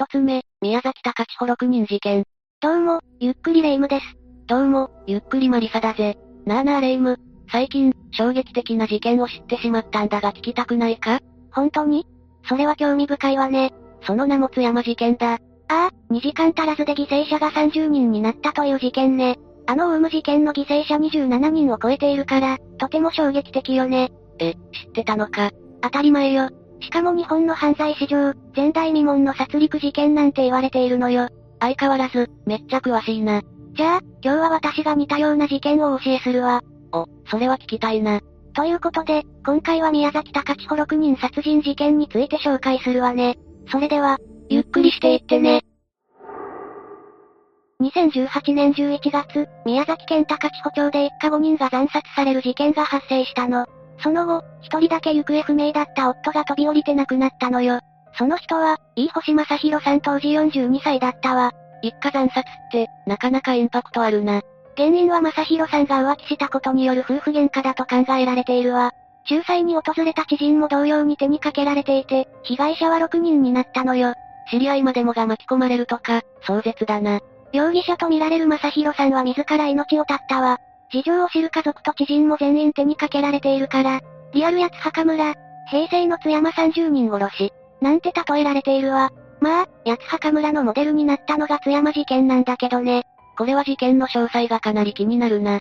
一つ目、宮崎隆千穂6人事件。どうも、ゆっくりレ夢ムです。どうも、ゆっくりマリサだぜ。なあなあレ夢ム、最近、衝撃的な事件を知ってしまったんだが聞きたくないか？本当に？それは興味深いわね。その名も津山事件だ。ああ、2時間足らずで犠牲者が30人になったという事件ね。あのオウム事件の犠牲者27人を超えているから、とても衝撃的よね。え、知ってたのか？当たり前よ。しかも日本の犯罪史上、前代未聞の殺戮事件なんて言われているのよ。相変わらず、めっちゃ詳しいな。じゃあ、今日は私が似たような事件をお教えするわ。お、それは聞きたいな。ということで、今回は宮崎隆千穂6人殺人事件について紹介するわね。それでは、ゆっくりしていってね。2018年11月、宮崎県高千穂町で一家5人が惨殺される事件が発生したの。その後、一人だけ行方不明だった夫が飛び降りて亡くなったのよ。その人は、飯星正宏さん当時42歳だったわ。一家惨殺って、なかなかインパクトあるな。原因は正宏さんが浮気したことによる夫婦喧嘩だと考えられているわ。仲裁に訪れた知人も同様に手にかけられていて、被害者は6人になったのよ。知り合いまでもが巻き込まれるとか、壮絶だな。容疑者とみられる正宏さんは自ら命を絶ったわ。事情を知る家族と知人も全員手にかけられているから、リアル八墓村、平成の津山30人殺し、なんて例えられているわ。まあ、八墓村のモデルになったのが津山事件なんだけどね。これは事件の詳細がかなり気になるな。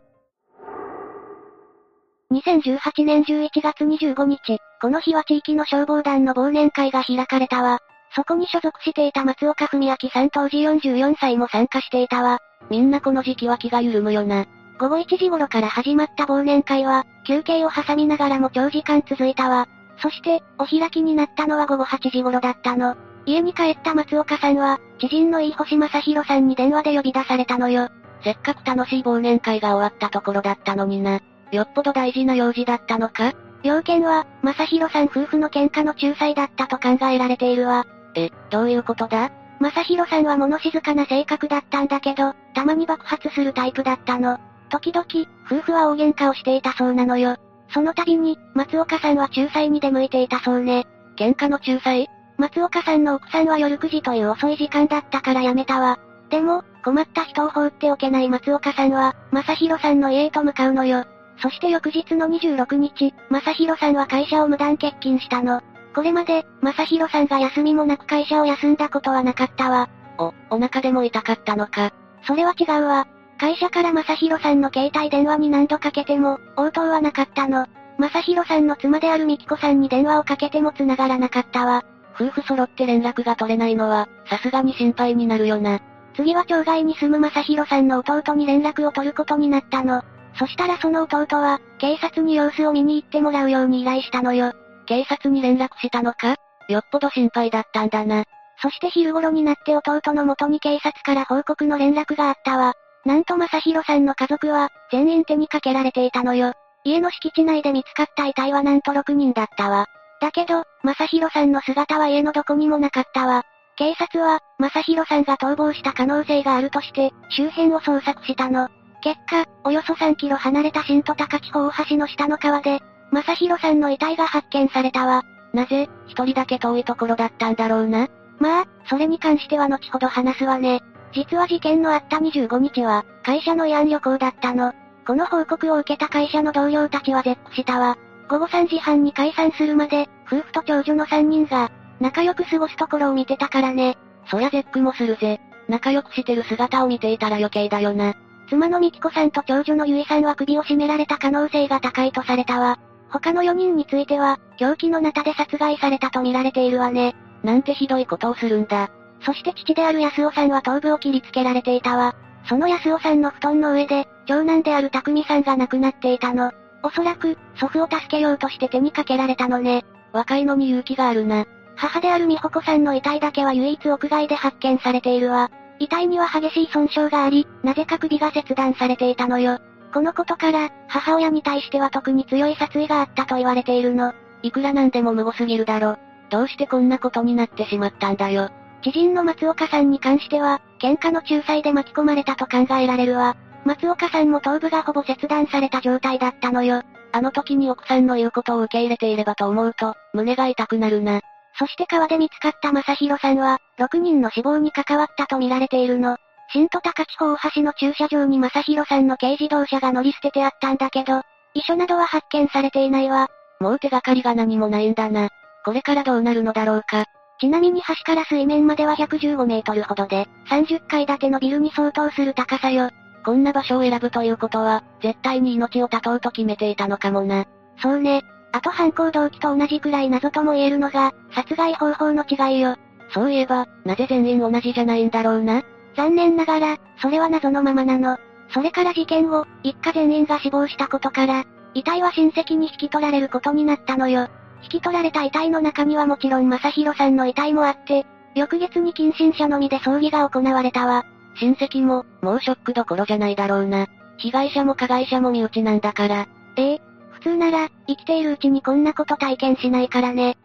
2018年11月25日、この日は地域の消防団の忘年会が開かれたわ。そこに所属していた松岡文明さん当時44歳も参加していたわ。みんなこの時期は気が緩むよな。午後1時頃から始まった忘年会は、休憩を挟みながらも長時間続いたわ。そして、お開きになったのは午後8時頃だったの。家に帰った松岡さんは、知人の飯星正宏さんに電話で呼び出されたのよ。せっかく楽しい忘年会が終わったところだったのにな。よっぽど大事な用事だったのか？要件は、正宏さん夫婦の喧嘩の仲裁だったと考えられているわ。え、どういうことだ？正宏さんは物静かな性格だったんだけど、たまに爆発するタイプだったの。時々、夫婦は大喧嘩をしていたそうなのよ。その度に、松岡さんは仲裁に出向いていたそうね。喧嘩の仲裁？松岡さんの奥さんは夜9時という遅い時間だったからやめたわ。でも、困った人を放っておけない松岡さんは、正宏さんの家へと向かうのよ。そして翌日の26日、正宏さんは会社を無断欠勤したの。これまで、正宏さんが休みもなく会社を休んだことはなかったわ。お、お腹でも痛かったのか。それは違うわ。会社から正宏さんの携帯電話に何度かけても、応答はなかったの。正宏さんの妻である美紀子さんに電話をかけても繋がらなかったわ。夫婦揃って連絡が取れないのは、さすがに心配になるよな。次は町外に住む正宏さんの弟に連絡を取ることになったの。そしたらその弟は、警察に様子を見に行ってもらうように依頼したのよ。警察に連絡したのか？よっぽど心配だったんだな。そして昼頃になって弟の元に警察から報告の連絡があったわ。なんと正宏さんの家族は、全員手にかけられていたのよ。家の敷地内で見つかった遺体はなんと6人だったわ。だけど、正宏さんの姿は家のどこにもなかったわ。警察は、正宏さんが逃亡した可能性があるとして、周辺を捜索したの。結果、およそ3キロ離れた新都高地方大橋の下の川で、正宏さんの遺体が発見されたわ。なぜ、一人だけ遠いところだったんだろうな？まあ、それに関しては後ほど話すわね。実は事件のあった25日は、会社の慰安旅行だったの。この報告を受けた会社の同僚たちは絶句したわ。午後3時半に解散するまで、夫婦と長女の3人が、仲良く過ごすところを見てたからね。そりゃ絶句もするぜ。仲良くしてる姿を見ていたら余計だよな。妻の美紀子さんと長女のゆいさんは首を絞められた可能性が高いとされたわ。他の4人については、凶器のナタで殺害されたと見られているわね。なんてひどいことをするんだ。そして父である安尾さんは頭部を切りつけられていたわ。その安尾さんの布団の上で、長男である匠さんが亡くなっていたの。おそらく、祖父を助けようとして手にかけられたのね。若いのに勇気があるな。母である美穂子さんの遺体だけは唯一屋外で発見されているわ。遺体には激しい損傷があり、なぜか首が切断されていたのよ。このことから、母親に対しては特に強い殺意があったと言われているの。いくらなんでも無謀すぎるだろ。どうしてこんなことになってしまったんだよ。知人の松岡さんに関しては、喧嘩の仲裁で巻き込まれたと考えられるわ。松岡さんも頭部がほぼ切断された状態だったのよ。あの時に奥さんの言うことを受け入れていればと思うと、胸が痛くなるな。そして川で見つかった正宏さんは、6人の死亡に関わったと見られているの。新都高地方大橋の駐車場に正宏さんの軽自動車が乗り捨ててあったんだけど、遺書などは発見されていないわ。もう手がかりが何もないんだな。これからどうなるのだろうか。ちなみに橋から水面までは115メートルほどで、30階建てのビルに相当する高さよ。こんな場所を選ぶということは、絶対に命を絶とうと決めていたのかもな。そうね。あと犯行動機と同じくらい謎とも言えるのが、殺害方法の違いよ。そういえば、なぜ全員同じじゃないんだろうな。残念ながら、それは謎のままなの。それから事件後、一家全員が死亡したことから、遺体は親戚に引き取られることになったのよ。引き取られた遺体の中にはもちろん正宏さんの遺体もあって、翌月に近親者のみで葬儀が行われたわ。親戚も、もうショックどころじゃないだろうな。被害者も加害者も身内なんだから。ええ、普通なら、生きているうちにこんなこと体験しないからね。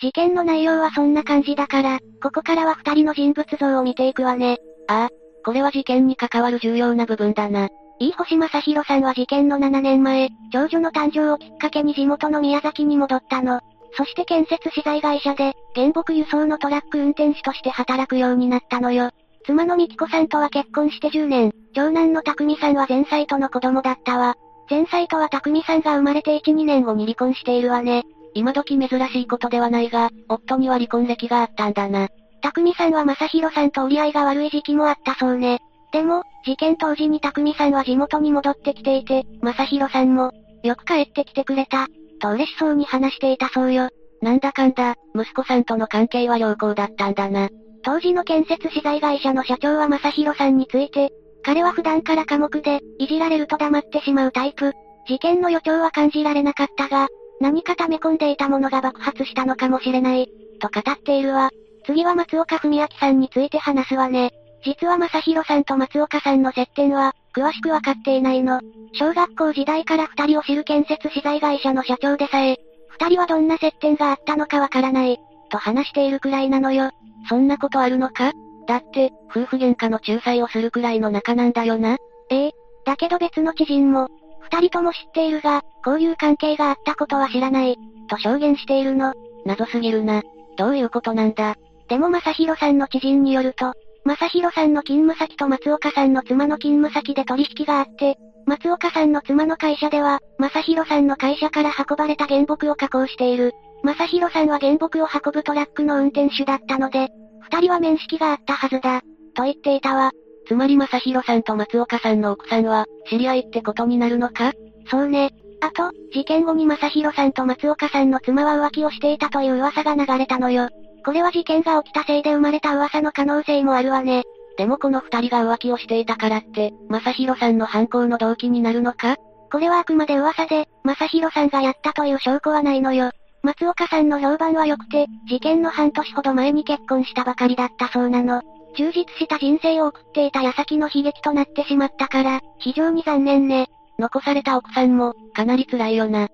事件の内容はそんな感じだから、ここからは二人の人物像を見ていくわね。ああ、これは事件に関わる重要な部分だな。飯星正宏さんは事件の7年前、長女の誕生をきっかけに地元の宮崎に戻ったの。そして建設資材会社で、原木輸送のトラック運転手として働くようになったのよ。妻の美紀子さんとは結婚して10年、長男の匠さんは前妻との子供だったわ。前妻とは匠さんが生まれて1、2年後に離婚しているわね。今時珍しいことではないが、夫には離婚歴があったんだな。匠さんは正宏さんと折り合いが悪い時期もあったそうね。でも、事件当時に匠さんは地元に戻ってきていて、正宏さんも、よく帰ってきてくれた、と嬉しそうに話していたそうよ。なんだかんだ、息子さんとの関係は良好だったんだな。当時の建設資材会社の社長は正宏さんについて、彼は普段から寡黙で、いじられると黙ってしまうタイプ。事件の予兆は感じられなかったが、何か溜め込んでいたものが爆発したのかもしれない、と語っているわ。次は松岡文明さんについて話すわね。実は正宏さんと松岡さんの接点は、詳しくわかっていないの。小学校時代から二人を知る建設資材会社の社長でさえ、二人はどんな接点があったのかわからない、と話しているくらいなのよ。そんなことあるのか？だって、夫婦喧嘩の仲裁をするくらいの仲なんだよな。ええ。だけど別の知人も、二人とも知っているが、こういう関係があったことは知らない、と証言しているの。謎すぎるな。どういうことなんだ？でも正宏さんの知人によると、正宏さんの勤務先と松岡さんの妻の勤務先で取引があって、松岡さんの妻の会社では、正宏さんの会社から運ばれた原木を加工している。正宏さんは原木を運ぶトラックの運転手だったので、二人は面識があったはずだ、と言っていたわ。つまり正宏さんと松岡さんの奥さんは、知り合いってことになるのか？そうね。あと、事件後に正宏さんと松岡さんの妻は浮気をしていたという噂が流れたのよ。これは事件が起きたせいで生まれた噂の可能性もあるわね。でもこの二人が浮気をしていたからって、正宏さんの犯行の動機になるのか？これはあくまで噂で、正宏さんがやったという証拠はないのよ。松岡さんの評判は良くて、事件の半年ほど前に結婚したばかりだったそうなの。充実した人生を送っていた矢先の悲劇となってしまったから、非常に残念ね。残された奥さんも、かなり辛いよな。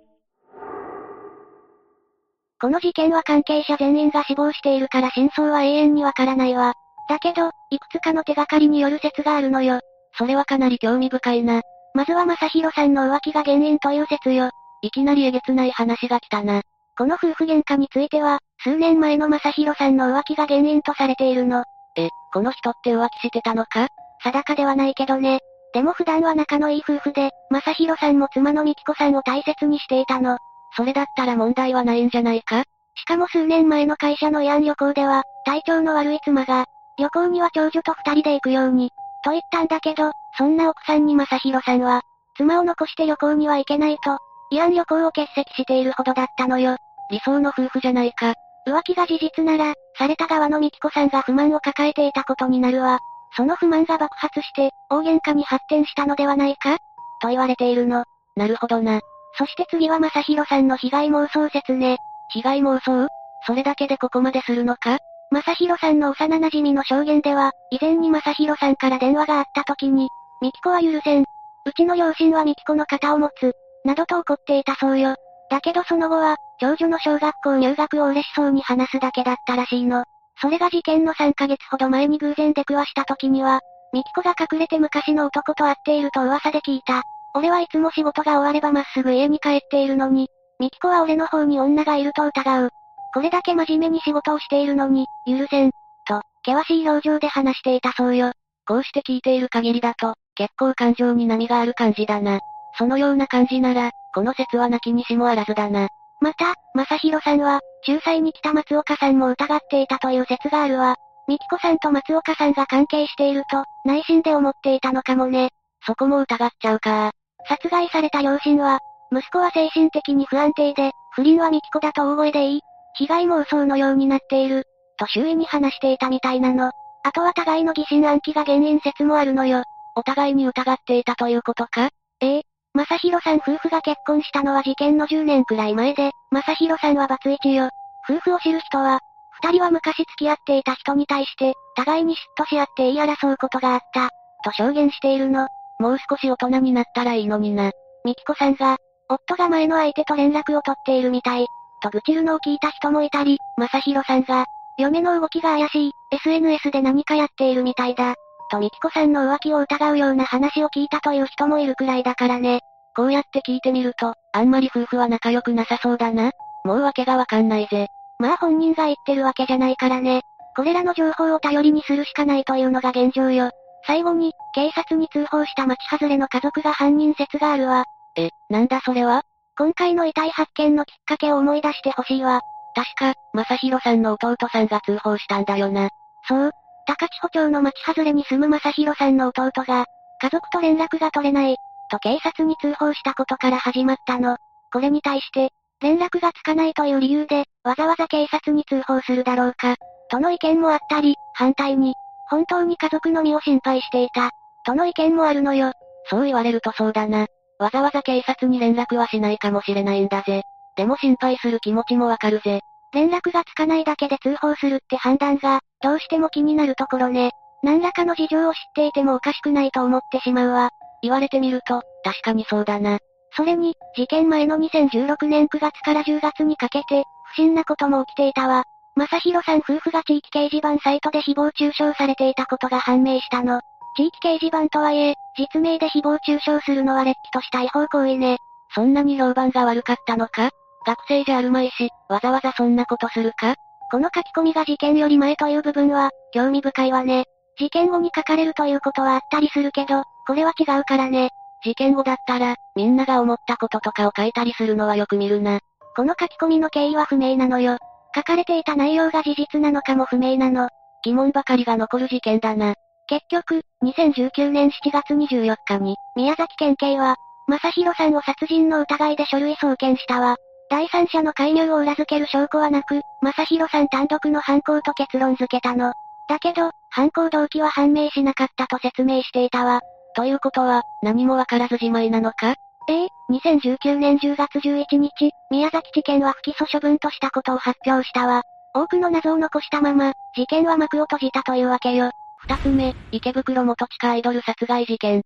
この事件は関係者全員が死亡しているから真相は永遠にわからないわ。だけど、いくつかの手がかりによる説があるのよ。それはかなり興味深いな。まずは正宏さんの浮気が原因という説よ。いきなりえげつない話が来たな。この夫婦喧嘩については、数年前の正宏さんの浮気が原因とされているの。え、この人って浮気してたのか？定かではないけどね。でも普段は仲のいい夫婦で、正宏さんも妻の美紀子さんを大切にしていたの。それだったら問題はないんじゃないか？しかも数年前の会社の慰安旅行では、体調の悪い妻が、旅行には長女と二人で行くように、と言ったんだけど、そんな奥さんに正宏さんは、妻を残して旅行には行けないと、慰安旅行を欠席しているほどだったのよ。理想の夫婦じゃないか。浮気が事実なら、された側の美紀子さんが不満を抱えていたことになるわ。その不満が爆発して、大喧嘩に発展したのではないか？と言われているの。なるほどな。そして次は正宏さんの被害妄想説ね。被害妄想？それだけでここまでするのか？正宏さんの幼馴染の証言では、以前に正宏さんから電話があった時に、ミキコは許せん。うちの両親はミキコの肩を持つ。などと怒っていたそうよ。だけどその後は、長女の小学校入学を嬉しそうに話すだけだったらしいの。それが事件の3ヶ月ほど前に偶然出くわした時には、ミキコが隠れて昔の男と会っていると噂で聞いた。俺はいつも仕事が終わればまっすぐ家に帰っているのに、ミキコは俺の方に女がいると疑う。これだけ真面目に仕事をしているのに、許せん。と、険しい表情で話していたそうよ。こうして聞いている限りだと、結構感情に波がある感じだな。そのような感じなら、この説はなきにしもあらずだな。また、正宏さんは、仲裁に来た松岡さんも疑っていたという説があるわ。ミキコさんと松岡さんが関係していると、内心で思っていたのかもね。そこも疑っちゃうか殺害された両親は、息子は精神的に不安定で、不倫はミキコだと大声で言い、被害妄想のようになっている、と周囲に話していたみたいなの。あとは互いの疑心暗鬼が原因説もあるのよ。お互いに疑っていたということか？ええ。正宏さん夫婦が結婚したのは事件の10年くらい前で、正宏さんはバツイチよ。夫婦を知る人は、二人は昔付き合っていた人に対して、互いに嫉妬し合って言い争うことがあった、と証言しているの。もう少し大人になったらいいのにな。ミキコさんが、夫が前の相手と連絡を取っているみたい、と愚痴るのを聞いた人もいたり、正宏さんが、嫁の動きが怪しい、SNS で何かやっているみたいだ、とミキコさんの浮気を疑うような話を聞いたという人もいるくらいだからね。こうやって聞いてみると、あんまり夫婦は仲良くなさそうだな。もう訳がわかんないぜ。まあ本人が言ってるわけじゃないからね。これらの情報を頼りにするしかないというのが現状よ。最後に、警察に通報した町外れの家族が犯人説があるわ。え、なんだそれは？今回の遺体発見のきっかけを思い出してほしいわ。確か、正宏さんの弟さんが通報したんだよな。そう。高千穂町の町外れに住む正宏さんの弟が、家族と連絡が取れない、と警察に通報したことから始まったの。これに対して、連絡がつかないという理由で、わざわざ警察に通報するだろうか、との意見もあったり、反対に、本当に家族の身を心配していた、との意見もあるのよ。そう言われるとそうだな。わざわざ警察に連絡はしないかもしれないんだぜ。でも心配する気持ちもわかるぜ。連絡がつかないだけで通報するって判断が、どうしても気になるところね。何らかの事情を知っていてもおかしくないと思ってしまうわ。言われてみると、確かにそうだな。それに、事件前の2016年9月から10月にかけて、不審なことも起きていたわ。正宏さん夫婦が地域掲示板サイトで誹謗中傷されていたことが判明したの。地域掲示板とはいえ、実名で誹謗中傷するのは劣気とした違法行為ね。そんなに評判が悪かったのか？学生じゃあるまいし、わざわざそんなことするか？この書き込みが事件より前という部分は、興味深いわね。事件後に書かれるということはあったりするけど、これは違うからね。事件後だったら、みんなが思ったこととかを書いたりするのはよく見るな。この書き込みの経緯は不明なのよ。書かれていた内容が事実なのかも不明なの。疑問ばかりが残る事件だな。結局、2019年7月24日に、宮崎県警は、正宏さんを殺人の疑いで書類送検したわ。第三者の介入を裏付ける証拠はなく、正宏さん単独の犯行と結論付けたの。だけど、犯行動機は判明しなかったと説明していたわ。ということは、何もわからずじまいなのか？え2019年10月11日、宮崎地検は不起訴処分としたことを発表したわ。多くの謎を残したまま、事件は幕を閉じたというわけよ。二つ目、池袋元地下アイドル殺害事件。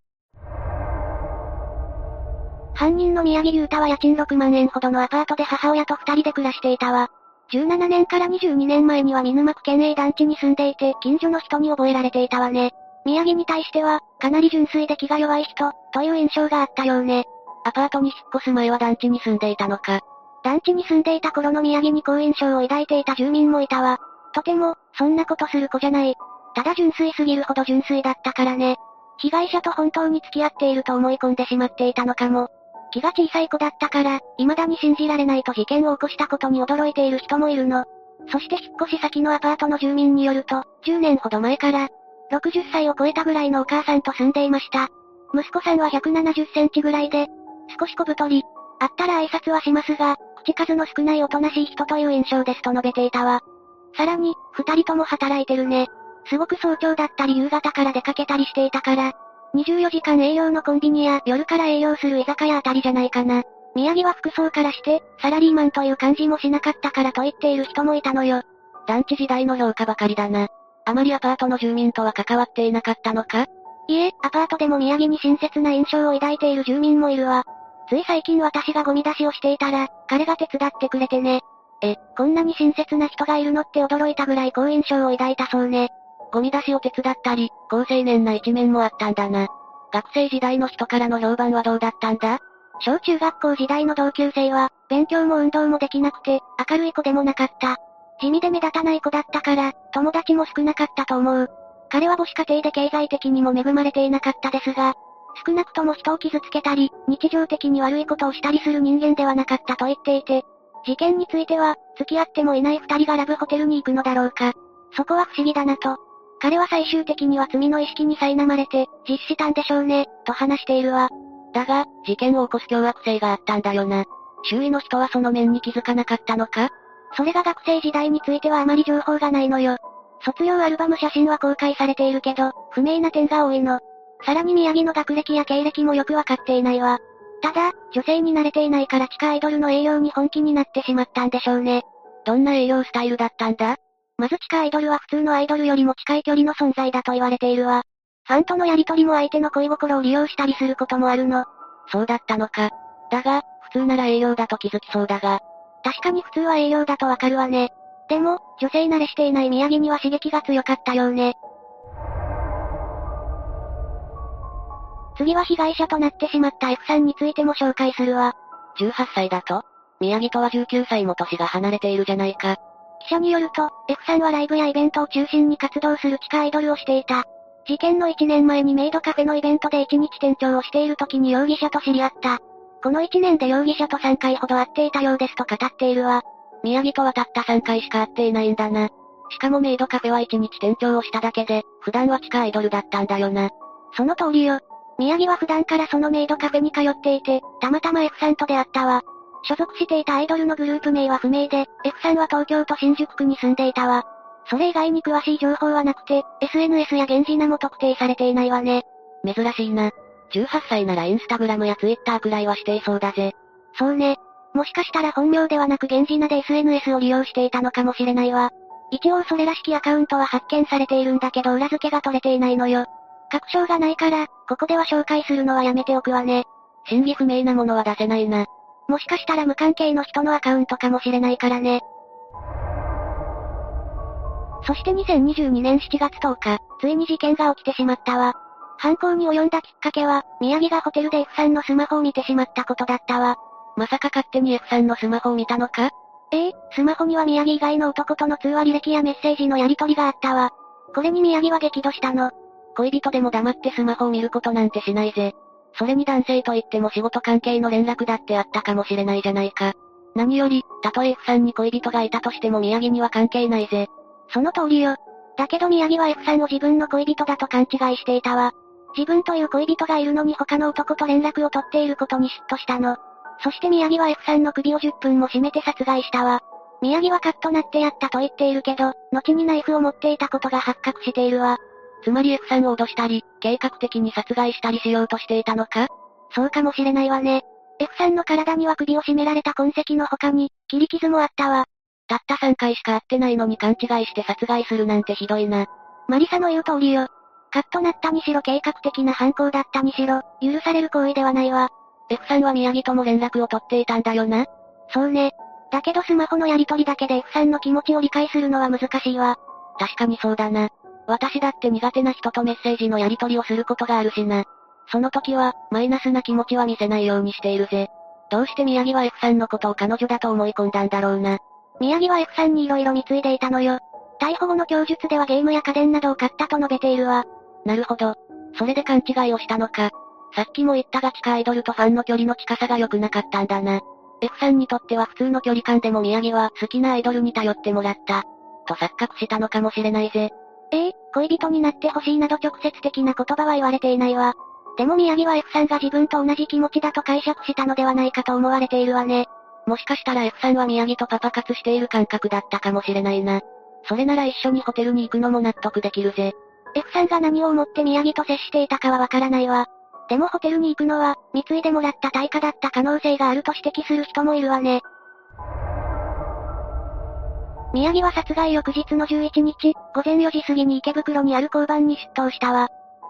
犯人の宮城優太は家賃6万円ほどのアパートで母親と二人で暮らしていたわ。17年から22年前には見沼区県営団地に住んでいて、近所の人に覚えられていたわね。宮城に対しては、かなり純粋で気が弱い人、という印象があったようね。アパートに引っ越す前は団地に住んでいたのか。団地に住んでいた頃の宮城に好印象を抱いていた住民もいたわ。とても、そんなことする子じゃない。ただ純粋すぎるほど純粋だったからね。被害者と本当に付き合っていると思い込んでしまっていたのかも。気が小さい子だったから、未だに信じられないと事件を起こしたことに驚いている人もいるの。そして引っ越し先のアパートの住民によると、10年ほど前から、60歳を超えたぐらいのお母さんと住んでいました。息子さんは170センチぐらいで、少し小太り。会ったら挨拶はしますが、口数の少ないおとなしい人という印象ですと述べていたわ。さらに、二人とも働いてるね。すごく早朝だったり夕方から出かけたりしていたから、24時間営業のコンビニや夜から営業する居酒屋あたりじゃないかな。宮城は服装からして、サラリーマンという感じもしなかったからと言っている人もいたのよ。団地時代の評価ばかりだな。あまりアパートの住民とは関わっていなかったのか？いえ、アパートでも宮城に親切な印象を抱いている住民もいるわ。つい最近私がゴミ出しをしていたら、彼が手伝ってくれてね。え、こんなに親切な人がいるのって驚いたぐらい好印象を抱いたそうね。ゴミ出しを手伝ったり、高青年な一面もあったんだな。学生時代の人からの評判はどうだったんだ？小中学校時代の同級生は、勉強も運動もできなくて、明るい子でもなかった。地味で目立たない子だったから、友達も少なかったと思う。彼は母子家庭で経済的にも恵まれていなかったですが、少なくとも人を傷つけたり、日常的に悪いことをしたりする人間ではなかったと言っていて、事件については、付き合ってもいない二人がラブホテルに行くのだろうか。そこは不思議だなと。彼は最終的には罪の意識に苛まれて、実施したんでしょうね、と話しているわ。だが、事件を起こす凶悪性があったんだよな。周囲の人はその面に気づかなかったのか？それが学生時代についてはあまり情報がないのよ。卒業アルバム写真は公開されているけど、不明な点が多いの。さらに宮城の学歴や経歴もよくわかっていないわ。ただ、女性に慣れていないから地下アイドルの栄養に本気になってしまったんでしょうね。どんな栄養スタイルだったんだ？まず地下アイドルは普通のアイドルよりも近い距離の存在だと言われているわ。ファンとのやりとりも相手の恋心を利用したりすることもあるの。そうだったのか。だが、普通なら栄養だと気づきそうだが。確かに普通は栄養だとわかるわね。でも、女性慣れしていない宮城には刺激が強かったようね。次は被害者となってしまった F さんについても紹介するわ。18歳だと宮城とは19歳も年が離れているじゃないか。記者によると、F さんはライブやイベントを中心に活動する地下アイドルをしていた。事件の1年前にメイドカフェのイベントで1日店長をしている時に容疑者と知り合った。この1年で容疑者と3回ほど会っていたようですと語っているわ。宮城とはたった3回しか会っていないんだな。しかもメイドカフェは1日店長をしただけで、普段は地下アイドルだったんだよな。その通りよ。宮城は普段からそのメイドカフェに通っていて、たまたま F さんと出会ったわ。所属していたアイドルのグループ名は不明で、F さんは東京都新宿区に住んでいたわ。それ以外に詳しい情報はなくて、SNS や源氏名も特定されていないわね。珍しいな。18歳ならインスタグラムやツイッターくらいはしていそうだぜ。そうね。もしかしたら本名ではなく源氏名で SNS を利用していたのかもしれないわ。一応それらしきアカウントは発見されているんだけど裏付けが取れていないのよ。確証がないから、ここでは紹介するのはやめておくわね。真偽不明なものは出せないな。もしかしたら無関係の人のアカウントかもしれないからね。そして2022年7月10日、ついに事件が起きてしまったわ。犯行に及んだきっかけは、宮城がホテルで F さんのスマホを見てしまったことだったわ。まさか勝手に F さんのスマホを見たのか？ええスマホには宮城以外の男との通話履歴やメッセージのやり取りがあったわ。これに宮城は激怒したの。恋人でも黙ってスマホを見ることなんてしないぜ。それに男性と言っても仕事関係の連絡だってあったかもしれないじゃないか。何より、たとえ F さんに恋人がいたとしても宮城には関係ないぜ。その通りよ。だけど宮城は F さんを自分の恋人だと勘違いしていたわ。自分という恋人がいるのに他の男と連絡を取っていることに嫉妬したの。そして宮城は F さんの首を10分も絞めて殺害したわ。宮城はカッとなってやったと言っているけど、後にナイフを持っていたことが発覚しているわ。つまり F さんを脅したり、計画的に殺害したりしようとしていたのか？そうかもしれないわね。F さんの体には首を絞められた痕跡の他に、切り傷もあったわ。たった3回しか会ってないのに勘違いして殺害するなんてひどいな。マリサの言う通りよ。カッとなったにしろ計画的な犯行だったにしろ、許される行為ではないわ。F さんは宮城とも連絡を取っていたんだよな？そうね。だけどスマホのやり取りだけで F さんの気持ちを理解するのは難しいわ。確かにそうだな。私だって苦手な人とメッセージのやり取りをすることがあるしな。その時は、マイナスな気持ちは見せないようにしているぜ。どうして宮城は F さんのことを彼女だと思い込んだんだろうな？宮城は F さんに色々貢いでいたのよ。逮捕後の供述ではゲームや家電などを買ったと述べているわ。なるほど。それで勘違いをしたのか。さっきも言ったが地下アイドルとファンの距離の近さが良くなかったんだな。F さんにとっては普通の距離感でも宮城は好きなアイドルに頼ってもらった。と錯覚したのかもしれないぜ。ええ恋人になってほしいなど直接的な言葉は言われていないわ。でも宮城は F さんが自分と同じ気持ちだと解釈したのではないかと思われているわね。もしかしたら F さんは宮城とパパ活している感覚だったかもしれないな。それなら一緒にホテルに行くのも納得できるぜ。F さんが何を思って宮城と接していたかはわからないわ。でもホテルに行くのは、貢いでもらった対価だった可能性があると指摘する人もいるわね。宮城は殺害翌日の11日、午前4時過ぎに池袋にある交番に出頭したわ。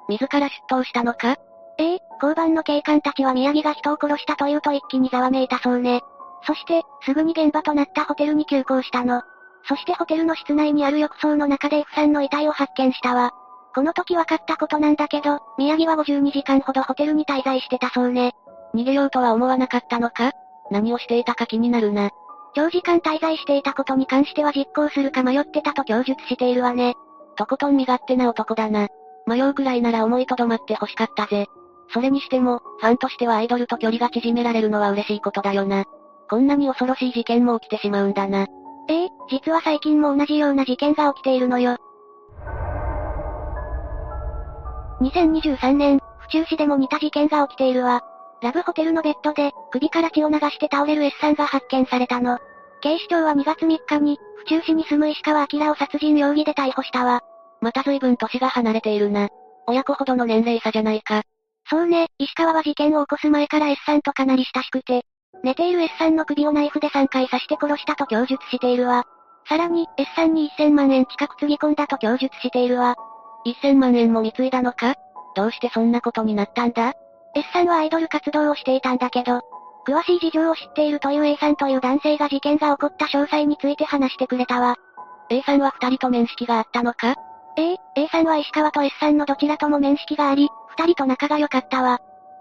自ら出頭したのか？ええ、交番の警官たちは宮城が人を殺したというと一気にざわめいたそうね。そして、すぐに現場となったホテルに急行したの。そしてホテルの室内にある浴槽の中で F さんの遺体を発見したわ。この時分かったことなんだけど、宮城は52時間ほどホテルに滞在してたそうね。逃げようとは思わなかったのか？何をしていたか気になるな。長時間滞在していたことに関しては実行するか迷ってたと供述しているわね。とことん身勝手な男だな。迷うくらいなら思いとどまって欲しかったぜ。それにしても、ファンとしてはアイドルと距離が縮められるのは嬉しいことだよな。こんなに恐ろしい事件も起きてしまうんだな。ええ実は最近も同じような事件が起きているのよ。2023年、府中市でも似た事件が起きているわ。ラブホテルのベッドで、首から血を流して倒れる S さんが発見されたの。警視庁は2月3日に、府中市に住む石川明を殺人容疑で逮捕したわ。また随分年が離れているな。親子ほどの年齢差じゃないか。そうね、石川は事件を起こす前から S さんとかなり親しくて、寝ている S さんの首をナイフで3回刺して殺したと供述しているわ。さらに、S さんに1000万円近くつぎ込んだと供述しているわ。1000万円も貢いだのか？どうしてそんなことになったんだ？S さんはアイドル活動をしていたんだけど、詳しい事情を知っているという A さんという男性が事件が起こった詳細について話してくれたわ。A さんは二人と面識があったのか？ええ、A さんは石川と S さんのどちらとも面識があり、二人と仲が良かったわ。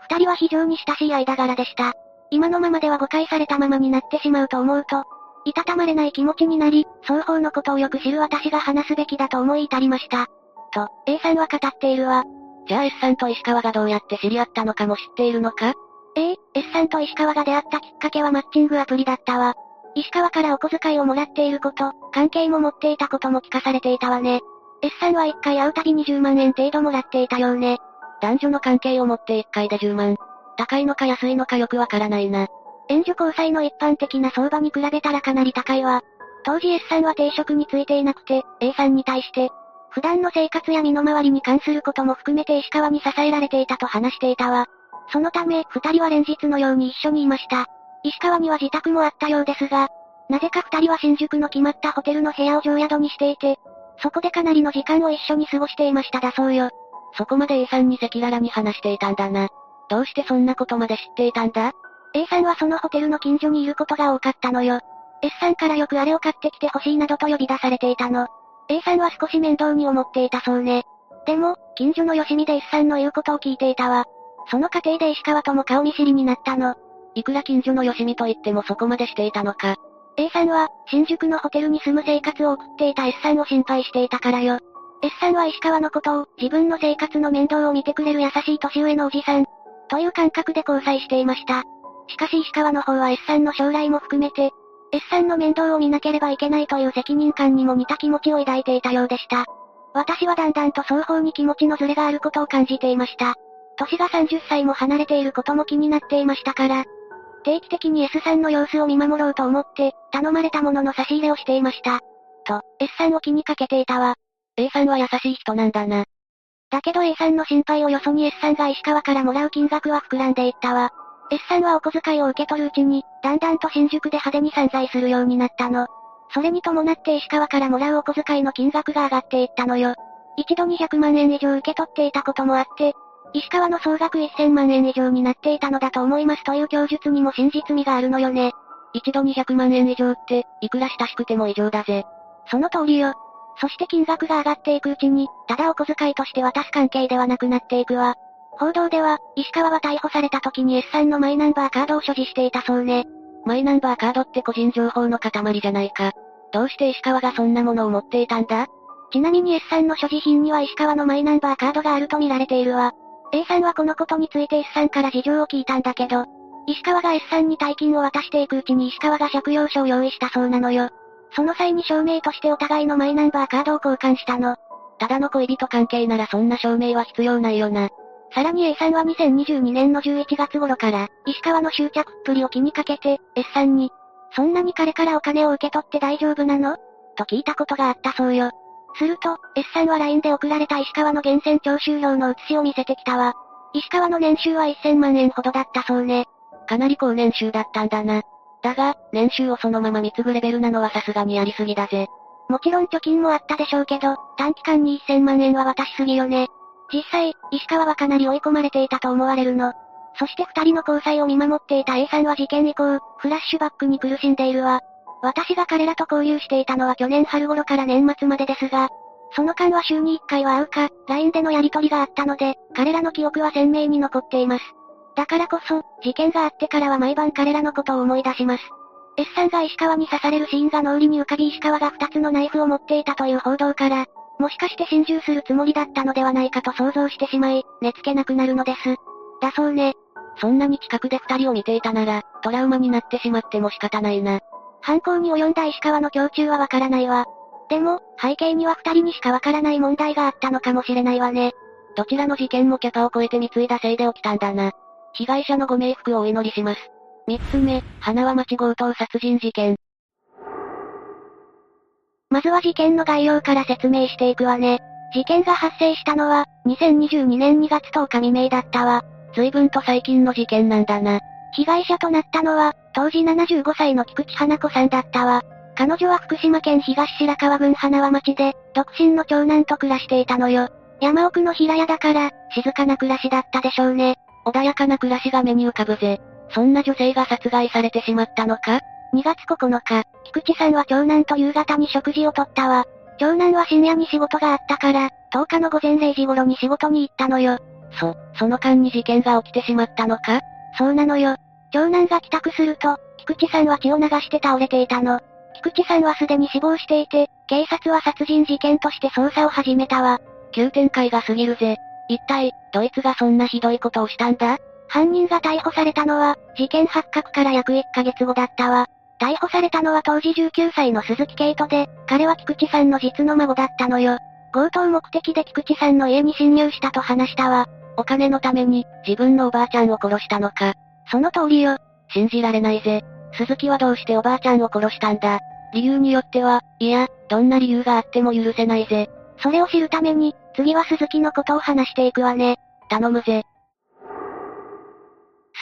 二人は非常に親しい間柄でした。今のままでは誤解されたままになってしまうと思うと、いたたまれない気持ちになり、双方のことをよく知る私が話すべきだと思い至りました。と、A さんは語っているわ。じゃあ S さんと石川がどうやって知り合ったのかも知っているのか？ええ、S さんと石川が出会ったきっかけはマッチングアプリだったわ。石川からお小遣いをもらっていること、関係も持っていたことも聞かされていたわね。S さんは1回会うたびに10万円程度もらっていたようね。男女の関係を持って1回で10万。高いのか安いのかよくわからないな。援助交際の一般的な相場に比べたらかなり高いわ。当時 S さんは定職についていなくて、A さんに対して、普段の生活や身の回りに関することも含めて石川に支えられていたと話していたわ。そのため、二人は連日のように一緒にいました。石川には自宅もあったようですが、なぜか二人は新宿の決まったホテルの部屋を常宿にしていて、そこでかなりの時間を一緒に過ごしていましただそうよ。そこまで A さんに赤裸々に話していたんだな。どうしてそんなことまで知っていたんだ ?A さんはそのホテルの近所にいることが多かったのよ。S さんからよくあれを買ってきてほしいなどと呼び出されていたの。A さんは少し面倒に思っていたそうね。でも、近所のよしみで S さんの言うことを聞いていたわ。その過程で石川とも顔見知りになったの。いくら近所のよしみと言ってもそこまでしていたのか。A さんは、新宿のホテルに住む生活を送っていた S さんを心配していたからよ。S さんは石川のことを、自分の生活の面倒を見てくれる優しい年上のおじさん、という感覚で交際していました。しかし石川の方は S さんの将来も含めて、S さんの面倒を見なければいけないという責任感にも似た気持ちを抱いていたようでした。私はだんだんと双方に気持ちのズレがあることを感じていました。年が30歳も離れていることも気になっていましたから、定期的に S さんの様子を見守ろうと思って、頼まれたものの差し入れをしていました。と、S さんを気にかけていたわ。A さんは優しい人なんだな。だけど A さんの心配をよそに S さんが石川からもらう金額は膨らんでいったわ。S さんはお小遣いを受け取るうちに、だんだんと新宿で派手に散財するようになったの。それに伴って石川からもらうお小遣いの金額が上がっていったのよ。一度200万円以上受け取っていたこともあって、石川の総額1000万円以上になっていたのだと思いますという供述にも真実味があるのよね。一度200万円以上って、いくら親しくても異常だぜ。その通りよ。そして金額が上がっていくうちに、ただお小遣いとして渡す関係ではなくなっていくわ。報道では、石川は逮捕された時に S さんのマイナンバーカードを所持していたそうね。マイナンバーカードって個人情報の塊じゃないか。どうして石川がそんなものを持っていたんだ？ちなみに S さんの所持品には石川のマイナンバーカードがあると見られているわ。A さんはこのことについて S さんから事情を聞いたんだけど、石川が S さんに大金を渡していくうちに石川が借用書を用意したそうなのよ。その際に証明としてお互いのマイナンバーカードを交換したの。ただの恋人関係ならそんな証明は必要ないよな。さらに A さんは2022年の11月頃から、石川の執着っぷりを気にかけて、S さんに、そんなに彼からお金を受け取って大丈夫なの？と聞いたことがあったそうよ。すると、S さんは LINE で送られた石川の源泉徴収票の写しを見せてきたわ。石川の年収は1000万円ほどだったそうね。かなり高年収だったんだな。だが、年収をそのまま貢ぐレベルなのはさすがにやりすぎだぜ。もちろん貯金もあったでしょうけど、短期間に1000万円は渡しすぎよね。実際、石川はかなり追い込まれていたと思われるの。そして二人の交際を見守っていた A さんは事件以降、フラッシュバックに苦しんでいるわ。私が彼らと交流していたのは去年春頃から年末までですが、その間は週に1回は会うか、LINE でのやり取りがあったので、彼らの記憶は鮮明に残っています。だからこそ、事件があってからは毎晩彼らのことを思い出します。S さんが石川に刺されるシーンが脳裏に浮かび石川が2つのナイフを持っていたという報道から、もしかして心中するつもりだったのではないかと想像してしまい、寝つけなくなるのです。だそうね。そんなに近くで二人を見ていたなら、トラウマになってしまっても仕方ないな。犯行に及んだ石川の胸中はわからないわ。でも、背景には二人にしかわからない問題があったのかもしれないわね。どちらの事件もキャパを超えて貢いだせいで起きたんだな。被害者のご冥福をお祈りします。三つ目、花輪町強盗殺人事件。まずは事件の概要から説明していくわね。事件が発生したのは、2022年2月10日未明だったわ。随分と最近の事件なんだな。被害者となったのは、当時75歳の菊池花子さんだったわ。彼女は福島県東白川郡花輪町で、独身の長男と暮らしていたのよ。山奥の平屋だから、静かな暮らしだったでしょうね。穏やかな暮らしが目に浮かぶぜ。そんな女性が殺害されてしまったのか？?2 月9日、菊池さんは長男と夕方に食事をとったわ。長男は深夜に仕事があったから、10日の午前0時頃に仕事に行ったのよ。そ、その間に事件が起きてしまったのか？そうなのよ。長男が帰宅すると、菊池さんは血を流して倒れていたの。菊池さんはすでに死亡していて、警察は殺人事件として捜査を始めたわ。急展開が過ぎるぜ。一体、ドイツがそんなひどいことをしたんだ？犯人が逮捕されたのは、事件発覚から約1ヶ月後だったわ。逮捕されたのは当時19歳の鈴木圭人で、彼は菊池さんの実の孫だったのよ。強盗目的で菊池さんの家に侵入したと話したわ。お金のために、自分のおばあちゃんを殺したのか。その通りよ。信じられないぜ。鈴木はどうしておばあちゃんを殺したんだ理由によっては、いや、どんな理由があっても許せないぜ。それを知るために、次は鈴木のことを話していくわね。頼むぜ。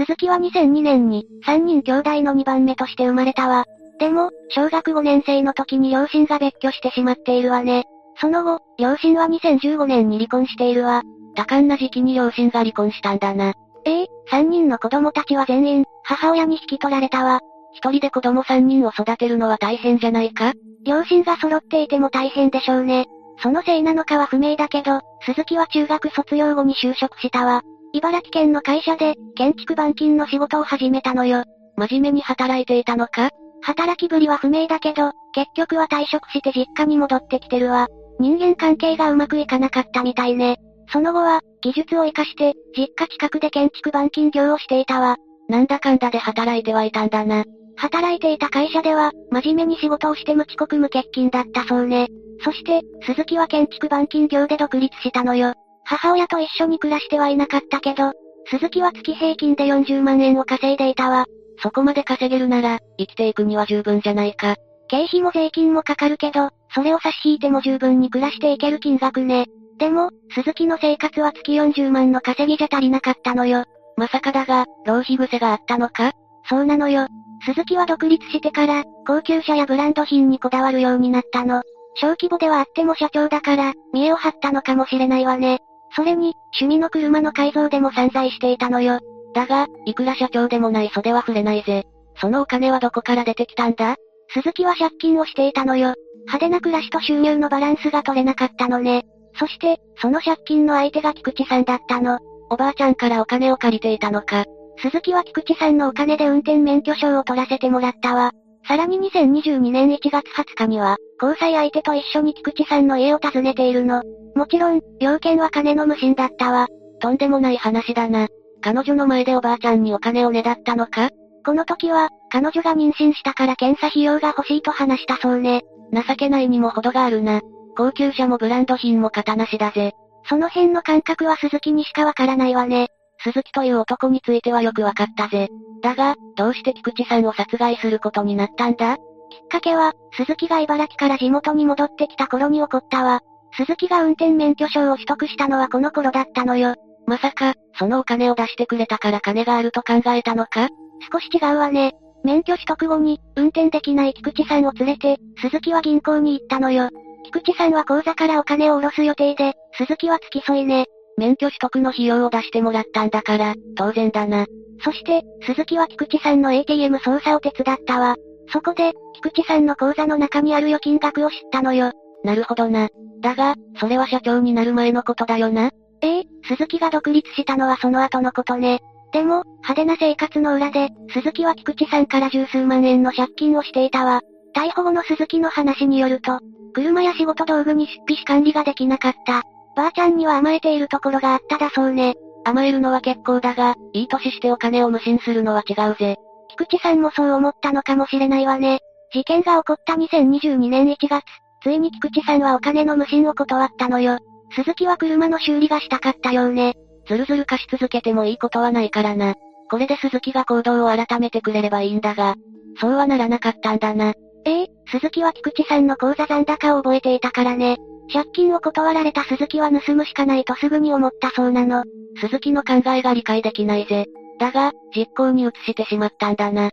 鈴木は2002年に、3人兄弟の2番目として生まれたわ。でも、小学5年生の時に両親が別居してしまっているわね。その後、両親は2015年に離婚しているわ。多感な時期に両親が離婚したんだな。ええ3人の子供たちは全員、母親に引き取られたわ。一人で子供3人を育てるのは大変じゃないか？両親が揃っていても大変でしょうね。そのせいなのかは不明だけど、鈴木は中学卒業後に就職したわ。茨城県の会社で、建築板金の仕事を始めたのよ。真面目に働いていたのか？働きぶりは不明だけど、結局は退職して実家に戻ってきてるわ。人間関係がうまくいかなかったみたいね。その後は、技術を活かして、実家近くで建築板金業をしていたわ。なんだかんだで働いてはいたんだな。働いていた会社では、真面目に仕事をして無遅刻無欠勤だったそうね。そして、鈴木は建築板金業で独立したのよ。母親と一緒に暮らしてはいなかったけど、鈴木は月平均で40万円を稼いでいたわ。そこまで稼げるなら、生きていくには十分じゃないか。経費も税金もかかるけど、それを差し引いても十分に暮らしていける金額ね。でも、鈴木の生活は月40万の稼ぎじゃ足りなかったのよ。まさかだが、浪費癖があったのか？そうなのよ。鈴木は独立してから、高級車やブランド品にこだわるようになったの。小規模ではあっても社長だから、見栄を張ったのかもしれないわね。それに、趣味の車の改造でも散財していたのよ。だが、いくら社長でもない袖は触れないぜ。そのお金はどこから出てきたんだ？鈴木は借金をしていたのよ。派手な暮らしと収入のバランスが取れなかったのね。そして、その借金の相手が菊池さんだったの。おばあちゃんからお金を借りていたのか。鈴木は菊池さんのお金で運転免許証を取らせてもらったわ。さらに2022年1月20日には、交際相手と一緒に菊池さんの家を訪ねているの。もちろん、要件は金の無心だったわ。とんでもない話だな。彼女の前でおばあちゃんにお金をねだったのか？この時は、彼女が妊娠したから検査費用が欲しいと話したそうね。情けないにも程があるな。高級車もブランド品も型なしだぜ。その辺の感覚は鈴木にしかわからないわね。鈴木という男についてはよくわかったぜ。だが、どうして菊池さんを殺害することになったんだ？きっかけは、鈴木が茨城から地元に戻ってきた頃に起こったわ。鈴木が運転免許証を取得したのはこの頃だったのよ。まさか、そのお金を出してくれたから金があると考えたのか？少し違うわね。免許取得後に、運転できない菊池さんを連れて、鈴木は銀行に行ったのよ。菊池さんは口座からお金を下ろす予定で、鈴木は付き添いね。免許取得の費用を出してもらったんだから、当然だな。そして、鈴木は菊池さんの ATM 操作を手伝ったわ。そこで、菊池さんの口座の中にある預金額を知ったのよ。なるほどな。だが、それは社長になる前のことだよな。ええ鈴木が独立したのはその後のことね。でも、派手な生活の裏で、鈴木は菊池さんから十数万円の借金をしていたわ。逮捕後の鈴木の話によると、車や仕事道具に出費し管理ができなかった。ばあちゃんには甘えているところがあっただそうね。甘えるのは結構だが、いい年してお金を無心するのは違うぜ。菊池さんもそう思ったのかもしれないわね。事件が起こった2022年1月、ついに菊池さんはお金の無心を断ったのよ。鈴木は車の修理がしたかったようね。ずるずる貸し続けてもいいことはないからな。これで鈴木が行動を改めてくれればいいんだが、そうはならなかったんだな。ええ鈴木は菊池さんの口座残高を覚えていたからね。借金を断られた鈴木は盗むしかないとすぐに思ったそうなの。鈴木の考えが理解できないぜ。だが、実行に移してしまったんだな。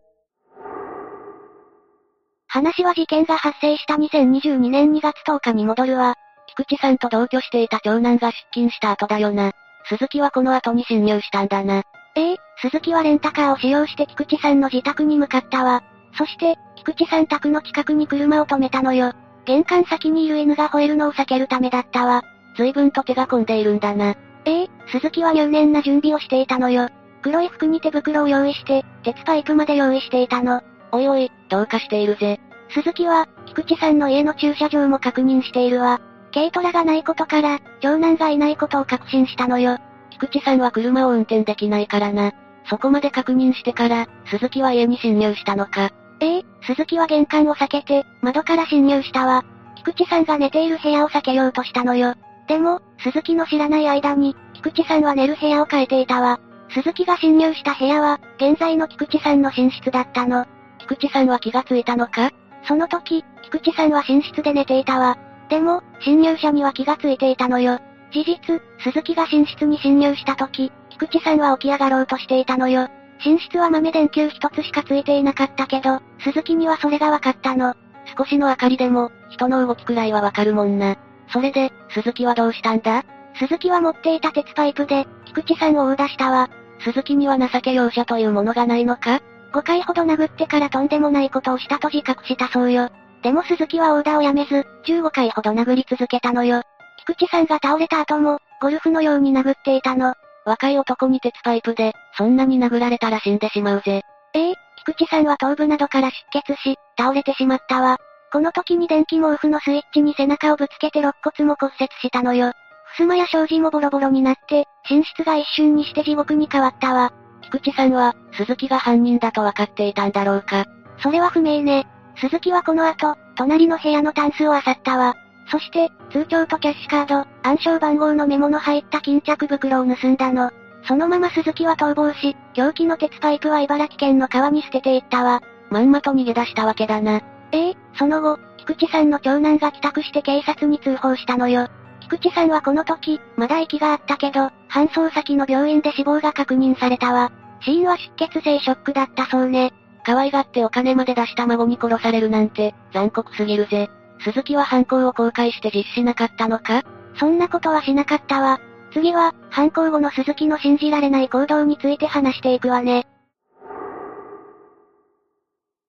話は事件が発生した2022年2月10日に戻るわ。菊池さんと同居していた長男が出勤した後だよな。鈴木はこの後に侵入したんだな。ええ鈴木はレンタカーを使用して菊池さんの自宅に向かったわ。そして、菊池さん宅の近くに車を止めたのよ。玄関先にいる犬が吠えるのを避けるためだったわ。随分と手が込んでいるんだな。ええ鈴木は入念な準備をしていたのよ。黒い服に手袋を用意して、鉄パイプまで用意していたの。おいおい、どうかしているぜ。鈴木は、菊池さんの家の駐車場も確認しているわ。軽トラがないことから、長男がいないことを確信したのよ。菊池さんは車を運転できないからな。そこまで確認してから、鈴木は家に侵入したのか。ええ鈴木は玄関を避けて、窓から侵入したわ。菊池さんが寝ている部屋を避けようとしたのよ。でも、鈴木の知らない間に、菊池さんは寝る部屋を変えていたわ。鈴木が侵入した部屋は、現在の菊池さんの寝室だったの。菊池さんは気がついたのか？その時、菊池さんは寝室で寝ていたわ。でも、侵入者には気がついていたのよ。事実、鈴木が寝室に侵入した時、菊池さんは起き上がろうとしていたのよ。寝室は豆電球一つしかついていなかったけど、鈴木にはそれがわかったの。少しの明かりでも、人の動きくらいはわかるもんな。それで、鈴木はどうしたんだ？鈴木は持っていた鉄パイプで、菊池さんを追い出したわ。鈴木には情け容赦というものがないのか ?5 回ほど殴ってからとんでもないことをしたと自覚したそうよ。でも鈴木はオーダーをやめず、15回ほど殴り続けたのよ。菊池さんが倒れた後も、ゴルフのように殴っていたの。若い男に鉄パイプで、そんなに殴られたら死んでしまうぜ。ええ菊池さんは頭部などから出血し、倒れてしまったわ。この時に電気毛布のスイッチに背中をぶつけて肋骨も骨折したのよ。襖や障子もボロボロになって、寝室が一瞬にして地獄に変わったわ。菊池さんは、鈴木が犯人だと分かっていたんだろうか。それは不明ね。鈴木はこの後、隣の部屋のタンスを漁ったわ。そして、通帳とキャッシュカード、暗証番号のメモの入った巾着袋を盗んだの。そのまま鈴木は逃亡し、凶器の鉄パイプは茨城県の川に捨てていったわ。まんまと逃げ出したわけだな。ええその後、菊池さんの長男が帰宅して警察に通報したのよ。菊池さんはこの時、まだ息があったけど、搬送先の病院で死亡が確認されたわ。死因は出血性ショックだったそうね。可愛がってお金まで出した孫に殺されるなんて、残酷すぎるぜ。鈴木は犯行を公開して実施しなかったのか？そんなことはしなかったわ。次は、犯行後の鈴木の信じられない行動について話していくわね。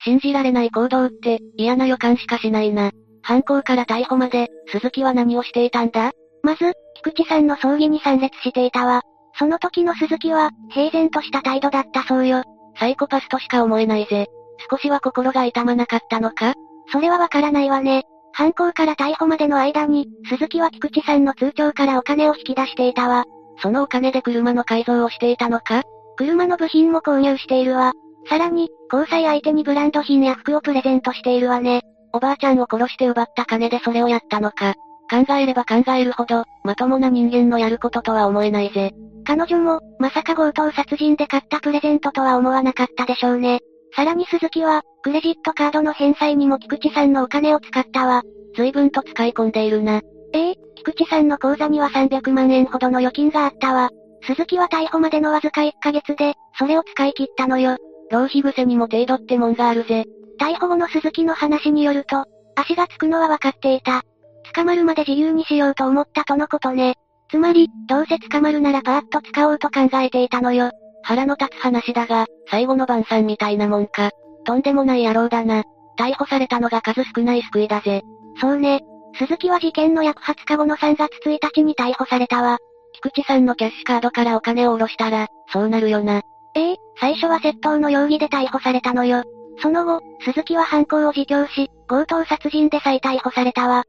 信じられない行動って、嫌な予感しかしないな。犯行から逮捕まで、鈴木は何をしていたんだ？まず、菊池さんの葬儀に参列していたわ。その時の鈴木は、平然とした態度だったそうよ。サイコパスとしか思えないぜ。少しは心が痛まなかったのか？それはわからないわね。犯行から逮捕までの間に、鈴木は菊池さんの通帳からお金を引き出していたわ。そのお金で車の改造をしていたのか？車の部品も購入しているわ。さらに、交際相手にブランド品や服をプレゼントしているわね。おばあちゃんを殺して奪った金でそれをやったのか？考えれば考えるほど、まともな人間のやることとは思えないぜ。彼女も、まさか強盗殺人で買ったプレゼントとは思わなかったでしょうね。さらに鈴木は、クレジットカードの返済にも菊池さんのお金を使ったわ。随分と使い込んでいるな。ええ菊池さんの口座には300万円ほどの預金があったわ。鈴木は逮捕までのわずか1ヶ月で、それを使い切ったのよ。浪費癖にも程度ってもんがあるぜ。逮捕後の鈴木の話によると、足がつくのは分かっていた。捕まるまで自由にしようと思ったとのことね。つまり、どうせ捕まるならパーッと使おうと考えていたのよ。腹の立つ話だが、最後の晩餐みたいなもんか。とんでもない野郎だな。逮捕されたのが数少ない救いだぜ。そうね。鈴木は事件の約20日後の3月1日に逮捕されたわ。菊池さんのキャッシュカードからお金を下ろしたら、そうなるよな。ええ最初は窃盗の容疑で逮捕されたのよ。その後、鈴木は犯行を自供し、強盗殺人で再逮捕されたわ。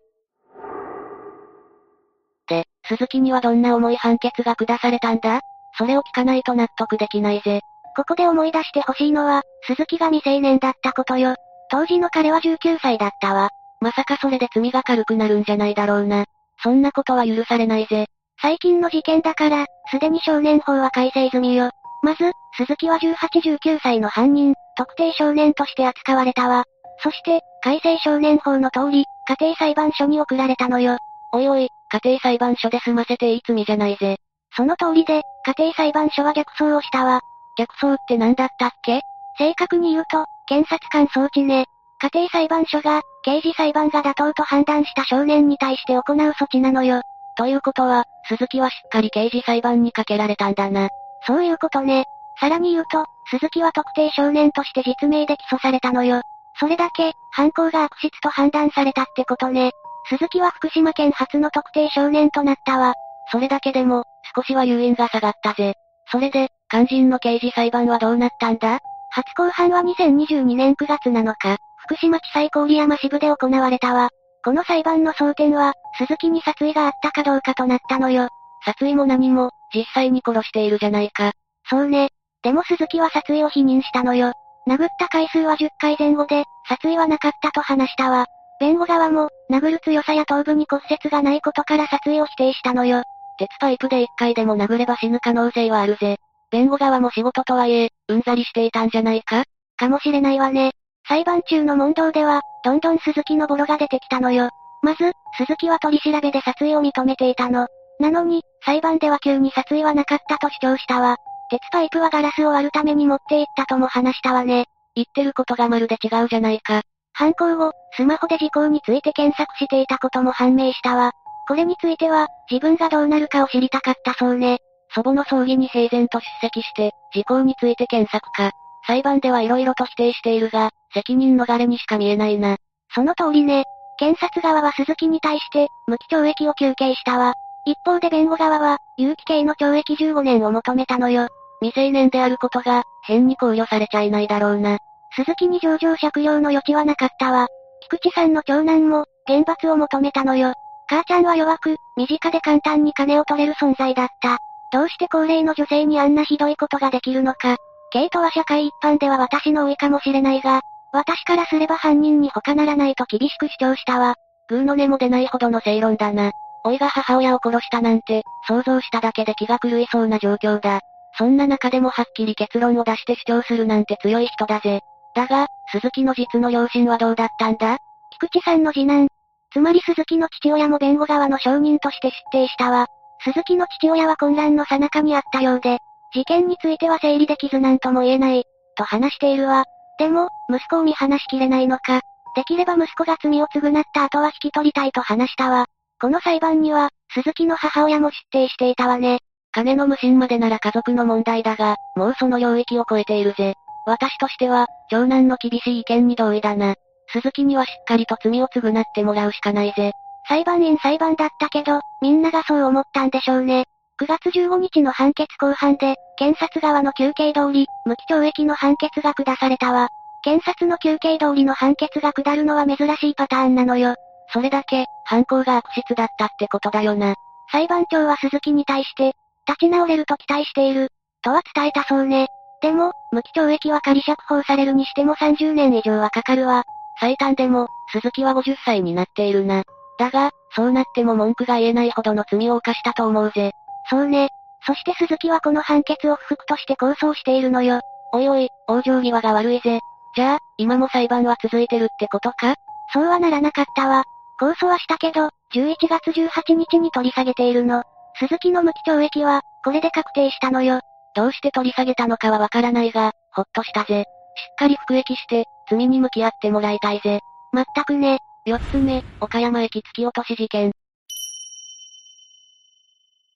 で、鈴木にはどんな重い判決が下されたんだ？それを聞かないと納得できないぜ。ここで思い出してほしいのは、鈴木が未成年だったことよ。当時の彼は19歳だったわ。まさかそれで罪が軽くなるんじゃないだろうな。そんなことは許されないぜ。最近の事件だから、すでに少年法は改正済みよ。まず、鈴木は18、19歳の犯人、特定少年として扱われたわ。そして、改正少年法の通り、家庭裁判所に送られたのよ。おいおい、家庭裁判所で済ませていい罪じゃないぜ。その通りで、家庭裁判所は逆走をしたわ。逆走って何だったっけ？正確に言うと、検察官装置ね。家庭裁判所が、刑事裁判が妥当と判断した少年に対して行う措置なのよ。ということは、鈴木はしっかり刑事裁判にかけられたんだな。そういうことね。さらに言うと、鈴木は特定少年として実名で起訴されたのよ。それだけ、犯行が悪質と判断されたってことね。鈴木は福島県初の特定少年となったわ。それだけでも、少しは誘引が下がったぜ。それで、肝心の刑事裁判はどうなったんだ？初公判は2022年9月7日、福島地裁郡山支部で行われたわ。この裁判の争点は、鈴木に殺意があったかどうかとなったのよ。殺意も何も、実際に殺しているじゃないか。そうね。でも鈴木は殺意を否認したのよ。殴った回数は10回前後で、殺意はなかったと話したわ。弁護側も、殴る強さや頭部に骨折がないことから殺意を否定したのよ。鉄パイプで1回でも殴れば死ぬ可能性はあるぜ。弁護側も仕事とはいえ、うんざりしていたんじゃないか？かもしれないわね。裁判中の問答では、どんどん鈴木のボロが出てきたのよ。まず、鈴木は取り調べで殺意を認めていたの。なのに、裁判では急に殺意はなかったと主張したわ。鉄パイプはガラスを割るために持って行ったとも話したわね。言ってることがまるで違うじゃないか。犯行後、スマホで事項について検索していたことも判明したわ。これについては、自分がどうなるかを知りたかったそうね。祖母の葬儀に平然と出席して、事項について検索か。裁判では色々と否定しているが、責任逃れにしか見えないな。その通りね。検察側は鈴木に対して、無期懲役を求刑したわ。一方で弁護側は、有期刑の懲役15年を求めたのよ。未成年であることが、変に考慮されちゃいないだろうな。鈴木に上場借用の余地はなかったわ。菊池さんの長男も、厳罰を求めたのよ。母ちゃんは弱く、身近で簡単に金を取れる存在だった。どうして高齢の女性にあんなひどいことができるのか。ケイトは社会一般では私の老いかもしれないが、私からすれば犯人に他ならないと厳しく主張したわ。グーの根も出ないほどの正論だな。老いが母親を殺したなんて、想像しただけで気が狂いそうな状況だ。そんな中でもはっきり結論を出して主張するなんて強い人だぜ。だが、鈴木の実の両親はどうだったんだ？菊池さんの次男。つまり鈴木の父親も弁護側の証人として出廷したわ。鈴木の父親は混乱の最中にあったようで、事件については整理できずなんとも言えない、と話しているわ。でも、息子を見放しきれないのか。できれば息子が罪を償った後は引き取りたいと話したわ。この裁判には、鈴木の母親も出廷していたわね。金の無心までなら家族の問題だが、もうその領域を超えているぜ。私としては、長男の厳しい意見に同意だな。鈴木にはしっかりと罪を償ってもらうしかないぜ。裁判員裁判だったけど、みんながそう思ったんでしょうね。9月15日の判決公判で、検察側の休憩通り、無期懲役の判決が下されたわ。検察の休憩通りの判決が下るのは珍しいパターンなのよ。それだけ、犯行が悪質だったってことだよな。裁判長は鈴木に対して、立ち直れると期待している、とは伝えたそうね。でも、無期懲役は仮釈放されるにしても30年以上はかかるわ。最短でも、鈴木は50歳になっているな。だが、そうなっても文句が言えないほどの罪を犯したと思うぜ。そうね。そして鈴木はこの判決を不服として控訴しているのよ。おいおい、往生際が悪いぜ。じゃあ、今も裁判は続いてるってことか？そうはならなかったわ。控訴はしたけど、11月18日に取り下げているの。鈴木の無期懲役は、これで確定したのよ。どうして取り下げたのかはわからないが、ほっとしたぜ。しっかり服役して、罪に向き合ってもらいたいぜ。まったくね。四つ目、岡山駅突き落とし事件。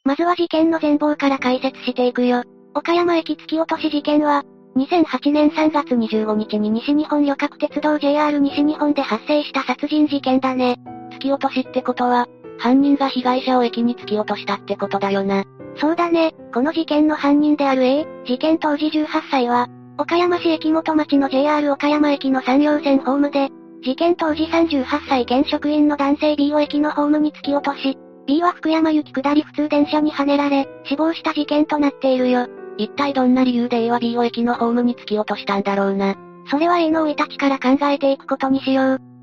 まずは事件の全貌から解説していくよ。岡山駅突き落とし事件は、2008年3月25日に西日本旅客鉄道 JR 西日本で発生した殺人事件だね。突き落としってことは、犯人が被害者を駅に突き落としたってことだよな。そうだね、この事件の犯人である A、事件当時18歳は、岡山市駅元町の JR 岡山駅の山陽線ホームで、事件当時38歳現職員の男性 B を駅のホームに突き落とし、B は福山行き下り普通電車にはねられ、死亡した事件となっているよ。一体どんな理由で A は B を駅のホームに突き落としたんだろうな。それは A の生い立ちから考えていくことにしよう。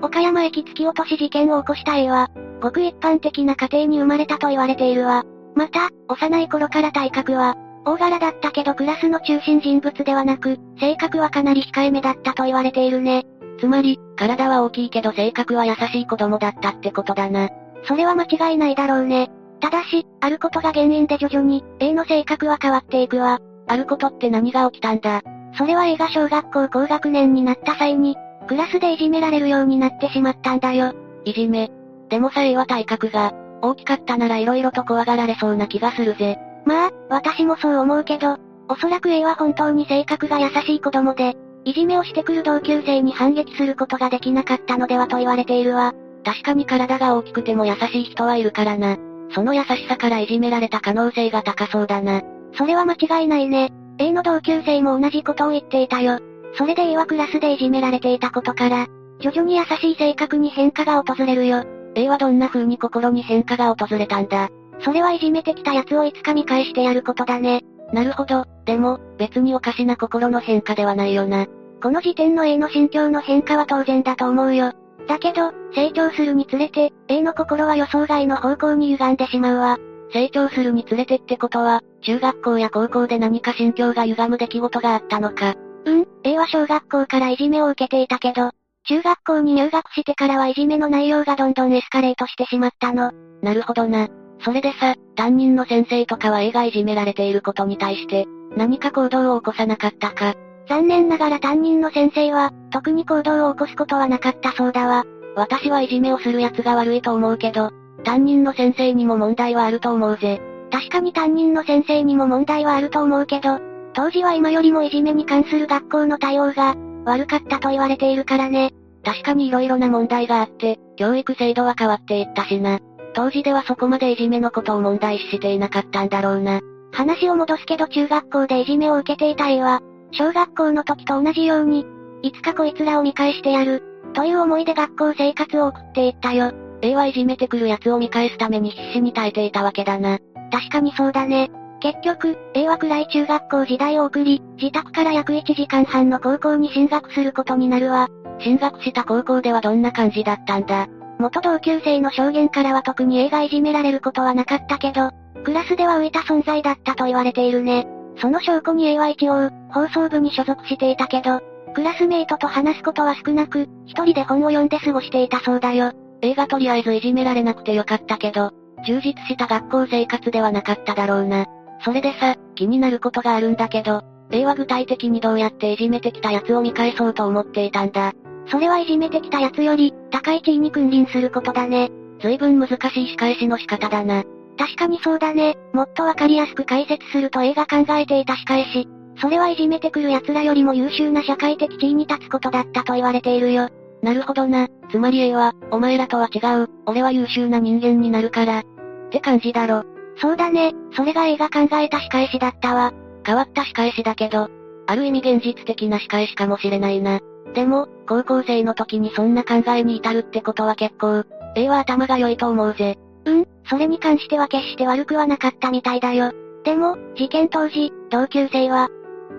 岡山駅突き落とし事件を起こした A は、ごく一般的な家庭に生まれたと言われているわ。また、幼い頃から体格は、大柄だったけどクラスの中心人物ではなく、性格はかなり控えめだったと言われているね。つまり、体は大きいけど性格は優しい子供だったってことだな。それは間違いないだろうね。ただし、あることが原因で徐々に、A の性格は変わっていくわ。あることって何が起きたんだ？それは A が小学校高学年になった際に、クラスでいじめられるようになってしまったんだよ。いじめ。でもさ A は体格が、大きかったなら色々と怖がられそうな気がするぜ。まあ、私もそう思うけど、おそらく A は本当に性格が優しい子供で、いじめをしてくる同級生に反撃することができなかったのではと言われているわ。確かに体が大きくても優しい人はいるからな。その優しさからいじめられた可能性が高そうだな。それは間違いないね。A の同級生も同じことを言っていたよ。それで A はクラスでいじめられていたことから、徐々に優しい性格に変化が訪れるよ。A はどんな風に心に変化が訪れたんだそれはいじめてきた奴をいつか見返してやることだね。なるほど。でも、別におかしな心の変化ではないよな。この時点の A の心境の変化は当然だと思うよ。だけど、成長するにつれて、A の心は予想外の方向に歪んでしまうわ。成長するにつれてってことは、中学校や高校で何か心境が歪む出来事があったのか。うん、A は小学校からいじめを受けていたけど、中学校に入学してからはいじめの内容がどんどんエスカレートしてしまったの。なるほどな。それでさ、担任の先生とかは A がいじめられていることに対して、何か行動を起こさなかったか。残念ながら担任の先生は、特に行動を起こすことはなかったそうだわ。私はいじめをする奴が悪いと思うけど、担任の先生にも問題はあると思うぜ。確かに担任の先生にも問題はあると思うけど、当時は今よりもいじめに関する学校の対応が、悪かったと言われているからね。確かに色々な問題があって、教育制度は変わっていったしな。当時ではそこまでいじめのことを問題視していなかったんだろうな。話を戻すけど中学校でいじめを受けていた A は、小学校の時と同じように、いつかこいつらを見返してやる、という思いで学校生活を送っていったよ。A はいじめてくる奴を見返すために必死に耐えていたわけだな。確かにそうだね。結局、A は暗い中学校時代を送り、自宅から約1時間半の高校に進学することになるわ。進学した高校ではどんな感じだったんだ？元同級生の証言からは特に A がいじめられることはなかったけど、クラスでは浮いた存在だったと言われているね。その証拠に A は一応、放送部に所属していたけど、クラスメイトと話すことは少なく、一人で本を読んで過ごしていたそうだよ。A がとりあえずいじめられなくてよかったけど、充実した学校生活ではなかっただろうな。それでさ、気になることがあるんだけど、A は具体的にどうやっていじめてきた奴を見返そうと思っていたんだ。それはいじめてきた奴より、高い地位に君臨することだね。随分難しい仕返しの仕方だな。確かにそうだね。もっとわかりやすく解説すると A が考えていた仕返し。それはいじめてくる奴らよりも優秀な社会的地位に立つことだったと言われているよ。なるほどな。つまり A は、お前らとは違う、俺は優秀な人間になるから。って感じだろ。そうだね。それが A が考えた仕返しだったわ。変わった仕返しだけど、ある意味現実的な仕返しかもしれないな。でも、高校生の時にそんな考えに至るってことは結構、A は頭が良いと思うぜ。うん、それに関しては決して悪くはなかったみたいだよ。でも、事件当時、同級生は、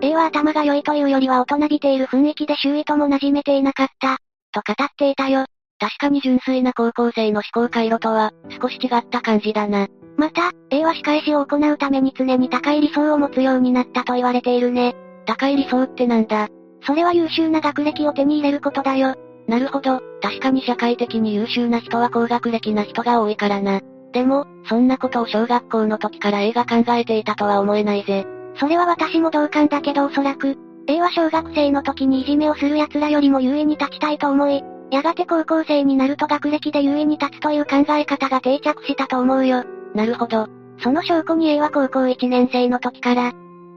A は頭が良いというよりは大人びている雰囲気で周囲とも馴染めていなかった、と語っていたよ。確かに純粋な高校生の思考回路とは、少し違った感じだな。また、A は仕返しを行うために常に高い理想を持つようになったと言われているね。高い理想ってなんだ？それは優秀な学歴を手に入れることだよ。なるほど、確かに社会的に優秀な人は高学歴な人が多いからな。でも、そんなことを小学校の時から A が考えていたとは思えないぜ。それは私も同感だけどおそらく、A は小学生の時にいじめをする奴らよりも優位に立ちたいと思い、やがて高校生になると学歴で優位に立つという考え方が定着したと思うよ。なるほど。その証拠に A は高校1年生の時から、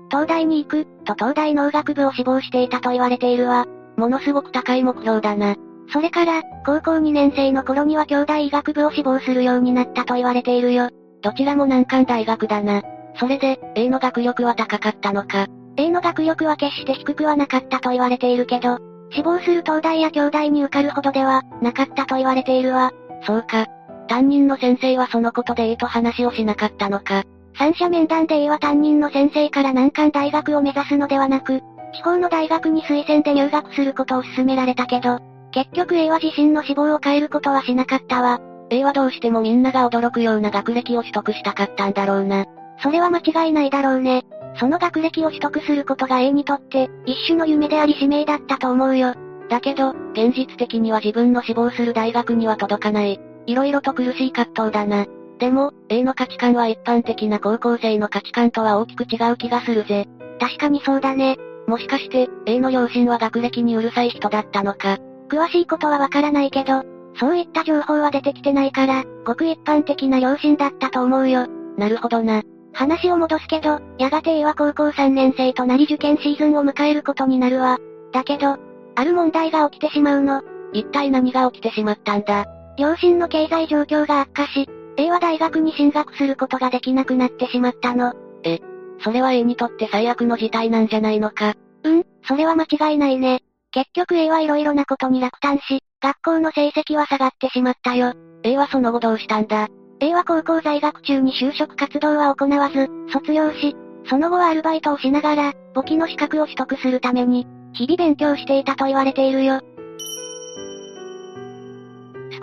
東大に行く、と東大農学部を志望していたと言われているわ。ものすごく高い目標だな。それから、高校2年生の頃には兄弟医学部を志望するようになったと言われているよ。どちらも難関大学だな。それで、A の学力は高かったのか。A の学力は決して低くはなかったと言われているけど、志望する東大や兄弟に受かるほどでは、なかったと言われているわ。そうか。担任の先生はそのことで A と話をしなかったのか。三者面談で A は担任の先生から難関大学を目指すのではなく、地方の大学に推薦で入学することを勧められたけど、結局 A は自身の志望を変えることはしなかったわ。A はどうしてもみんなが驚くような学歴を取得したかったんだろうな。それは間違いないだろうね。その学歴を取得することが A にとって、一種の夢であり使命だったと思うよ。だけど、現実的には自分の志望する大学には届かない。色々と苦しい葛藤だな。でも、A の価値観は一般的な高校生の価値観とは大きく違う気がするぜ。確かにそうだね。もしかして、A の両親は学歴にうるさい人だったのか。詳しいことはわからないけど、そういった情報は出てきてないから、ごく一般的な両親だったと思うよ。なるほどな。話を戻すけど、やがて A は高校3年生となり受験シーズンを迎えることになるわ。だけど、ある問題が起きてしまうの。一体何が起きてしまったんだ？両親の経済状況が悪化し、A は大学に進学することができなくなってしまったの。え、それは A にとって最悪の事態なんじゃないのか？うん、それは間違いないね。結局 A は色々なことに落胆し、学校の成績は下がってしまったよ。A はその後どうしたんだ ?A は高校在学中に就職活動は行わず、卒業し、その後はアルバイトをしながら、簿記の資格を取得するために、日々勉強していたと言われているよ。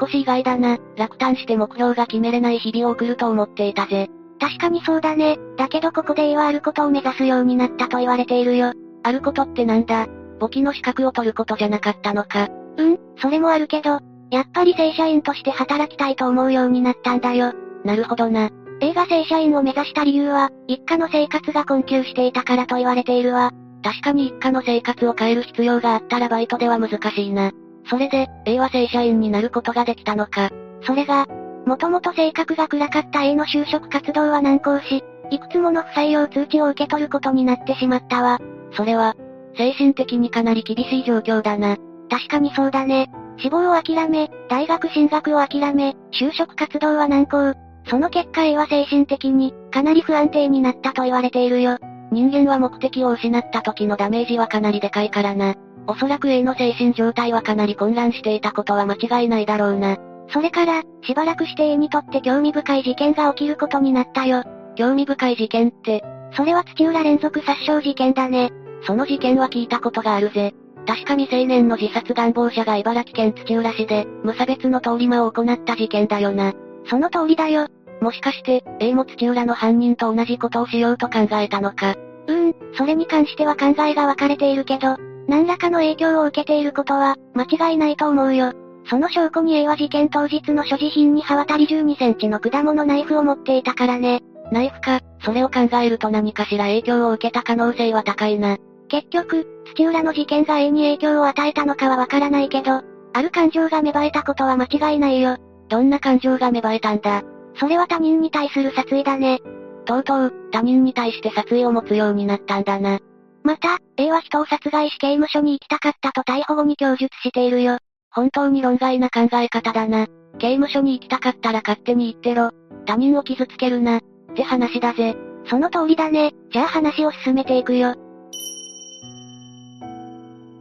少し意外だな。落胆して目標が決めれない日々を送ると思っていたぜ。確かにそうだね。だけどここで A はあることを目指すようになったと言われているよ。あることってなんだ？簿記の資格を取ることじゃなかったのか。うん、それもあるけど、やっぱり正社員として働きたいと思うようになったんだよ。なるほどな。A が正社員を目指した理由は、一家の生活が困窮していたからと言われているわ。確かに一家の生活を変える必要があったらバイトでは難しいな。それで、A は正社員になることができたのか。それが、もともと性格が暗かった A の就職活動は難航し、いくつもの不採用通知を受け取ることになってしまったわ。それは、精神的にかなり厳しい状況だな。確かにそうだね。志望を諦め、大学進学を諦め、就職活動は難航。その結果 A は精神的に、かなり不安定になったと言われているよ。人間は目的を失った時のダメージはかなりでかいからな。おそらく A の精神状態はかなり混乱していたことは間違いないだろうな。それから、しばらくして A にとって興味深い事件が起きることになったよ。興味深い事件って、それは土浦連続殺傷事件だね。その事件は聞いたことがあるぜ。確か未成年の自殺願望者が茨城県土浦市で、無差別の通り魔を行った事件だよな。その通りだよ。もしかして、A も土浦の犯人と同じことをしようと考えたのか。うーん、それに関しては考えが分かれているけど、何らかの影響を受けていることは、間違いないと思うよ。その証拠に A は事件当日の所持品に刃渡り12センチの果物ナイフを持っていたからね。ナイフか、それを考えると何かしら影響を受けた可能性は高いな。結局、土浦の事件が A に影響を与えたのかはわからないけど、ある感情が芽生えたことは間違いないよ。どんな感情が芽生えたんだそれは他人に対する殺意だね。とうとう、他人に対して殺意を持つようになったんだな。また、A は人を殺害し刑務所に行きたかったと逮捕後に供述しているよ。本当に論外な考え方だな。刑務所に行きたかったら勝手に行ってろ。他人を傷つけるな。って話だぜ。その通りだね。じゃあ話を進めていくよ。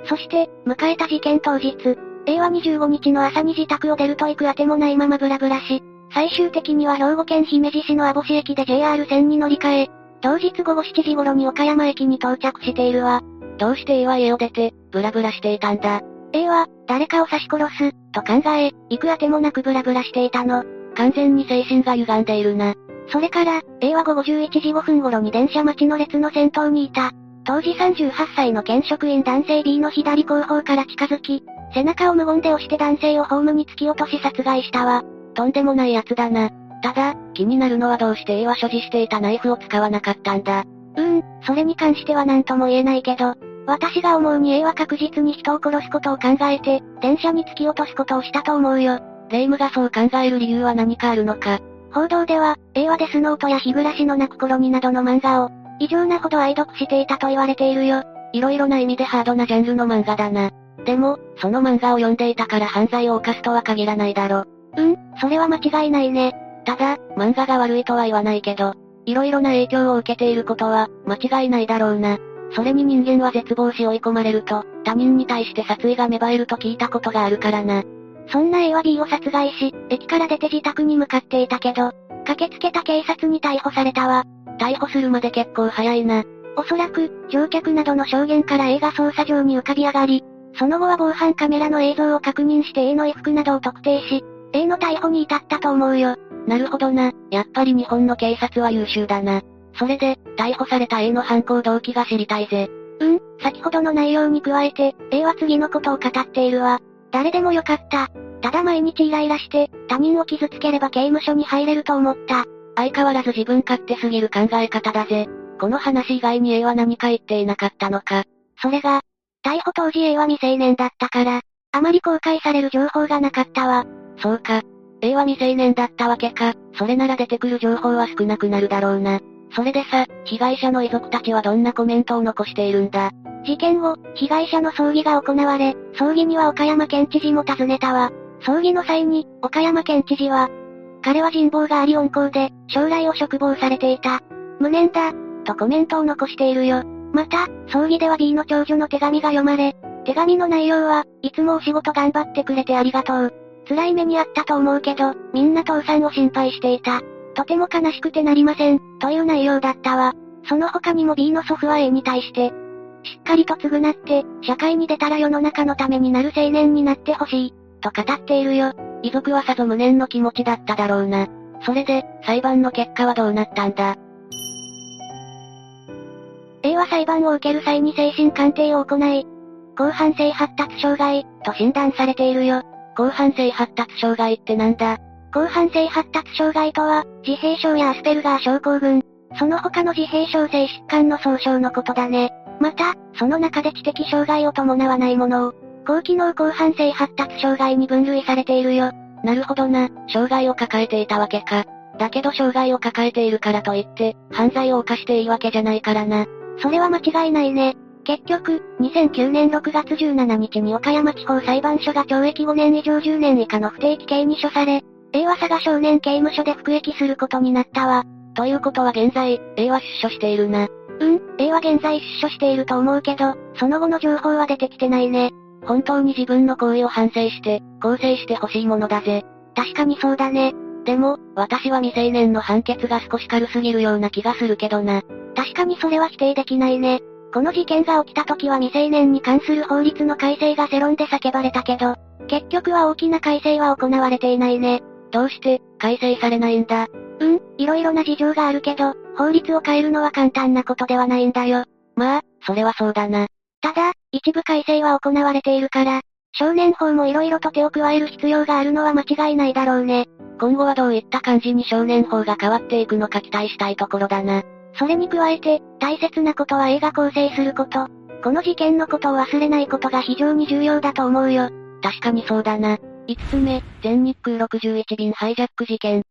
そして、迎えた事件当日、A は25日の朝に自宅を出ると行くあてもないままブラブラし、最終的には兵庫県姫路市の網干駅で JR 線に乗り換え、当日午後7時頃に岡山駅に到着しているわ。どうして A は家を出て、ブラブラしていたんだ ?A は、誰かを刺し殺す、と考え、行くあてもなくブラブラしていたの。完全に精神が歪んでいるな。それから、A は午後11時5分頃に電車待ちの列の先頭にいた。当時38歳の県職員男性 B の左後方から近づき、背中を無言で押して男性をホームに突き落とし殺害したわ。とんでもない奴だな。ただ、気になるのはどうして A は所持していたナイフを使わなかったんだ。うーん、それに関しては何とも言えないけど、私が思うに A は確実に人を殺すことを考えて、電車に突き落とすことをしたと思うよ。レイムがそう考える理由は何かあるのか。報道では、A はデスノートや日暮らしの泣く頃になどの漫画を、異常なほど愛読していたと言われているよ。いろいろな意味でハードなジャンルの漫画だな。でも、その漫画を読んでいたから犯罪を犯すとは限らないだろ。うん、それは間違いないね。ただ、漫画が悪いとは言わないけど、いろいろな影響を受けていることは、間違いないだろうな。それに人間は絶望し追い込まれると、他人に対して殺意が芽生えると聞いたことがあるからな。そんな A は B を殺害し、駅から出て自宅に向かっていたけど、駆けつけた警察に逮捕されたわ。逮捕するまで結構早いな。おそらく、乗客などの証言から A が捜査上に浮かび上がり、その後は防犯カメラの映像を確認して A の衣服などを特定し、A の逮捕に至ったと思うよ。なるほどな。やっぱり日本の警察は優秀だな。それで、逮捕された A の犯行動機が知りたいぜ。うん、先ほどの内容に加えて、A は次のことを語っているわ。誰でもよかった。ただ毎日イライラして、他人を傷つければ刑務所に入れると思った。相変わらず自分勝手すぎる考え方だぜ。この話以外に A は何か言っていなかったのか。それが、逮捕当時 A は未成年だったから、あまり公開される情報がなかったわ。そうか。A は未成年だったわけか。それなら出てくる情報は少なくなるだろうな。それでさ、被害者の遺族たちはどんなコメントを残しているんだ？事件後、被害者の葬儀が行われ、葬儀には岡山県知事も訪ねたわ。葬儀の際に、岡山県知事は、彼は人望があり温厚で、将来を嘱望されていた。無念だ、とコメントを残しているよ。また、葬儀では B の長女の手紙が読まれ、手紙の内容は、いつもお仕事頑張ってくれてありがとう。辛い目にあったと思うけど、みんな父さんを心配していた。とても悲しくてなりません、という内容だったわ。その他にも B の祖父は A に対して、しっかりと償って、社会に出たら世の中のためになる青年になってほしい、と語っているよ。遺族はさぞ無念の気持ちだっただろうな。それで、裁判の結果はどうなったんだ？A は裁判を受ける際に精神鑑定を行い、広範性発達障害、と診断されているよ。広範性発達障害ってなんだ？広範性発達障害とは、自閉症やアスペルガー症候群、その他の自閉症性疾患の総称のことだね。また、その中で知的障害を伴わないものを、高機能広範性発達障害に分類されているよ。なるほどな、障害を抱えていたわけか。だけど障害を抱えているからといって、犯罪を犯していいわけじゃないからな。それは間違いないね。結局、2009年6月17日に岡山地方裁判所が懲役5年以上10年以下の不定期刑に処され、A は佐賀少年刑務所で服役することになったわ。ということは現在、A は出所しているな。うん、A は現在出所していると思うけど、その後の情報は出てきてないね。本当に自分の行為を反省して、更生してほしいものだぜ。確かにそうだね。でも、私は未成年の判決が少し軽すぎるような気がするけどな。確かにそれは否定できないね。この事件が起きた時は未成年に関する法律の改正が世論で叫ばれたけど、結局は大きな改正は行われていないね。どうして、改正されないんだ？うん、いろいろな事情があるけど、法律を変えるのは簡単なことではないんだよ。まあ、それはそうだな。ただ、一部改正は行われているから、少年法も色々と手を加える必要があるのは間違いないだろうね。今後はどういった感じに少年法が変わっていくのか期待したいところだな。それに加えて、大切なことは映画構成すること。この事件のことを忘れないことが非常に重要だと思うよ。確かにそうだな。5つ目、全日空61便ハイジャック事件。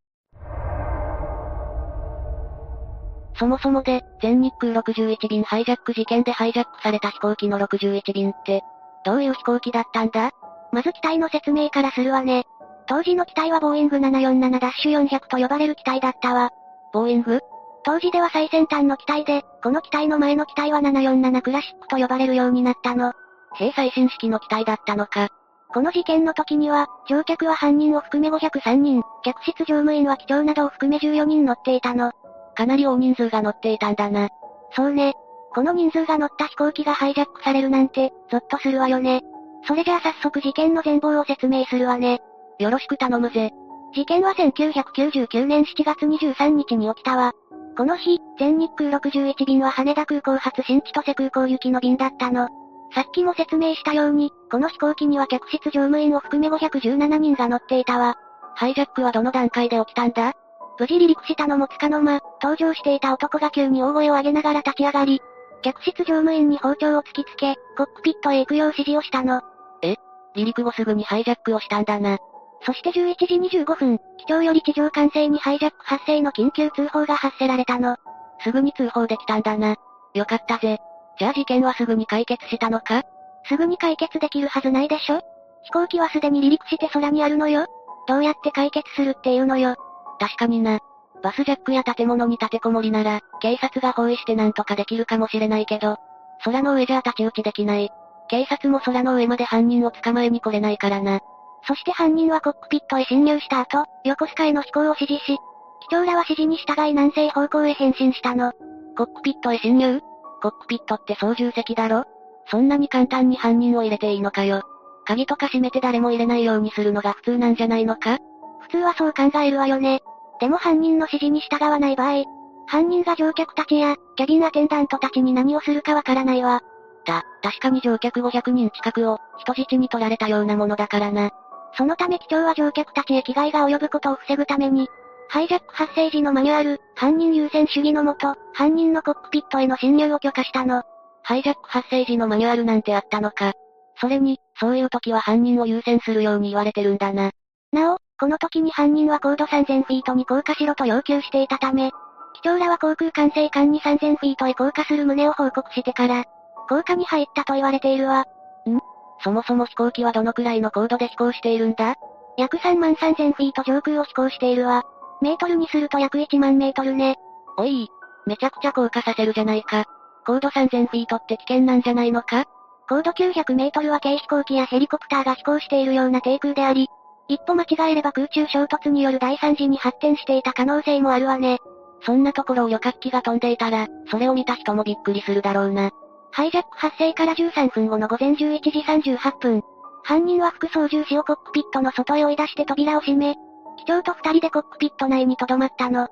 そもそもで、全日空61便ハイジャック事件でハイジャックされた飛行機の61便って、どういう飛行機だったんだ？まず機体の説明からするわね。当時の機体はボーイング747-400と呼ばれる機体だったわ。ボーイング？当時では最先端の機体で、この機体の前の機体は747クラシックと呼ばれるようになったの。兵最新式の機体だったのか。この事件の時には、乗客は犯人を含め503人、客室乗務員は機長などを含め14人乗っていたの。かなり大人数が乗っていたんだな。そうね。この人数が乗った飛行機がハイジャックされるなんて、ゾッとするわよね。それじゃあ早速事件の全貌を説明するわね。よろしく頼むぜ。事件は1999年7月23日に起きたわ。この日、全日空61便は羽田空港発新千歳空港行きの便だったの。さっきも説明したように、この飛行機には客室乗務員を含め517人が乗っていたわ。ハイジャックはどの段階で起きたんだ？無事離陸したのもつかの間、搭乗していた男が急に大声を上げながら立ち上がり、客室乗務員に包丁を突きつけ、コックピットへ行くよう指示をしたの。え？離陸後すぐにハイジャックをしたんだな。そして11時25分、機長より地上管制にハイジャック発生の緊急通報が発せられたの。すぐに通報できたんだな。よかったぜ。じゃあ事件はすぐに解決したのか？すぐに解決できるはずないでしょ？飛行機はすでに離陸して空にあるのよ。どうやって解決するっていうのよ。確かにな。バスジャックや建物に立てこもりなら、警察が包囲してなんとかできるかもしれないけど、空の上じゃ太刀打ちできない。警察も空の上まで犯人を捕まえに来れないからな。そして犯人はコックピットへ侵入した後、横須賀への飛行を指示し、機長らは指示に従い南西方向へ変身したの。コックピットへ侵入？コックピットって操縦席だろ？そんなに簡単に犯人を入れていいのかよ。鍵とか閉めて誰も入れないようにするのが普通なんじゃないのか？普通はそう考えるわよね。でも犯人の指示に従わない場合、犯人が乗客たちや、キャビンアテンダントたちに何をするかわからないわ。だ、確かに乗客500人近くを、人質に取られたようなものだからな。そのため機長は乗客たちへ危害が及ぶことを防ぐために、ハイジャック発生時のマニュアル、犯人優先主義のもと、犯人のコックピットへの侵入を許可したの。ハイジャック発生時のマニュアルなんてあったのか。それに、そういう時は犯人を優先するように言われてるんだな。なお、この時に犯人は高度3000フィートに降下しろと要求していたため、機長らは航空管制官に3000フィートへ降下する旨を報告してから、降下に入ったと言われているわ。ん？そもそも飛行機はどのくらいの高度で飛行しているんだ？約3万3000フィート上空を飛行しているわ。メートルにすると約1万メートルね。おい、めちゃくちゃ降下させるじゃないか。高度3000フィートって危険なんじゃないのか？高度900メートルは軽飛行機やヘリコプターが飛行しているような低空であり、一歩間違えれば空中衝突による大惨事に発展していた可能性もあるわね。そんなところを旅客機が飛んでいたら、それを見た人もびっくりするだろうな。ハイジャック発生から13分後の午前11時38分。犯人は副操縦士をコックピットの外へ追い出して扉を閉め、機長と二人でコックピット内に留まったの。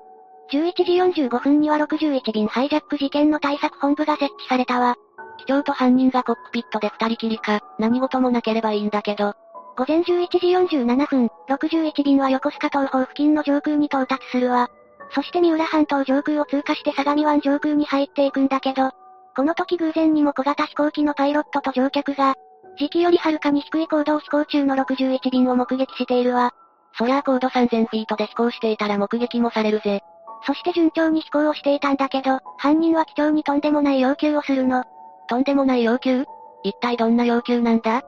11時45分には61便ハイジャック事件の対策本部が設置されたわ。機長と犯人がコックピットで二人きりか、何事もなければいいんだけど。午前11時47分、61便は横須賀東方付近の上空に到達するわ。そして三浦半島上空を通過して相模湾上空に入っていくんだけど、この時偶然にも小型飛行機のパイロットと乗客が、時期よりはるかに低い高度を飛行中の61便を目撃しているわ。そりゃあ高度3000フィートで飛行していたら目撃もされるぜ。そして順調に飛行をしていたんだけど、犯人は機長にとんでもない要求をするの。とんでもない要求？一体どんな要求なんだ？機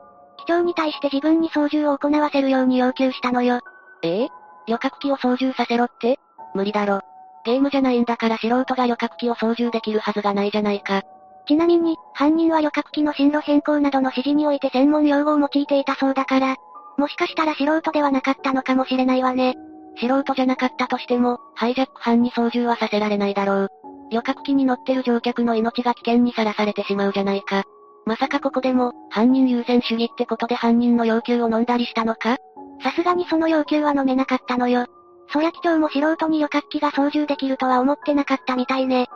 長に対して自分に操縦を行わせるように要求したのよ。ええ？旅客機を操縦させろって？無理だろ。ゲームじゃないんだから素人が旅客機を操縦できるはずがないじゃないか。ちなみに、犯人は旅客機の進路変更などの指示において専門用語を用いていたそうだから、もしかしたら素人ではなかったのかもしれないわね。素人じゃなかったとしても、ハイジャック犯に操縦はさせられないだろう。旅客機に乗ってる乗客の命が危険にさらされてしまうじゃないか。まさかここでも、犯人優先主義ってことで犯人の要求を飲んだりしたのか？さすがにその要求は飲めなかったのよ。そりゃ機長も素人に旅客機が操縦できるとは思ってなかったみたいね。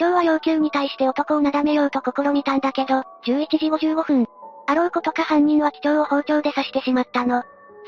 機長は要求に対して男をなだめようと試みたんだけど、11時55分。あろうことか犯人は機長を包丁で刺してしまったの。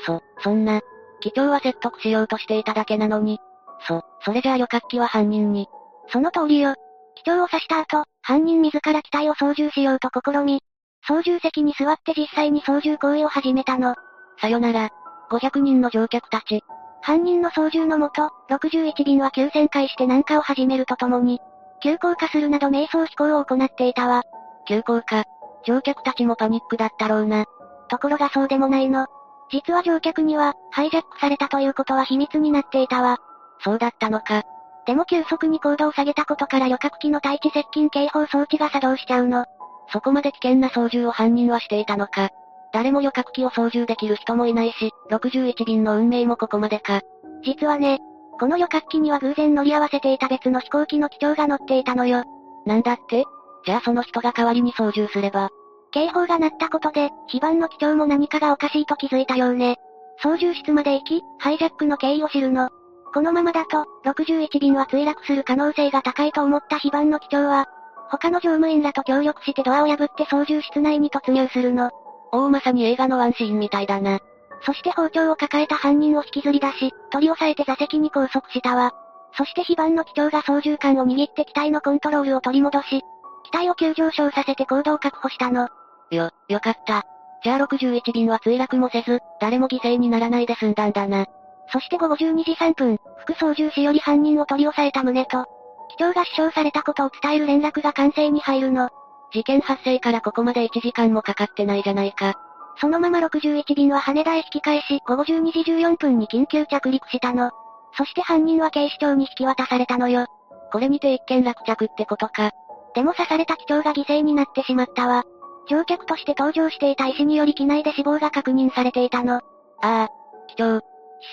そ、そんな。機長は説得しようとしていただけなのに。そ、それじゃあ旅客機は犯人に。その通りよ。機長を刺した後、犯人自ら機体を操縦しようと試み、操縦席に座って実際に操縦行為を始めたの。さよなら。500人の乗客たち。犯人の操縦のもと、61便は急旋回して南下を始めるとともに、急降下するなど迷走飛行を行っていたわ。急降下。乗客たちもパニックだったろうな。ところがそうでもないの。実は乗客には、ハイジャックされたということは秘密になっていたわ。そうだったのか。でも急速に高度を下げたことから旅客機の対地接近警報装置が作動しちゃうの。そこまで危険な操縦を犯人はしていたのか。誰も旅客機を操縦できる人もいないし、61便の運命もここまでか。実はね、この旅客機には偶然乗り合わせていた別の飛行機の機長が乗っていたのよ。なんだって？じゃあその人が代わりに操縦すれば。警報が鳴ったことで、非番の機長も何かがおかしいと気づいたようね。操縦室まで行き、ハイジャックの経緯を知るの。このままだと、61便は墜落する可能性が高いと思った非番の機長は、他の乗務員らと協力してドアを破って操縦室内に突入するの。おおまさに映画のワンシーンみたいだな。そして包丁を抱えた犯人を引きずり出し、取り押さえて座席に拘束したわ。そして非番の機長が操縦桿を握って機体のコントロールを取り戻し、機体を急上昇させて行動確保したの。よ、よかった。じゃあ61便は墜落もせず、誰も犠牲にならないで済んだんだな。そして午後12時3分、副操縦士より犯人を取り押さえた旨と、機長が死傷されたことを伝える連絡が管制に入るの。事件発生からここまで1時間もかかってないじゃないか。そのまま61便は羽田へ引き返し、午後12時14分に緊急着陸したの。そして犯人は警視庁に引き渡されたのよ。これにて一件落着ってことか。でも刺された機長が犠牲になってしまったわ。乗客として搭乗していた医師により機内で死亡が確認されていたの。ああ、機長。必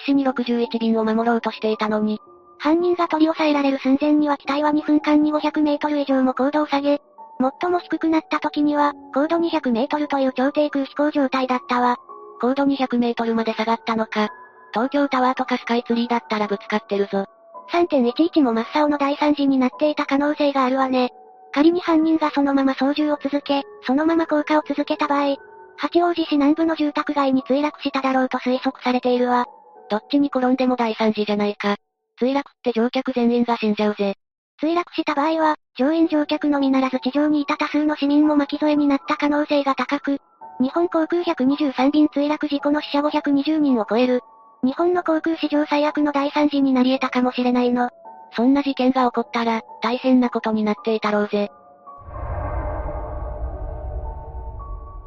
死に61便を守ろうとしていたのに。犯人が取り押さえられる寸前には機体は2分間に500メートル以上も高度を下げ、最も低くなった時には、高度200メートルという超低空飛行状態だったわ。高度200メートルまで下がったのか。東京タワーとかスカイツリーだったらぶつかってるぞ。3.11も真っ青の大惨事になっていた可能性があるわね。仮に犯人がそのまま操縦を続け、そのまま降下を続けた場合、八王子市南部の住宅街に墜落しただろうと推測されているわ。どっちに転んでも大惨事じゃないか。墜落って乗客全員が死んじゃうぜ。墜落した場合は、乗員乗客のみならず地上にいた多数の市民も巻き添えになった可能性が高く、日本航空123便墜落事故の死者520人を超える。日本の航空史上最悪の大惨事になり得たかもしれないの。そんな事件が起こったら、大変なことになっていたろうぜ。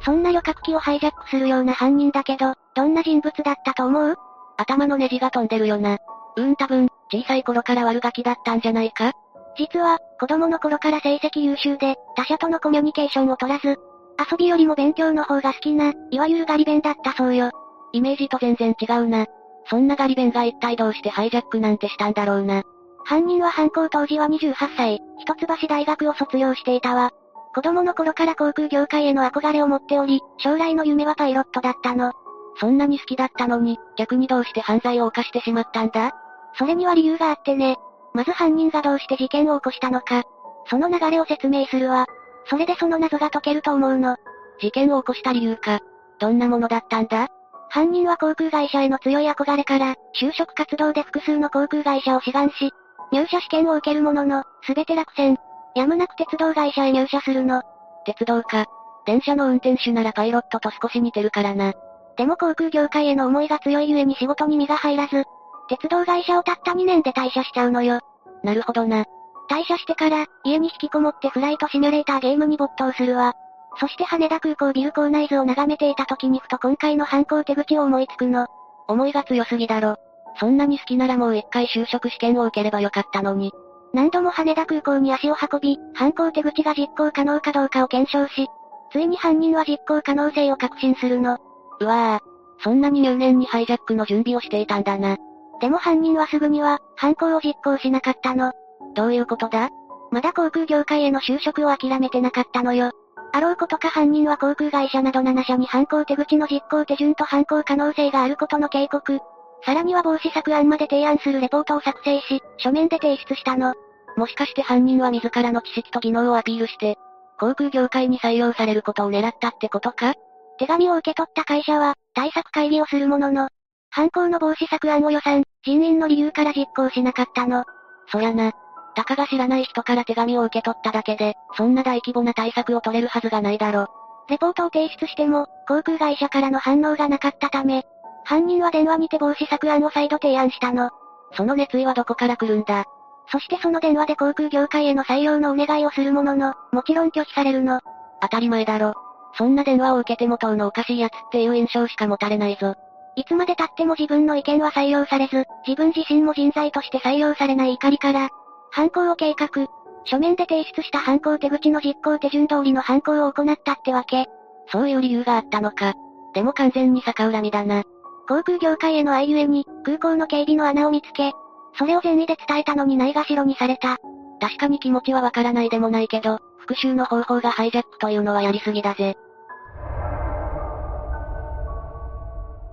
そんな旅客機をハイジャックするような犯人だけど、どんな人物だったと思う？頭のネジが飛んでるよな。うーん多分、小さい頃から悪ガキだったんじゃないか？実は、子供の頃から成績優秀で、他者とのコミュニケーションを取らず、遊びよりも勉強の方が好きな、いわゆるガリ弁だったそうよ。イメージと全然違うな。そんなガリ弁が一体どうしてハイジャックなんてしたんだろうな。犯人は犯行当時は28歳、一橋大学を卒業していたわ。子供の頃から航空業界への憧れを持っており、将来の夢はパイロットだったの。そんなに好きだったのに、逆にどうして犯罪を犯してしまったんだ？それには理由があってね。まず犯人がどうして事件を起こしたのか。その流れを説明するわ。それでその謎が解けると思うの。事件を起こした理由か。どんなものだったんだ？犯人は航空会社への強い憧れから、就職活動で複数の航空会社を志願し、入社試験を受けるものの、すべて落選。やむなく鉄道会社へ入社するの。鉄道か。電車の運転手ならパイロットと少し似てるからな。でも航空業界への思いが強いゆえに仕事に身が入らず、鉄道会社をたった2年で退社しちゃうのよ。なるほどな。退社してから、家に引きこもってフライトシミュレーターゲームに没頭するわ。そして羽田空港ビル構内図を眺めていた時にふと今回の犯行手口を思いつくの。思いが強すぎだろ。そんなに好きならもう一回就職試験を受ければよかったのに。何度も羽田空港に足を運び、犯行手口が実行可能かどうかを検証し、ついに犯人は実行可能性を確信するの。うわぁ、そんなに入念にハイジャックの準備をしていたんだな。でも犯人はすぐには、犯行を実行しなかったの。どういうことだ？まだ航空業界への就職を諦めてなかったのよ。あろうことか犯人は航空会社など7社に犯行手口の実行手順と犯行可能性があることの警告。さらには防止策案まで提案するレポートを作成し、書面で提出したの。もしかして犯人は自らの知識と技能をアピールして、航空業界に採用されることを狙ったってことか？手紙を受け取った会社は、対策会議をするものの、犯行の防止策案を予算、人員の理由から実行しなかったの。そりゃな。たかが知らない人から手紙を受け取っただけで、そんな大規模な対策を取れるはずがないだろ。レポートを提出しても、航空会社からの反応がなかったため、犯人は電話にて防止策案を再度提案したの。その熱意はどこから来るんだ？そしてその電話で航空業界への採用のお願いをするものの、もちろん拒否されるの。当たり前だろ。そんな電話を受けても当のおかしいやつっていう印象しか持たれないぞ。いつまで経っても自分の意見は採用されず、自分自身も人材として採用されない怒りから、犯行を計画。書面で提出した犯行手口の実行手順通りの犯行を行ったってわけ。そういう理由があったのか。でも完全に逆恨みだな。航空業界への愛ゆえに、空港の警備の穴を見つけ、それを善意で伝えたのにないがしろにされた。確かに気持ちはわからないでもないけど、復讐の方法がハイジャックというのはやりすぎだぜ。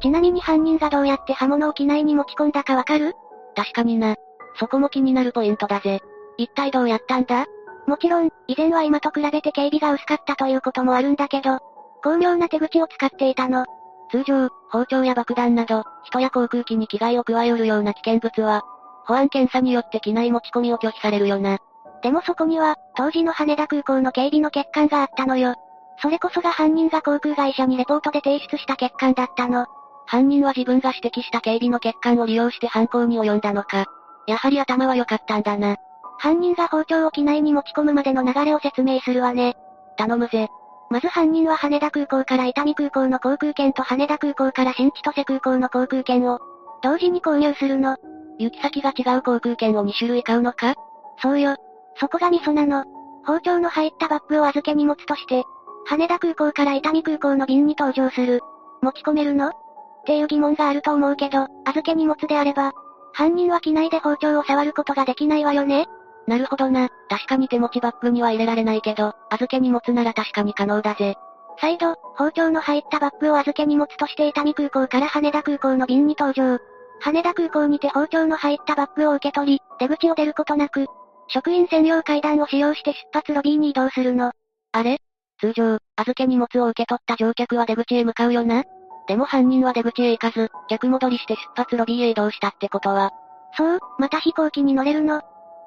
ちなみに犯人がどうやって刃物を機内に持ち込んだかわかる？確かにな。そこも気になるポイントだぜ。一体どうやったんだ？もちろん、以前は今と比べて警備が薄かったということもあるんだけど、巧妙な手口を使っていたの。通常、包丁や爆弾など、人や航空機に危害を加えうるような危険物は、保安検査によって機内持ち込みを拒否されるよな。でもそこには、当時の羽田空港の警備の欠陥があったのよ。それこそが犯人が航空会社にレポートで提出した欠陥だったの。犯人は自分が指摘した警備の欠陥を利用して犯行に及んだのか。やはり頭は良かったんだな。犯人が包丁を機内に持ち込むまでの流れを説明するわね。頼むぜ。まず犯人は羽田空港から伊丹空港の航空券と羽田空港から新千歳空港の航空券を、同時に購入するの。行き先が違う航空券を2種類買うのか？そうよ。そこがミソなの。包丁の入ったバッグを預け荷物として、羽田空港から伊丹空港の便に搭乗する。持ち込めるの？っていう疑問があると思うけど、預け荷物であれば、犯人は機内で包丁を触ることができないわよね？なるほどな。確かに手持ちバッグには入れられないけど、預け荷物なら確かに可能だぜ。再度、包丁の入ったバッグを預け荷物として伊丹空港から羽田空港の便に搭乗。羽田空港にて包丁の入ったバッグを受け取り、出口を出ることなく、職員専用階段を使用して出発ロビーに移動するの。あれ？通常、預け荷物を受け取った乗客は出口へ向かうよな？でも犯人は出口へ行かず、逆戻りして出発ロビーへ移動したってことは。そう、また飛行機に乗れるの。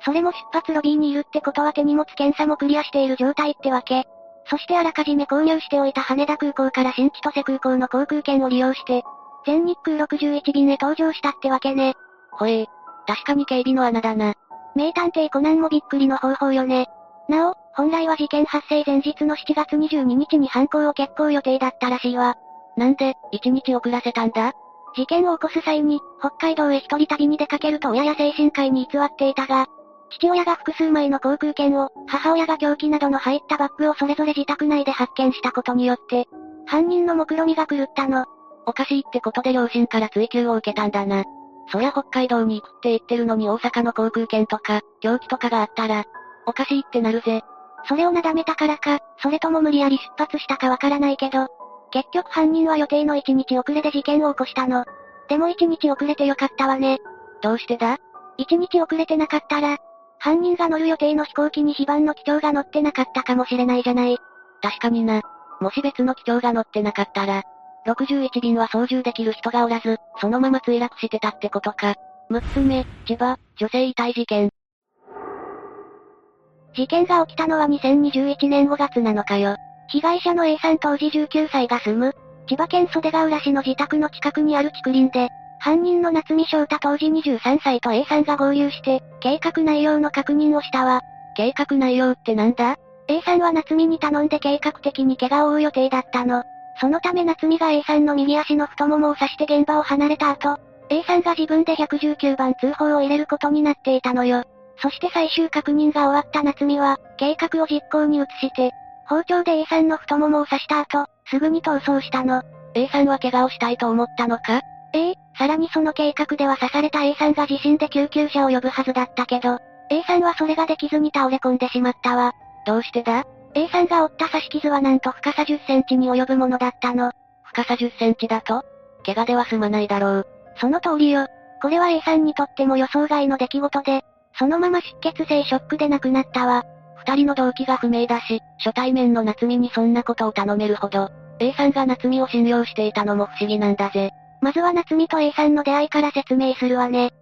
それも出発ロビーにいるってことは手荷物検査もクリアしている状態ってわけ。そしてあらかじめ購入しておいた羽田空港から新千歳空港の航空券を利用して、全日空61便へ搭乗したってわけね。ほえー。確かに警備の穴だな。名探偵コナンもびっくりの方法よね。なお、本来は事件発生前日の7月22日に犯行を決行予定だったらしいわ。なんで、1日遅らせたんだ？事件を起こす際に、北海道へ一人旅に出かけると親や精神科医に偽っていたが、父親が複数枚の航空券を、母親が凶器などの入ったバッグをそれぞれ自宅内で発見したことによって、犯人の目論みが狂ったの。おかしいってことで両親から追及を受けたんだな。そりゃ北海道に行くって言ってるのに大阪の航空券とか、凶器とかがあったら、おかしいってなるぜ。それをなだめたからか、それとも無理やり出発したかわからないけど、結局犯人は予定の1日遅れで事件を起こしたの。でも1日遅れてよかったわね。どうしてだ ?1 日遅れてなかったら、犯人が乗る予定の飛行機に非番の機長が乗ってなかったかもしれないじゃない。確かにな。もし別の機長が乗ってなかったら、61便は操縦できる人がおらず、そのまま墜落してたってことか。6つ目、千葉、女性遺体事件。事件が起きたのは2021年5月7日よ。被害者の A さん当時19歳が住む、千葉県袖ヶ浦市の自宅の近くにある竹林で、犯人の夏見翔太当時23歳と A さんが合流して、計画内容の確認をしたわ。計画内容ってなんだ ?A さんは夏見に頼んで計画的に怪我を負う予定だったの。そのため夏美が A さんの右足の太ももを刺して現場を離れた後、A さんが自分で119番通報を入れることになっていたのよ。そして最終確認が終わった夏美は、計画を実行に移して、包丁で A さんの太ももを刺した後、すぐに逃走したの。A さんは怪我をしたいと思ったのか？ええ、さらにその計画では刺された A さんが自身で救急車を呼ぶはずだったけど、A さんはそれができずに倒れ込んでしまったわ。どうしてだ？A さんが負った刺し傷はなんと深さ10センチに及ぶものだったの。深さ10センチだと？怪我では済まないだろう。その通りよ。これは A さんにとっても予想外の出来事で、そのまま出血性ショックで亡くなったわ。二人の動機が不明だし、初対面の夏美にそんなことを頼めるほど、A さんが夏美を信用していたのも不思議なんだぜ。まずは夏美と A さんの出会いから説明するわね。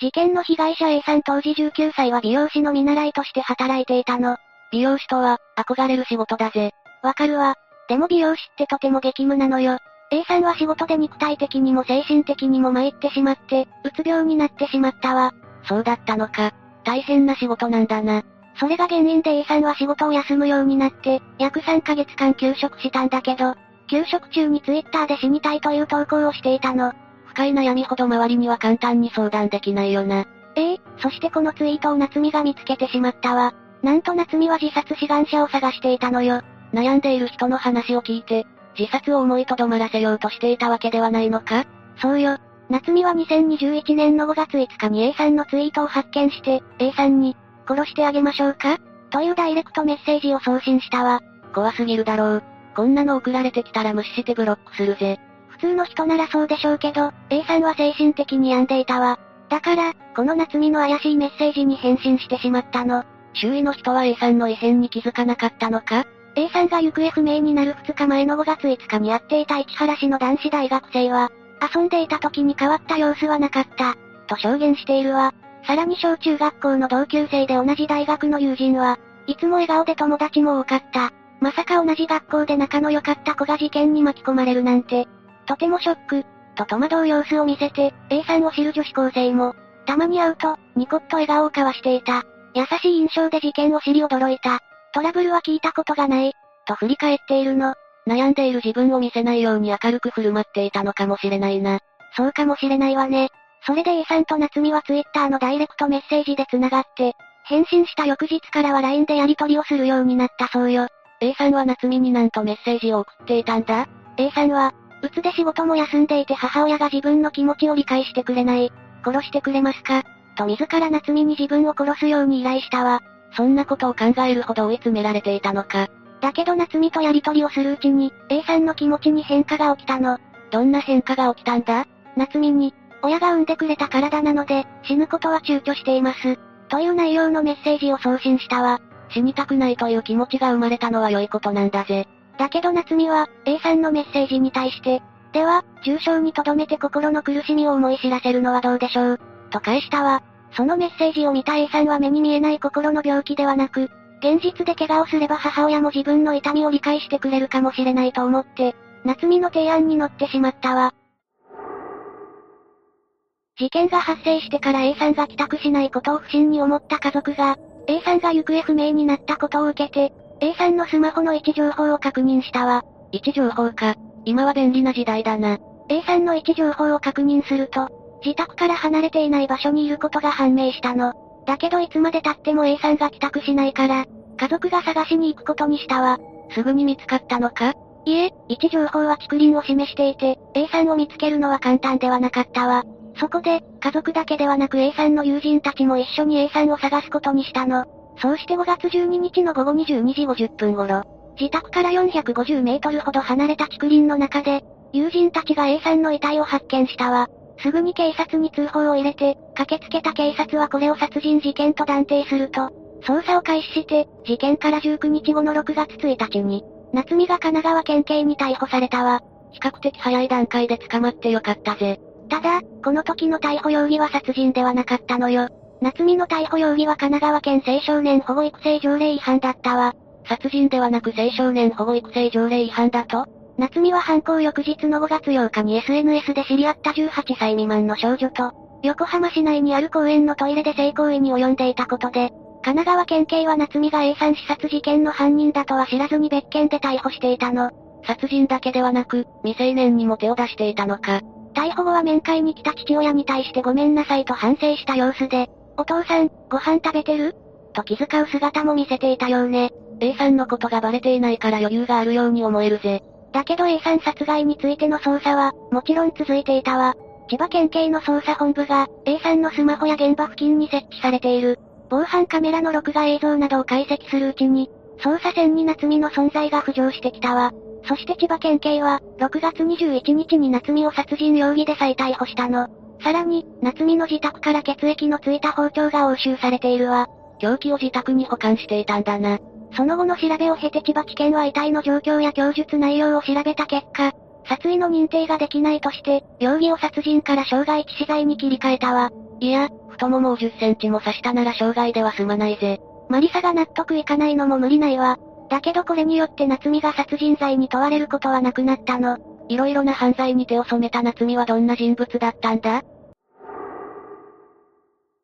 事件の被害者 A さん当時19歳は美容師の見習いとして働いていたの。美容師とは、憧れる仕事だぜ。わかるわ。でも美容師ってとても激務なのよ。A さんは仕事で肉体的にも精神的にも参ってしまって、うつ病になってしまったわ。そうだったのか。大変な仕事なんだな。それが原因で A さんは仕事を休むようになって、約3ヶ月間休職したんだけど、休職中にツイッターで死にたいという投稿をしていたの。深い悩みほど周りには簡単に相談できないよな。ええそしてこのツイートを夏美が見つけてしまったわ。なんと夏美は自殺志願者を探していたのよ。悩んでいる人の話を聞いて、自殺を思いとどまらせようとしていたわけではないのか？そうよ。夏美は2021年の5月5日に A さんのツイートを発見して、A さんに、殺してあげましょうか？というダイレクトメッセージを送信したわ。怖すぎるだろう。こんなの送られてきたら無視してブロックするぜ。普通の人ならそうでしょうけど、A さんは精神的に病んでいたわ。だから、この夏美の怪しいメッセージに返信してしまったの。周囲の人は A さんの異変に気づかなかったのか？A さんが行方不明になる2日前の5月5日に会っていた市原市の男子大学生は、遊んでいた時に変わった様子はなかった、と証言しているわ。さらに小中学校の同級生で同じ大学の友人は、いつも笑顔で友達も多かった。まさか同じ学校で仲の良かった子が事件に巻き込まれるなんて、とてもショック、と戸惑う様子を見せて、A さんを知る女子高生も、たまに会うと、ニコッと笑顔を交わしていた。優しい印象で事件を知り驚いた。トラブルは聞いたことがない、と振り返っているの。悩んでいる自分を見せないように明るく振る舞っていたのかもしれないな。そうかもしれないわね。それで A さんと夏美はツイッターのダイレクトメッセージで繋がって、返信した翌日からは LINE でやり取りをするようになったそうよ。A さんは夏美になんとメッセージを送っていたんだ ?A さんは、うつで仕事も休んでいて母親が自分の気持ちを理解してくれない。殺してくれますかと自ら夏美に自分を殺すように依頼したわ。そんなことを考えるほど追い詰められていたのか。だけど夏美とやりとりをするうちに、A さんの気持ちに変化が起きたの。どんな変化が起きたんだ？夏美に、親が産んでくれた体なので、死ぬことは躊躇しています。という内容のメッセージを送信したわ。死にたくないという気持ちが生まれたのは良いことなんだぜ。だけど夏美は、A さんのメッセージに対して、では、重症に留めて心の苦しみを思い知らせるのはどうでしょう？と返したわ。そのメッセージを見た A さんは目に見えない心の病気ではなく、現実で怪我をすれば母親も自分の痛みを理解してくれるかもしれないと思って、夏美の提案に乗ってしまったわ。事件が発生してから A さんが帰宅しないことを不審に思った家族が、A さんが行方不明になったことを受けて、A さんのスマホの位置情報を確認したわ。位置情報か。今は便利な時代だな。A さんの位置情報を確認すると、自宅から離れていない場所にいることが判明したの。だけどいつまで経っても A さんが帰宅しないから、家族が探しに行くことにしたわ。すぐに見つかったのか？いえ、位置情報は竹林を示していて、A さんを見つけるのは簡単ではなかったわ。そこで、家族だけではなく A さんの友人たちも一緒に A さんを探すことにしたの。そうして5月12日の午後22時50分頃、自宅から450メートルほど離れた竹林の中で、友人たちが A さんの遺体を発見したわ。すぐに警察に通報を入れて、駆けつけた警察はこれを殺人事件と断定すると、捜査を開始して、事件から19日後の6月1日に、夏美が神奈川県警に逮捕されたわ。比較的早い段階で捕まってよかったぜ。ただ、この時の逮捕容疑は殺人ではなかったのよ。夏美の逮捕容疑は神奈川県青少年保護育成条例違反だったわ。殺人ではなく青少年保護育成条例違反だと夏美は犯行翌日の5月8日に SNS で知り合った18歳未満の少女と、横浜市内にある公園のトイレで性行為に及んでいたことで、神奈川県警は夏美が A さん刺殺事件の犯人だとは知らずに別件で逮捕していたの。殺人だけではなく、未成年にも手を出していたのか。逮捕後は面会に来た父親に対してごめんなさいと反省した様子で、お父さん、ご飯食べてる？と気遣う姿も見せていたようね。A さんのことがバレていないから余裕があるように思えるぜ。だけど A さん殺害についての捜査は、もちろん続いていたわ。千葉県警の捜査本部が、A さんのスマホや現場付近に設置されている、防犯カメラの録画映像などを解析するうちに、捜査線に夏美の存在が浮上してきたわ。そして千葉県警は、6月21日に夏美を殺人容疑で再逮捕したの。さらに、夏美の自宅から血液のついた包丁が押収されているわ。凶器を自宅に保管していたんだな。その後の調べを経て千葉地検は遺体の状況や供述内容を調べた結果、殺意の認定ができないとして、容疑を殺人から傷害致死罪に切り替えたわ。いや、太ももを10センチも刺したなら傷害では済まないぜ。マリサが納得いかないのも無理ないわ。だけどこれによって夏美が殺人罪に問われることはなくなったの。色々な犯罪に手を染めた夏美はどんな人物だったんだ？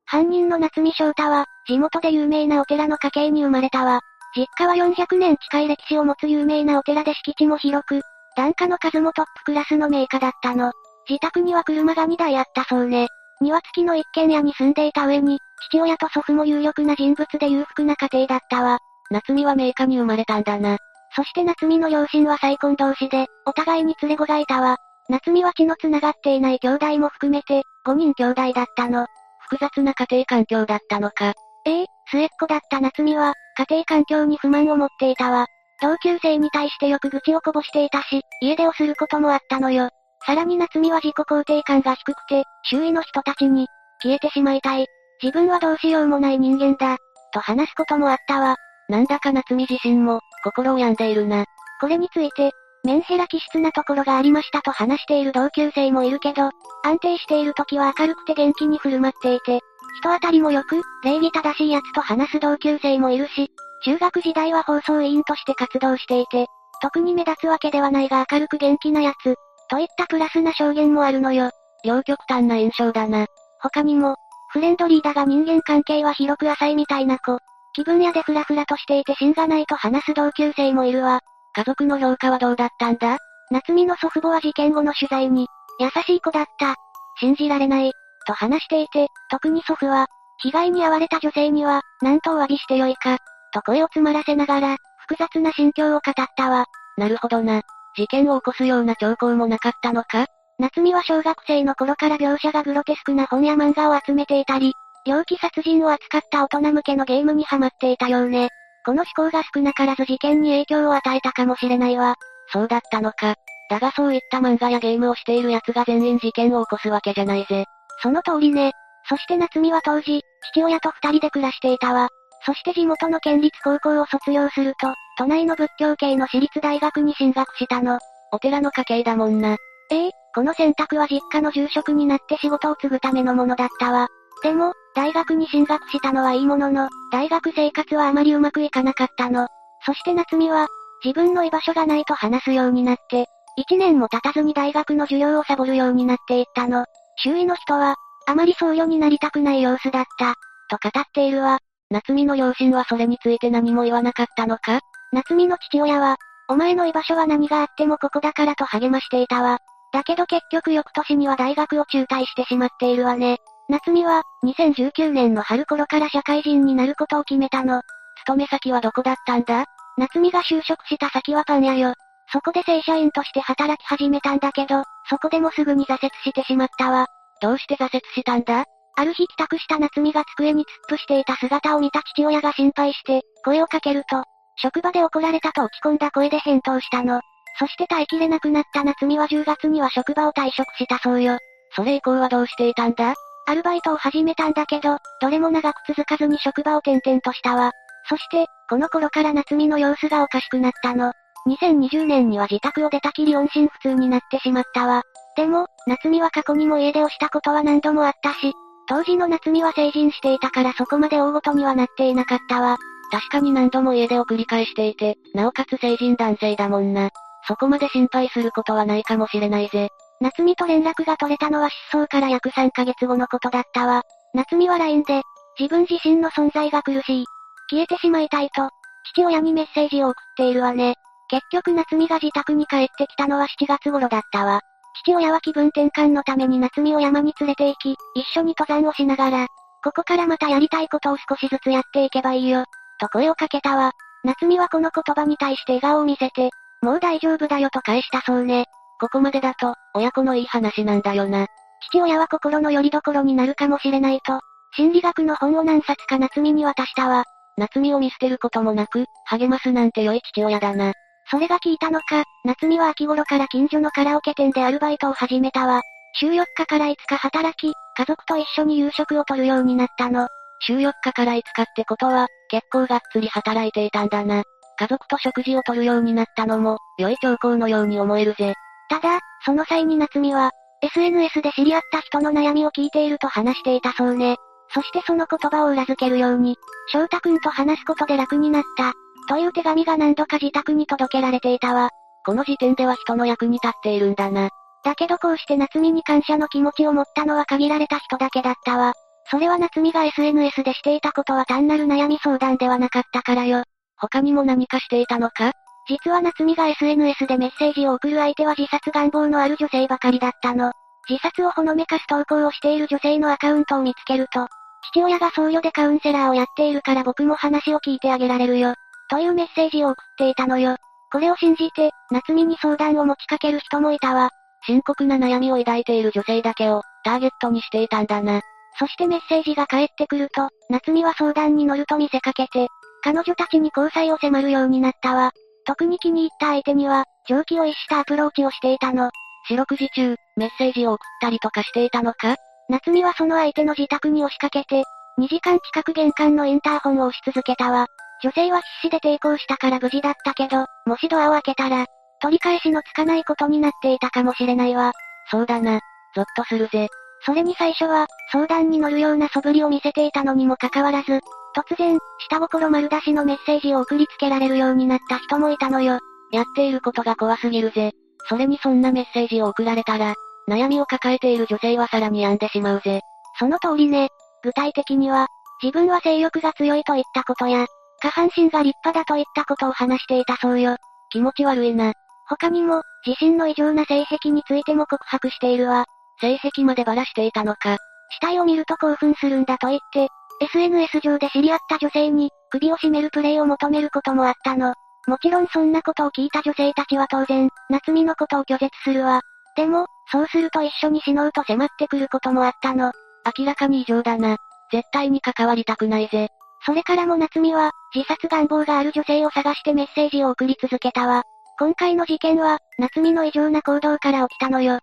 犯人の夏美翔太は、地元で有名なお寺の家系に生まれたわ。実家は400年近い歴史を持つ有名なお寺で敷地も広く、檀家の数もトップクラスの名家だったの。自宅には車が2台あったそうね。庭付きの一軒家に住んでいた上に、父親と祖父も有力な人物で裕福な家庭だったわ。夏美は名家に生まれたんだな。そして夏美の両親は再婚同士で、お互いに連れ子がいたわ。夏美は血の繋がっていない兄弟も含めて、5人兄弟だったの。複雑な家庭環境だったのか。ええ末っ子だった夏美は、家庭環境に不満を持っていたわ。同級生に対してよく愚痴をこぼしていたし、家出をすることもあったのよ。さらに夏美は自己肯定感が低くて、周囲の人たちに、消えてしまいたい。自分はどうしようもない人間だ。と話すこともあったわ。なんだか夏美自身も、心を病んでいるな。これについて、メンヘラ気質なところがありましたと話している同級生もいるけど、安定している時は明るくて元気に振る舞っていて、人当たりも良く、礼儀正しい奴と話す同級生もいるし、中学時代は放送委員として活動していて、特に目立つわけではないが明るく元気な奴、といったプラスな証言もあるのよ。両極端な印象だな。他にも、フレンドリーだが人間関係は広く浅いみたいな子、気分屋でフラフラとしていて芯がないと話す同級生もいるわ。家族の評価はどうだったんだ夏美の祖父母は事件後の取材に、優しい子だった。信じられない。と話していて、特に祖父は、被害に遭われた女性には、何とお詫びしてよいか、と声を詰まらせながら、複雑な心境を語ったわ。なるほどな。事件を起こすような兆候もなかったのか？夏美は小学生の頃から描写がグロテスクな本や漫画を集めていたり、猟奇殺人を扱った大人向けのゲームにハマっていたようね。この思考が少なからず事件に影響を与えたかもしれないわ。そうだったのか。だがそういった漫画やゲームをしている奴が全員事件を起こすわけじゃないぜ。その通りね。そして夏美は当時、父親と二人で暮らしていたわ。そして地元の県立高校を卒業すると、都内の仏教系の私立大学に進学したの。お寺の家系だもんな。ええこの選択は実家の住職になって仕事を継ぐためのものだったわ。でも、大学に進学したのはいいものの、大学生活はあまりうまくいかなかったの。そして夏美は、自分の居場所がないと話すようになって、一年も経たずに大学の授業をサボるようになっていったの。周囲の人は、あまり僧侶になりたくない様子だった、と語っているわ。夏美の両親はそれについて何も言わなかったのか？夏美の父親は、お前の居場所は何があってもここだからと励ましていたわ。だけど結局翌年には大学を中退してしまっているわね。夏美は、2019年の春頃から社会人になることを決めたの。勤め先はどこだったんだ？夏美が就職した先はパン屋よ。そこで正社員として働き始めたんだけど、そこでもすぐに挫折してしまったわ。どうして挫折したんだ？ある日帰宅した夏美が机に突っ伏していた姿を見た父親が心配して、声をかけると、職場で怒られたと落ち込んだ声で返答したの。そして耐えきれなくなった夏美は10月には職場を退職したそうよ。それ以降はどうしていたんだ？アルバイトを始めたんだけど、どれも長く続かずに職場を転々としたわ。そして、この頃から夏美の様子がおかしくなったの。2020年には自宅を出たきり音信不通になってしまったわ。でも、夏美は過去にも家出をしたことは何度もあったし、当時の夏美は成人していたからそこまで大ごとにはなっていなかったわ。確かに何度も家出を繰り返していて、なおかつ成人男性だもんな。そこまで心配することはないかもしれないぜ。夏美と連絡が取れたのは失踪から約3ヶ月後のことだったわ。夏美は LINE で、自分自身の存在が苦しい。消えてしまいたいと、父親にメッセージを送っているわね。結局夏美が自宅に帰ってきたのは7月頃だったわ。父親は気分転換のために夏美を山に連れて行き、一緒に登山をしながら、ここからまたやりたいことを少しずつやっていけばいいよ、と声をかけたわ。夏美はこの言葉に対して笑顔を見せて、もう大丈夫だよと返したそうね。ここまでだと、親子のいい話なんだよな。父親は心の拠り所になるかもしれないと、心理学の本を何冊か夏美に渡したわ。夏美を見捨てることもなく、励ますなんて良い父親だな。それが効いたのか、夏美は秋頃から近所のカラオケ店でアルバイトを始めたわ。週4日から5日働き、家族と一緒に夕食をとるようになったの。週4日から5日ってことは、結構がっつり働いていたんだな。家族と食事をとるようになったのも、良い兆候のように思えるぜ。ただ、その際に夏美は、SNS で知り合った人の悩みを聞いていると話していたそうね。そしてその言葉を裏付けるように、翔太くんと話すことで楽になった。という手紙が何度か自宅に届けられていたわ。この時点では人の役に立っているんだな。だけどこうして夏美に感謝の気持ちを持ったのは限られた人だけだったわ。それは夏美が SNS でしていたことは単なる悩み相談ではなかったからよ。他にも何かしていたのか？実は夏美が SNS でメッセージを送る相手は自殺願望のある女性ばかりだったの。自殺をほのめかす投稿をしている女性のアカウントを見つけると、父親が僧侶でカウンセラーをやっているから僕も話を聞いてあげられるよ。というメッセージを送っていたのよ。これを信じて、夏美に相談を持ちかける人もいたわ。深刻な悩みを抱いている女性だけを、ターゲットにしていたんだな。そしてメッセージが返ってくると、夏美は相談に乗ると見せかけて、彼女たちに交際を迫るようになったわ。特に気に入った相手には、常軌を逸したアプローチをしていたの。四六時中、メッセージを送ったりとかしていたのか？夏美はその相手の自宅に押しかけて、2時間近く玄関のインターホンを押し続けたわ。女性は必死で抵抗したから無事だったけど、もしドアを開けたら、取り返しのつかないことになっていたかもしれないわ。そうだな。ゾッとするぜ。それに最初は、相談に乗るような素振りを見せていたのにもかかわらず、突然、下心丸出しのメッセージを送りつけられるようになった人もいたのよ。やっていることが怖すぎるぜ。それにそんなメッセージを送られたら、悩みを抱えている女性はさらに病んでしまうぜ。その通りね。具体的には、自分は性欲が強いといったことや、下半身が立派だといったことを話していたそうよ。気持ち悪いな。他にも、自身の異常な性癖についても告白しているわ。性癖までばらしていたのか。死体を見ると興奮するんだと言って、SNS 上で知り合った女性に、首を絞めるプレイを求めることもあったの。もちろんそんなことを聞いた女性たちは当然、夏美のことを拒絶するわ。でも、そうすると一緒に死のうと迫ってくることもあったの。明らかに異常だな。絶対に関わりたくないぜ。それからも夏美は、自殺願望がある女性を探してメッセージを送り続けたわ。今回の事件は、夏美の異常な行動から起きたのよ。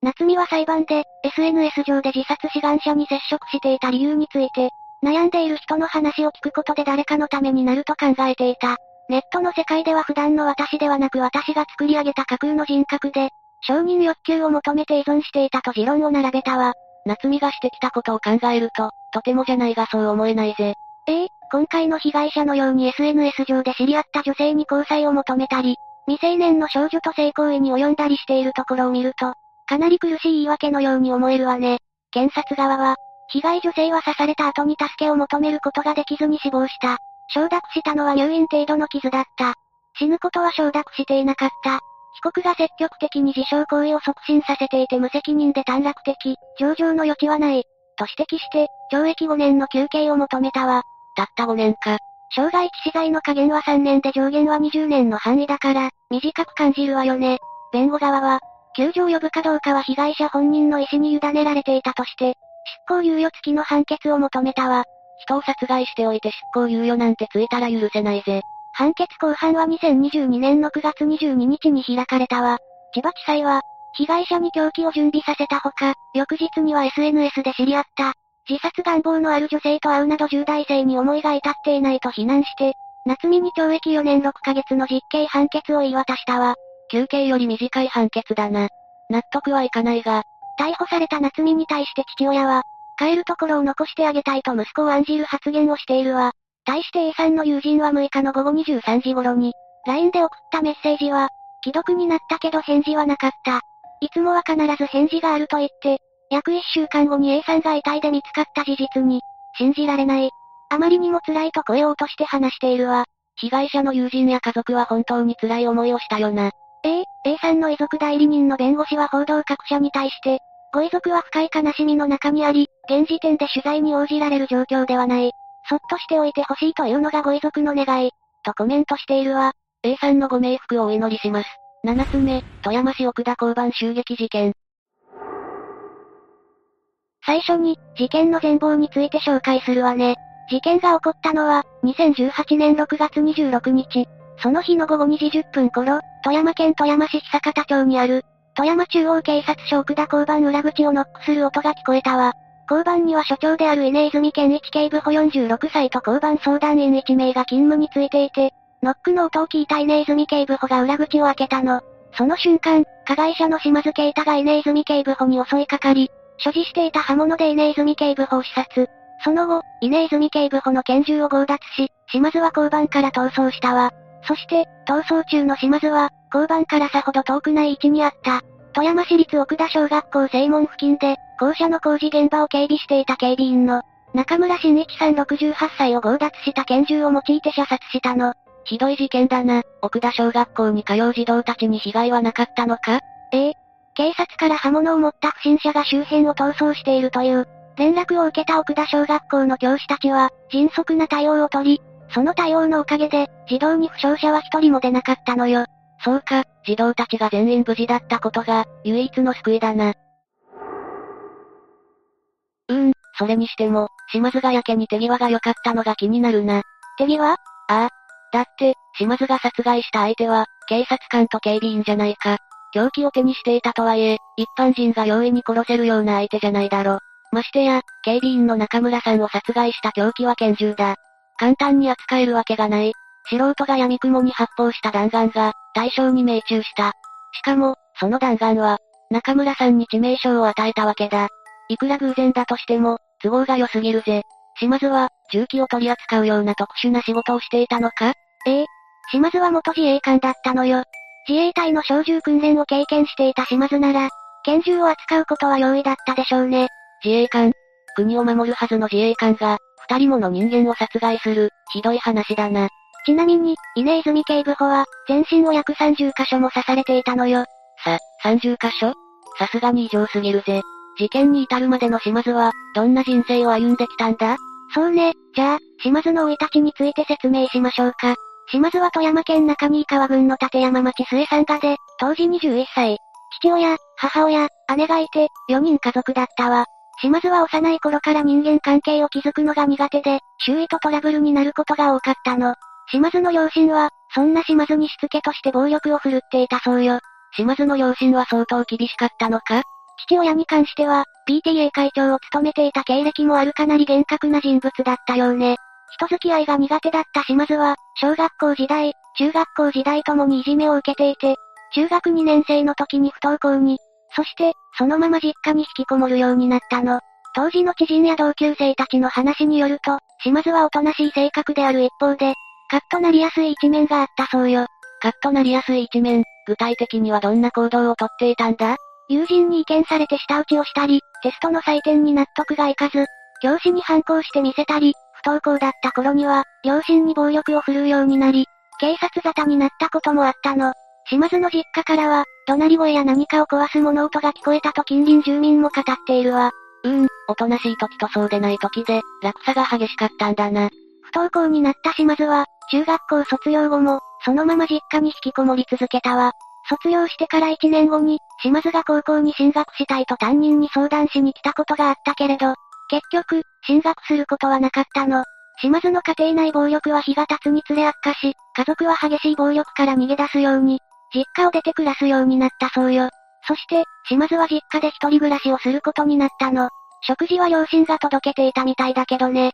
夏美は裁判で、SNS 上で自殺志願者に接触していた理由について、悩んでいる人の話を聞くことで誰かのためになると考えていた。ネットの世界では普段の私ではなく私が作り上げた架空の人格で、承認欲求を求めて依存していたと持論を並べたわ。夏美がしてきたことを考えると、とてもじゃないがそう思えないぜ。ええ今回の被害者のように SNS 上で知り合った女性に交際を求めたり、未成年の少女と性行為に及んだりしているところを見ると、かなり苦しい言い訳のように思えるわね。検察側は、被害女性は刺された後に助けを求めることができずに死亡した。承諾したのは入院程度の傷だった。死ぬことは承諾していなかった。被告が積極的に自傷行為を促進させていて無責任で短絡的、上場の余地はない。と指摘して、懲役5年の休刑を求めたわ。たった5年か。傷害致死罪の加減は3年で上限は20年の範囲だから、短く感じるわよね。弁護側は、救助を呼ぶかどうかは被害者本人の意思に委ねられていたとして、執行猶予付きの判決を求めたわ。人を殺害しておいて執行猶予なんてついたら許せないぜ。判決公判は2022年の9月22日に開かれたわ。千葉地裁は、被害者に凶器を準備させたほか、翌日には SNS で知り合った、自殺願望のある女性と会うなど重大性に思いが至っていないと非難して、夏美に懲役4年6ヶ月の実刑判決を言い渡したわ。休刑より短い判決だな。納得はいかないが、逮捕された夏美に対して父親は、帰るところを残してあげたいと息子を案じる発言をしているわ。対して A さんの友人は6日の午後23時頃に、LINE で送ったメッセージは、既読になったけど返事はなかった。いつもは必ず返事があると言って、約1週間後に A さんが遺体で見つかった事実に、信じられない。あまりにも辛いと声を落として話しているわ。被害者の友人や家族は本当に辛い思いをしたよな。ええ、A さんの遺族代理人の弁護士は報道各社に対して、ご遺族は深い悲しみの中にあり、現時点で取材に応じられる状況ではない。そっとしておいてほしいというのがご遺族の願い、とコメントしているわ。A さんのご冥福をお祈りします。7つ目、富山市奥田交番襲撃事件。最初に、事件の全貌について紹介するわね。事件が起こったのは、2018年6月26日。その日の午後2時10分頃、富山県富山市久方町にある、富山中央警察署奥田交番裏口をノックする音が聞こえたわ。交番には所長である稲泉健一警部補46歳と交番相談員1名が勤務についていて、ノックの音を聞いた稲泉警部補が裏口を開けたの。その瞬間、加害者の島津啓太が稲泉警部補に襲いかかり、所持していた刃物で稲泉警部補を刺殺。その後、稲泉警部補の拳銃を強奪し、島津は交番から逃走したわ。そして、逃走中の島津は、交番からさほど遠くない位置にあった。富山市立奥田小学校正門付近で、校舎の工事現場を警備していた警備員の、中村真一さん68歳を強奪した拳銃を用いて射殺したの。ひどい事件だな。奥田小学校に通う児童たちに被害はなかったのか？ええ。警察から刃物を持った不審者が周辺を逃走しているという、連絡を受けた奥田小学校の教師たちは、迅速な対応を取り、その対応のおかげで、児童に負傷者は一人も出なかったのよ。そうか、児童たちが全員無事だったことが、唯一の救いだな。うーん、それにしても、島津がやけに手際が良かったのが気になるな。手際？ああ。だって、島津が殺害した相手は、警察官と警備員じゃないか。凶器を手にしていたとはいえ、一般人が容易に殺せるような相手じゃないだろ。ましてや、警備員の中村さんを殺害した凶器は拳銃だ。簡単に扱えるわけがない。素人が闇雲に発砲した弾丸が、対象に命中した。しかも、その弾丸は、中村さんに致命傷を与えたわけだ。いくら偶然だとしても、都合が良すぎるぜ。島津は、銃器を取り扱うような特殊な仕事をしていたのか？ええ。島津は元自衛官だったのよ。自衛隊の小銃訓練を経験していた島津なら、拳銃を扱うことは容易だったでしょうね。自衛官？国を守るはずの自衛官が、二人もの人間を殺害する、ひどい話だな。ちなみに、稲泉警部補は、全身を約30箇所も刺されていたのよ。さ、30箇所？さすがに異常すぎるぜ。事件に至るまでの島津は、どんな人生を歩んできたんだ？そうね、じゃあ、島津の生い立ちについて説明しましょうか。島津は富山県中新川郡の立山町末さんがで、当時21歳。父親、母親、姉がいて、4人家族だったわ。島津は幼い頃から人間関係を築くのが苦手で、周囲とトラブルになることが多かったの。島津の両親は、そんな島津にしつけとして暴力を振るっていたそうよ。島津の両親は相当厳しかったのか？父親に関しては、PTA 会長を務めていた経歴もあるかなり厳格な人物だったようね。人付き合いが苦手だった島津は、小学校時代、中学校時代ともにいじめを受けていて、中学2年生の時に不登校に、そして、そのまま実家に引きこもるようになったの。当時の知人や同級生たちの話によると、島津はおとなしい性格である一方で、カッとなりやすい一面があったそうよ。カッとなりやすい一面、具体的にはどんな行動をとっていたんだ？友人に意見されて舌打ちをしたり、テストの採点に納得がいかず、教師に反抗してみせたり、不登校だった頃には、両親に暴力を振るうようになり、警察沙汰になったこともあったの。島津の実家からは、怒鳴り声や何かを壊す物音が聞こえたと近隣住民も語っているわ。うーん、おとなしい時とそうでない時で、落差が激しかったんだな。不登校になった島津は、中学校卒業後も、そのまま実家に引きこもり続けたわ。卒業してから1年後に、島津が高校に進学したいと担任に相談しに来たことがあったけれど、結局、進学することはなかったの。島津の家庭内暴力は日が経つにつれ悪化し、家族は激しい暴力から逃げ出すように、実家を出て暮らすようになったそうよ。そして、島津は実家で一人暮らしをすることになったの。食事は両親が届けていたみたいだけどね。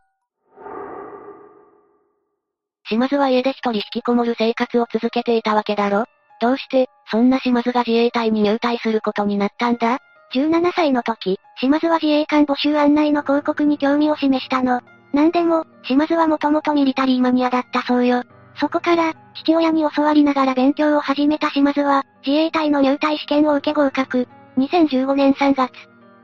島津は家で一人引きこもる生活を続けていたわけだろ？どうして、そんな島津が自衛隊に入隊することになったんだ ?17 歳の時、島津は自衛官募集案内の広告に興味を示したの。なんでも、島津はもともとミリタリーマニアだったそうよ。そこから、父親に教わりながら勉強を始めた島津は、自衛隊の入隊試験を受け合格。2015年3月。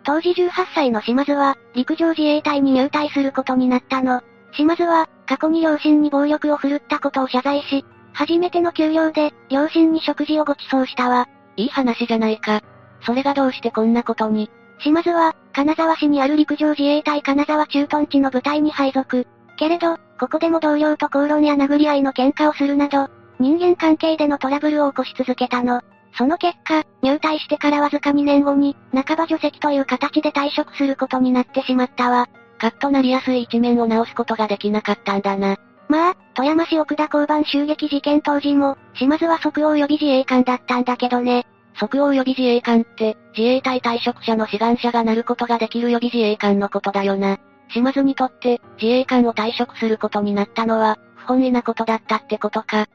当時18歳の島津は、陸上自衛隊に入隊することになったの。島津は、過去に両親に暴力を振るったことを謝罪し、初めての給料で、両親に食事をご馳走したわ。いい話じゃないか。それがどうしてこんなことに？島津は、金沢市にある陸上自衛隊金沢駐屯地の部隊に配属。けれど、ここでも同僚と口論や殴り合いの喧嘩をするなど、人間関係でのトラブルを起こし続けたの。その結果、入隊してからわずか2年後に、半ば除籍という形で退職することになってしまったわ。カッとなりやすい一面を直すことができなかったんだな。まあ、富山市奥田交番襲撃事件当時も、島津は即応予備自衛官だったんだけどね。即応予備自衛官って、自衛隊退職者の志願者がなることができる予備自衛官のことだよな。島津にとって、自衛官を退職することになったのは、不本意なことだったってことか。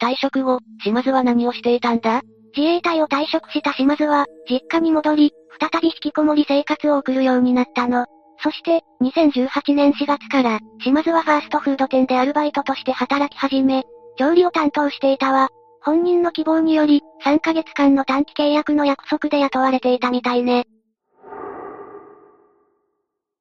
退職後、島津は何をしていたんだ？自衛隊を退職した島津は、実家に戻り、再び引きこもり生活を送るようになったの。そして、2018年4月から、島津はファーストフード店でアルバイトとして働き始め、調理を担当していたわ。本人の希望により、3ヶ月間の短期契約の約束で雇われていたみたいね。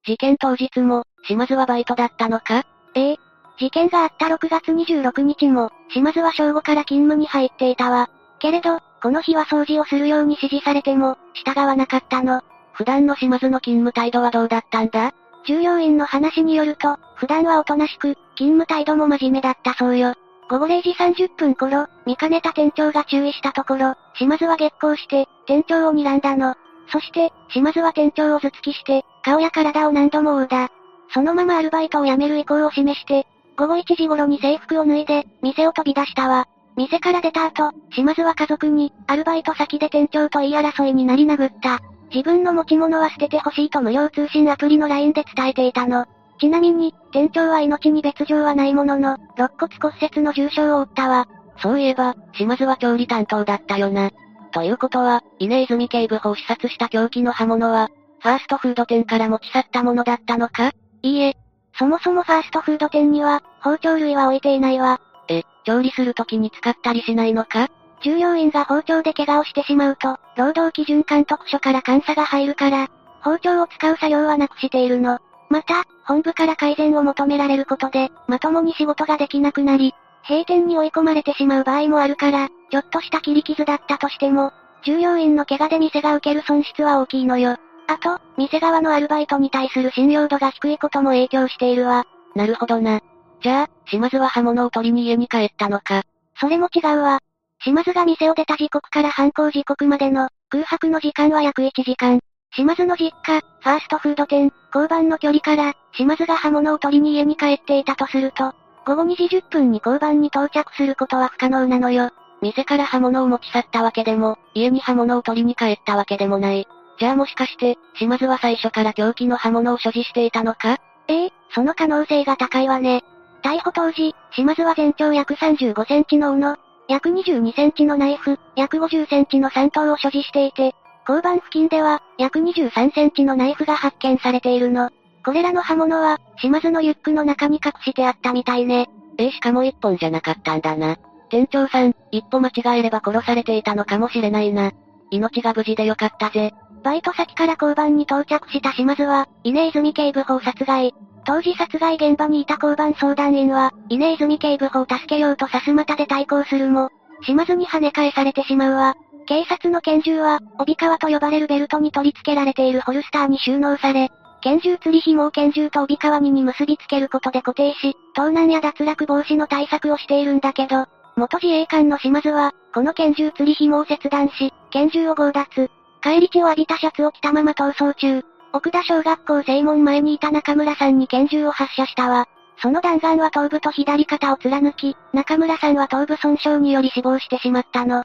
事件当日も、島津はバイトだったのか？ええ。事件があった6月26日も、島津は正午から勤務に入っていたわ。けれど、この日は掃除をするように指示されても、従わなかったの。普段の島津の勤務態度はどうだったんだ？従業員の話によると、普段はおとなしく、勤務態度も真面目だったそうよ。午後0時30分頃、見かねた店長が注意したところ、島津は激高して、店長を睨んだの。そして、島津は店長を頭突きして、顔や体を何度も殴打。そのままアルバイトを辞める意向を示して、午後1時頃に制服を脱いで、店を飛び出したわ。店から出た後、島津は家族に、アルバイト先で店長と言い争いになり殴った。自分の持ち物は捨ててほしいと無料通信アプリの LINE で伝えていたの。ちなみに、店長は命に別状はないものの、肋骨骨折の重傷を負ったわ。そういえば、島津は調理担当だったよな。ということは、稲泉警部補を視察した凶器の刃物は、ファーストフード店から持ち去ったものだったのか？いいえ。そもそもファーストフード店には、包丁類は置いていないわ。え、調理する時に使ったりしないのか？従業員が包丁で怪我をしてしまうと、労働基準監督署から監査が入るから、包丁を使う作業はなくしているの。また、本部から改善を求められることで、まともに仕事ができなくなり、閉店に追い込まれてしまう場合もあるから、ちょっとした切り傷だったとしても、従業員の怪我で店が受ける損失は大きいのよ。あと、店側のアルバイトに対する信用度が低いことも影響しているわ。なるほどな。じゃあ、島津は刃物を取りに家に帰ったのか。それも違うわ。島津が店を出た時刻から犯行時刻までの空白の時間は約1時間。島津の実家、ファーストフード店、交番の距離から、島津が刃物を取りに家に帰っていたとすると、午後2時10分に交番に到着することは不可能なのよ。店から刃物を持ち去ったわけでも、家に刃物を取りに帰ったわけでもない。じゃあもしかして、島津は最初から凶器の刃物を所持していたのか？ええその可能性が高いわね。逮捕当時、島津は全長約35センチの斧、約22センチのナイフ、約50センチの3刀を所持していて、交番付近では、約23センチのナイフが発見されているの。これらの刃物は、島津のリュックの中に隠してあったみたいね。ええしかも一本じゃなかったんだな。店長さん、一歩間違えれば殺されていたのかもしれないな。命が無事でよかったぜ。バイト先から交番に到着した島津は、稲泉警部補を殺害。当時殺害現場にいた交番相談員は、稲泉警部補を助けようとさすまたで対抗するも、島津に跳ね返されてしまうわ。警察の拳銃は、帯川と呼ばれるベルトに取り付けられているホルスターに収納され、拳銃釣り紐を拳銃と帯川にに結びつけることで固定し、盗難や脱落防止の対策をしているんだけど、元自衛官の島津は、この拳銃釣り紐を切断し、拳銃を強奪。帰り血を浴びたシャツを着たまま逃走中。奥田小学校正門前にいた中村さんに拳銃を発射したわ。その弾丸は頭部と左肩を貫き、中村さんは頭部損傷により死亡してしまったの。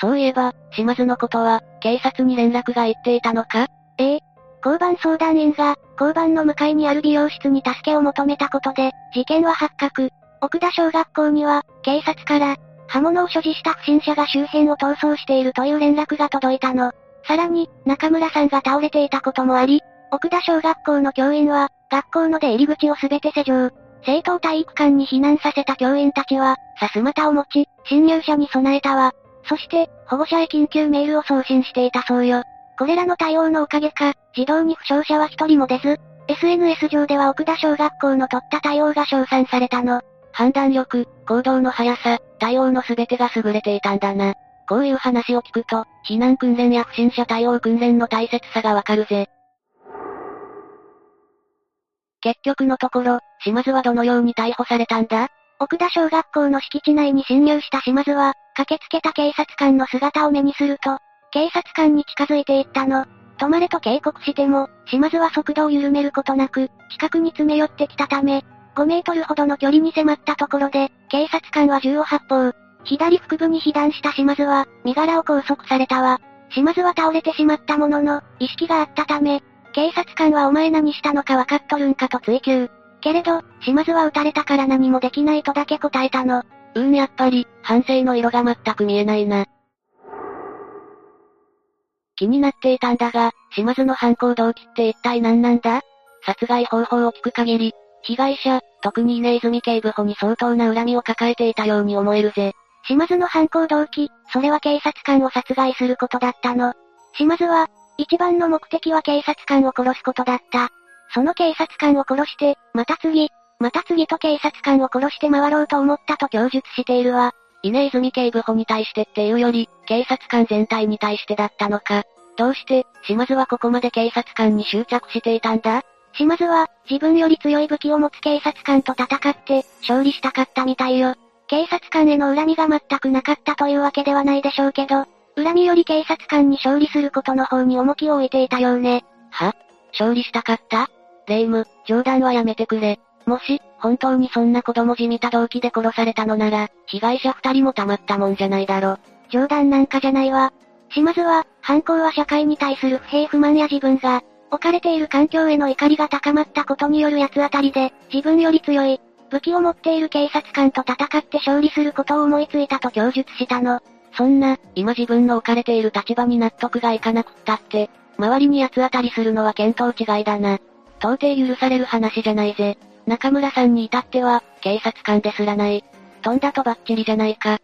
そういえば、島津のことは、警察に連絡が行っていたのか？ええ。交番相談員が、交番の向かいにある美容室に助けを求めたことで、事件は発覚。奥田小学校には、警察から、刃物を所持した不審者が周辺を逃走しているという連絡が届いたの。さらに、中村さんが倒れていたこともあり、奥田小学校の教員は、学校の出入り口をすべて施錠。生徒体育館に避難させた教員たちは、さすまたを持ち、侵入者に備えたわ。そして、保護者へ緊急メールを送信していたそうよ。これらの対応のおかげか、児童に負傷者は一人も出ず、SNS 上では奥田小学校の取った対応が称賛されたの。判断力、行動の速さ、対応の全てが優れていたんだな。こういう話を聞くと、避難訓練や不審者対応訓練の大切さがわかるぜ。結局のところ、島津はどのように逮捕されたんだ？奥田小学校の敷地内に侵入した島津は、駆けつけた警察官の姿を目にすると、警察官に近づいていったの。止まれと警告しても、島津は速度を緩めることなく、近くに詰め寄ってきたため、5メートルほどの距離に迫ったところで、警察官は銃を発砲。左腹部に被弾した島津は、身柄を拘束されたわ。島津は倒れてしまったものの、意識があったため、警察官はお前何したのか分かっとるんかと追及。けれど、島津は撃たれたから何もできないとだけ答えたの。うーん、やっぱり、反省の色が全く見えないな。気になっていたんだが、島津の犯行動機って一体何なんだ？殺害方法を聞く限り、被害者、特に稲泉警部補に相当な恨みを抱えていたように思えるぜ。島津の犯行動機、それは警察官を殺害することだったの。島津は、一番の目的は警察官を殺すことだった。その警察官を殺して、また次、また次と警察官を殺して回ろうと思ったと供述しているわ。稲泉警部補に対してっていうより、警察官全体に対してだったのか。どうして、島津はここまで警察官に執着していたんだ？島津は、自分より強い武器を持つ警察官と戦って、勝利したかったみたいよ。警察官への恨みが全くなかったというわけではないでしょうけど、恨みより警察官に勝利することの方に重きを置いていたようね。は？勝利したかった？レイム、冗談はやめてくれ。もし、本当にそんな子供じみた動機で殺されたのなら、被害者二人もたまったもんじゃないだろ。冗談なんかじゃないわ。島津は、犯行は社会に対する不平不満や自分が、置かれている環境への怒りが高まったことによる八つ当たりで、自分より強い、武器を持っている警察官と戦って勝利することを思いついたと供述したの。そんな、今自分の置かれている立場に納得がいかなくったって、周りに八つ当たりするのは見当違いだな。到底許される話じゃないぜ。中村さんに至っては、警察官ですらない。飛んだとばっちりじゃないか。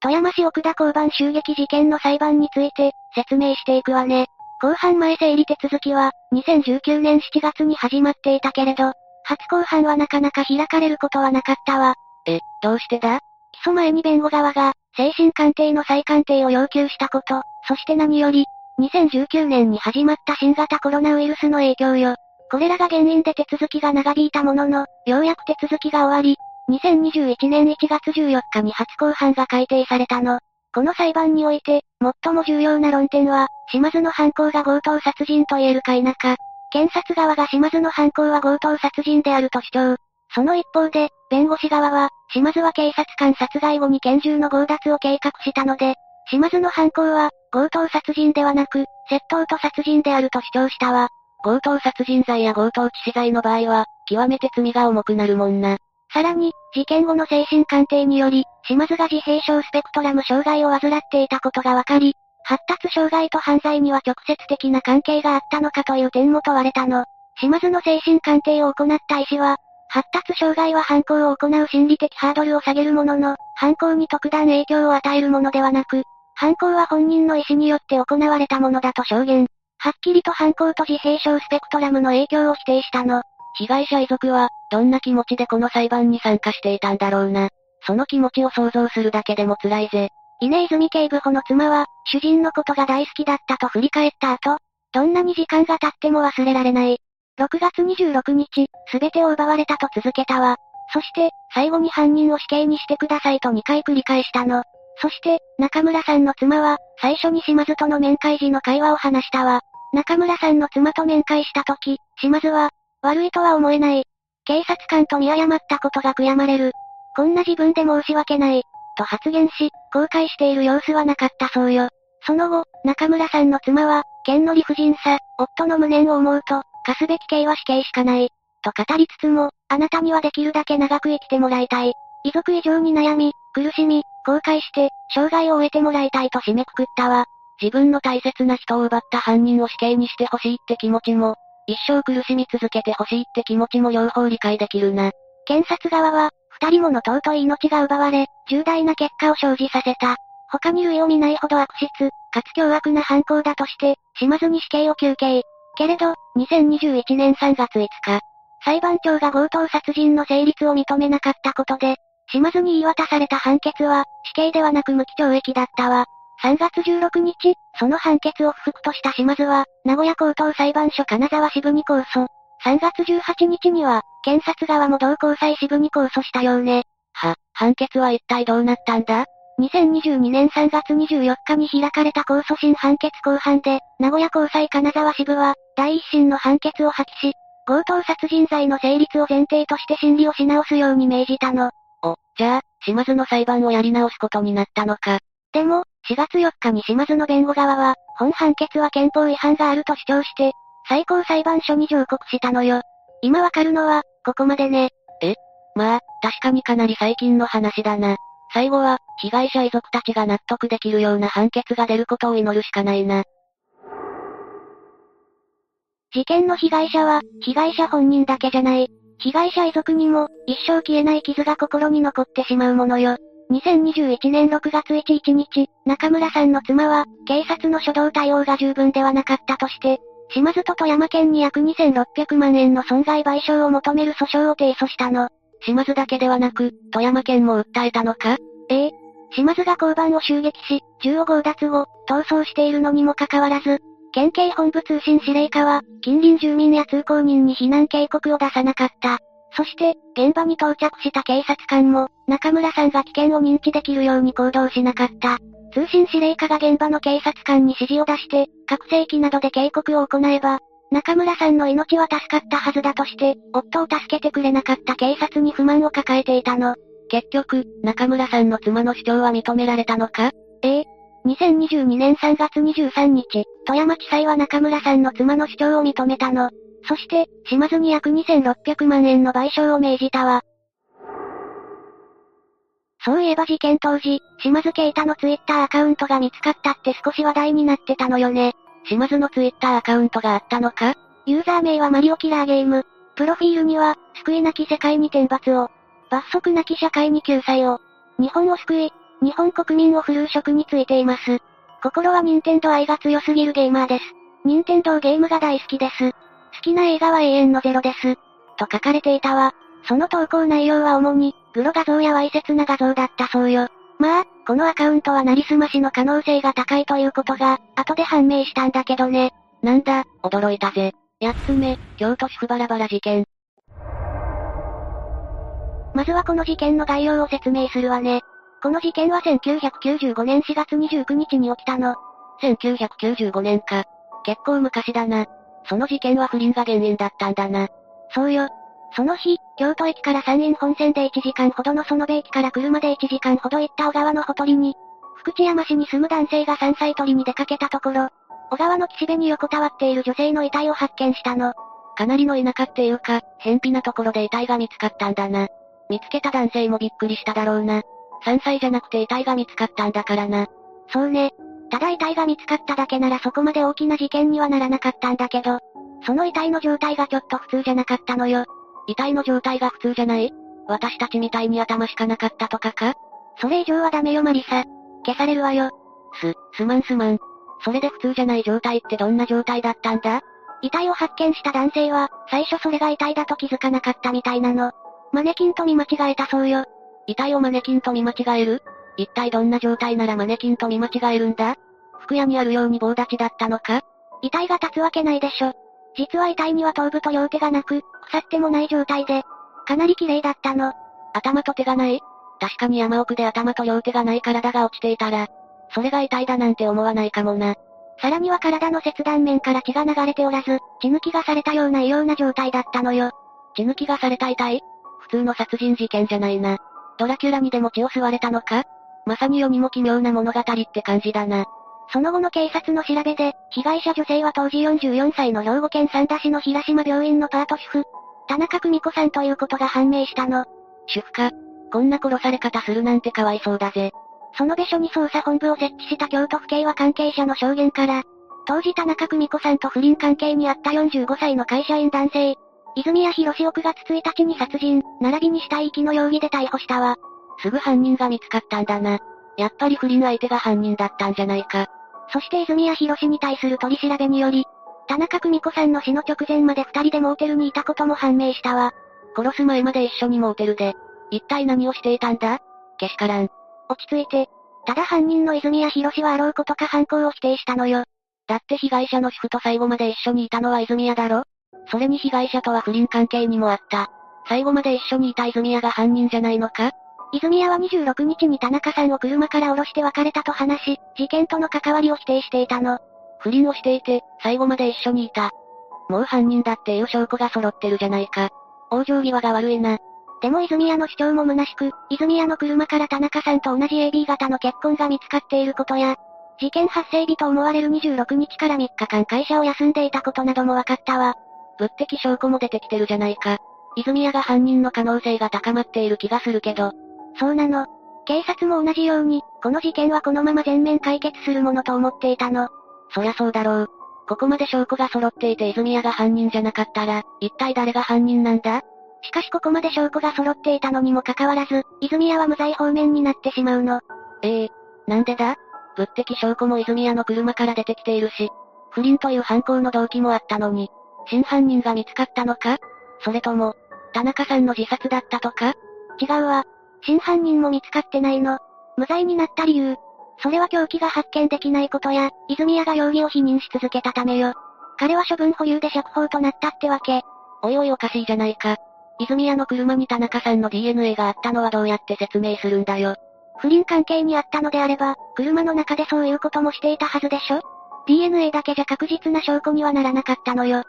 富山市奥田交番襲撃事件の裁判について、説明していくわね。公判前整理手続きは、2019年7月に始まっていたけれど、初公判はなかなか開かれることはなかったわ。え、どうしてだ？起訴前に弁護側が、精神鑑定の再鑑定を要求したこと、そして何より、2019年に始まった新型コロナウイルスの影響よ。これらが原因で手続きが長引いたものの、ようやく手続きが終わり、2021年1月14日に初公判が改定されたの。この裁判において、最も重要な論点は、島津の犯行が強盗殺人と言えるか否か。検察側が島津の犯行は強盗殺人であると主張。その一方で、弁護士側は、島津は警察官殺害後に拳銃の強奪を計画したので、島津の犯行は、強盗殺人ではなく、窃盗と殺人であると主張したわ。強盗殺人罪や強盗致死罪の場合は、極めて罪が重くなるもんな。さらに、事件後の精神鑑定により、島津が自閉症スペクトラム障害を患っていたことが分かり、発達障害と犯罪には直接的な関係があったのかという点も問われたの。島津の精神鑑定を行った医師は、発達障害は犯行を行う心理的ハードルを下げるものの、犯行に特段影響を与えるものではなく、犯行は本人の意思によって行われたものだと証言。はっきりと犯行と自閉症スペクトラムの影響を否定したの。被害者遺族は、どんな気持ちでこの裁判に参加していたんだろうな。その気持ちを想像するだけでも辛いぜ。稲泉警部補の妻は、主人のことが大好きだったと振り返った後、どんなに時間が経っても忘れられない。6月26日、すべてを奪われたと続けたわ。そして、最後に犯人を死刑にしてくださいと2回繰り返したの。そして、中村さんの妻は、最初に島津との面会時の会話を話したわ。中村さんの妻と面会した時、島津は、悪いとは思えない。警察官と見誤ったことが悔やまれる。こんな自分で申し訳ない。と発言し、後悔している様子はなかったそうよ。その後、中村さんの妻は、剣の理不尽さ、夫の無念を思うと、課すべき刑は死刑しかない。と語りつつも、あなたにはできるだけ長く生きてもらいたい。遺族以上に悩み、苦しみ、後悔して、生涯を終えてもらいたいと締めくくったわ。自分の大切な人を奪った犯人を死刑にしてほしいって気持ちも、一生苦しみ続けてほしいって気持ちも両方理解できるな。検察側は、二人もの尊い命が奪われ、重大な結果を生じさせた。他に類を見ないほど悪質、かつ凶悪な犯行だとして、島津に死刑を求刑。けれど、2021年3月5日、裁判長が強盗殺人の成立を認めなかったことで、島津に言い渡された判決は、死刑ではなく無期懲役だったわ。3月16日、その判決を不服とした島津は、名古屋高等裁判所金沢支部に控訴。3月18日には、検察側も同高裁支部に控訴したようね。は、判決は一体どうなったんだ ?2022 年3月24日に開かれた控訴審判決公判で、名古屋高裁金沢支部は、第一審の判決を破棄し、強盗殺人罪の成立を前提として審理をし直すように命じたの。お、じゃあ、島津の裁判をやり直すことになったのか。でも、4月4日に島津の弁護側は、本判決は憲法違反があると主張して、最高裁判所に上告したのよ。今わかるのは、ここまでね。え？まあ、確かにかなり最近の話だな。最後は、被害者遺族たちが納得できるような判決が出ることを祈るしかないな。事件の被害者は、被害者本人だけじゃない。被害者遺族にも、一生消えない傷が心に残ってしまうものよ。2021年6月11日、中村さんの妻は、警察の初動対応が十分ではなかったとして、島津と富山県に約2600万円の損害賠償を求める訴訟を提訴したの。島津だけではなく、富山県も訴えたのか？ええ。島津が交番を襲撃し、銃を強奪後、逃走しているのにもかかわらず、県警本部通信司令課は、近隣住民や通行人に避難警告を出さなかった。そして、現場に到着した警察官も、中村さんが危険を認知できるように行動しなかった。通信司令課が現場の警察官に指示を出して、拡声器などで警告を行えば、中村さんの命は助かったはずだとして、夫を助けてくれなかった警察に不満を抱えていたの。結局、中村さんの妻の主張は認められたのか？2022年3月23日、富山地裁は中村さんの妻の主張を認めたの。そして、島津に約2600万円の賠償を命じたわ。そういえば事件当時、島津啓太のツイッターアカウントが見つかったって少し話題になってたのよね。島津のツイッターアカウントがあったのか？ユーザー名はマリオキラーゲーム。プロフィールには、救いなき世界に天罰を。罰則なき社会に救済を。日本を救い、日本国民を振るう職についています。心は任天堂愛が強すぎるゲーマーです。任天堂ゲームが大好きです。好きな映画は永遠のゼロです。と書かれていたわ。その投稿内容は主に、グロ画像やわいせつな画像だったそうよ。まあ、このアカウントはなりすましの可能性が高いということが、後で判明したんだけどね。なんだ、驚いたぜ。八つ目、京都市府バラバラ事件。まずはこの事件の概要を説明するわね。この事件は1995年4月29日に起きたの。1995年か。結構昔だな。その事件は不倫が原因だったんだな。そうよ。その日、京都駅から山陰本線で1時間ほどの園部駅から車で1時間ほど行った小川のほとりに、福知山市に住む男性が山菜採りに出かけたところ、小川の岸辺に横たわっている女性の遺体を発見したの。かなりの田舎っていうか、偏僻なところで遺体が見つかったんだな。見つけた男性もびっくりしただろうな。山菜じゃなくて遺体が見つかったんだからな。そうね。ただ遺体が見つかっただけならそこまで大きな事件にはならなかったんだけど、その遺体の状態がちょっと普通じゃなかったのよ。遺体の状態が普通じゃない？私たちみたいに頭しかなかったとかか？それ以上はダメよマリサ。消されるわよ。す、すまんすまん。それで普通じゃない状態ってどんな状態だったんだ？遺体を発見した男性は、最初それが遺体だと気づかなかったみたいなの。マネキンと見間違えたそうよ。遺体をマネキンと見間違える？一体どんな状態ならマネキンと見間違えるんだ？服屋にあるように棒立ちだったのか？遺体が立つわけないでしょ。実は遺体には頭部と両手がなく、腐ってもない状態で、かなり綺麗だったの。頭と手がない？確かに山奥で頭と両手がない体が落ちていたら、それが遺体だなんて思わないかもな。さらには体の切断面から血が流れておらず、血抜きがされたような異様な状態だったのよ。血抜きがされた遺体？普通の殺人事件じゃないな。ドラキュラにでも血を吸われたのか？まさに世にも奇妙な物語って感じだな。その後の警察の調べで、被害者女性は当時44歳の兵庫県三田市の平島病院のパート主婦、田中久美子さんということが判明したの。主婦か。こんな殺され方するなんてかわいそうだぜ。その部署に捜査本部を設置した京都府警は関係者の証言から、当時田中久美子さんと不倫関係にあった45歳の会社員男性、泉谷博士を9月1日に殺人、並びに死体遺棄の容疑で逮捕したわ。すぐ犯人が見つかったんだな。やっぱり不倫相手が犯人だったんじゃないか。そして泉谷博士に対する取り調べにより、田中久美子さんの死の直前まで二人でモーテルにいたことも判明したわ。殺す前まで一緒にモーテルで、一体何をしていたんだ？けしからん。落ち着いて。ただ犯人の泉谷博士はあろうことか犯行を否定したのよ。だって被害者の主婦と最後まで一緒にいたのは泉谷だろ？それに被害者とは不倫関係にもあった。最後まで一緒にいた泉谷が犯人じゃないのか？泉谷は26日に田中さんを車から降ろして別れたと話し、事件との関わりを否定していたの。不倫をしていて、最後まで一緒にいた。もう犯人だっていう証拠が揃ってるじゃないか。往生際が悪いな。でも泉谷の主張も虚しく、泉谷の車から田中さんと同じ AB 型の結婚が見つかっていることや、事件発生日と思われる26日から3日間会社を休んでいたことなども分かったわ。物的証拠も出てきてるじゃないか。泉谷が犯人の可能性が高まっている気がするけど。そうなの。警察も同じように、この事件はこのまま全面解決するものと思っていたの。そりゃそうだろう。ここまで証拠が揃っていて泉谷が犯人じゃなかったら、一体誰が犯人なんだ？しかしここまで証拠が揃っていたのにもかかわらず、泉谷は無罪方面になってしまうの。ええー、なんでだ？物的証拠も泉谷の車から出てきているし、不倫という犯行の動機もあったのに、真犯人が見つかったのか？それとも、田中さんの自殺だったとか？違うわ。真犯人も見つかってないの。無罪になった理由。それは凶器が発見できないことや、泉谷が容疑を否認し続けたためよ。彼は処分保留で釈放となったってわけ。おいおいおかしいじゃないか。泉谷の車に田中さんの DNA があったのはどうやって説明するんだよ。不倫関係にあったのであれば、車の中でそういうこともしていたはずでしょ ?DNA だけじゃ確実な証拠にはならなかったのよ。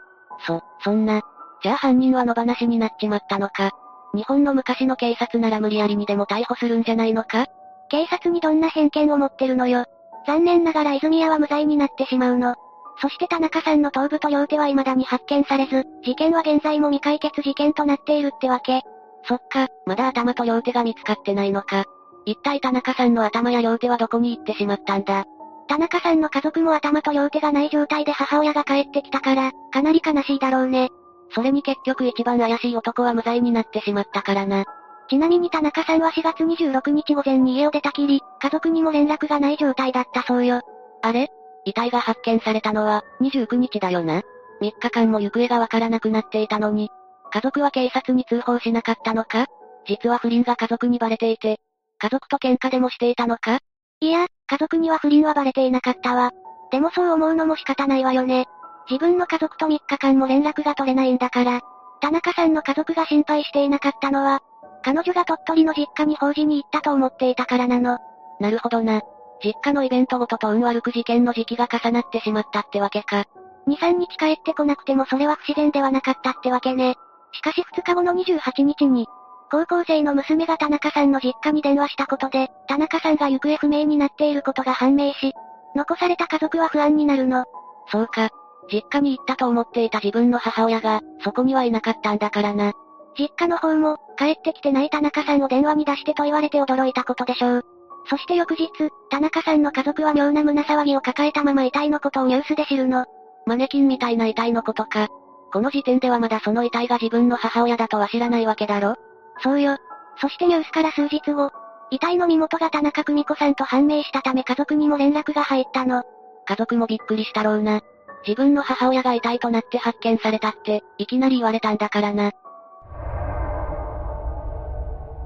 そ、そんな。じゃあ犯人は野放しになっちまったのか。日本の昔の警察なら無理やりにでも逮捕するんじゃないのか？警察にどんな偏見を持ってるのよ？残念ながら泉谷は無罪になってしまうの。そして田中さんの頭部と両手は未だに発見されず、事件は現在も未解決事件となっているってわけ。そっか、まだ頭と両手が見つかってないのか。一体田中さんの頭や両手はどこに行ってしまったんだ？田中さんの家族も頭と両手がない状態で母親が帰ってきたから、かなり悲しいだろうね。それに結局一番怪しい男は無罪になってしまったからな。ちなみに田中さんは4月26日午前に家を出たきり、家族にも連絡がない状態だったそうよ。あれ？遺体が発見されたのは、29日だよな？3日間も行方がわからなくなっていたのに、家族は警察に通報しなかったのか？実は不倫が家族にバレていて、家族と喧嘩でもしていたのか？いや、家族には不倫はバレていなかったわ。でもそう思うのも仕方ないわよね。自分の家族と3日間も連絡が取れないんだから。田中さんの家族が心配していなかったのは、彼女が鳥取の実家に法事に行ったと思っていたからなの。なるほどな。実家のイベントごとと運悪く事件の時期が重なってしまったってわけか。2、3日帰ってこなくてもそれは不自然ではなかったってわけね。しかし2日後の28日に、高校生の娘が田中さんの実家に電話したことで、田中さんが行方不明になっていることが判明し、残された家族は不安になるの。そうか。実家に行ったと思っていた自分の母親が、そこにはいなかったんだからな。実家の方も、帰ってきてない田中さんを電話に出してと言われて驚いたことでしょう。そして翌日、田中さんの家族は妙な胸騒ぎを抱えたまま遺体のことをニュースで知るの。マネキンみたいな遺体のことか。この時点ではまだその遺体が自分の母親だとは知らないわけだろそうよ。そしてニュースから数日後、遺体の身元が田中久美子さんと判明したため家族にも連絡が入ったの。家族もびっくりしたろうな。自分の母親が遺体となって発見されたって、いきなり言われたんだからな。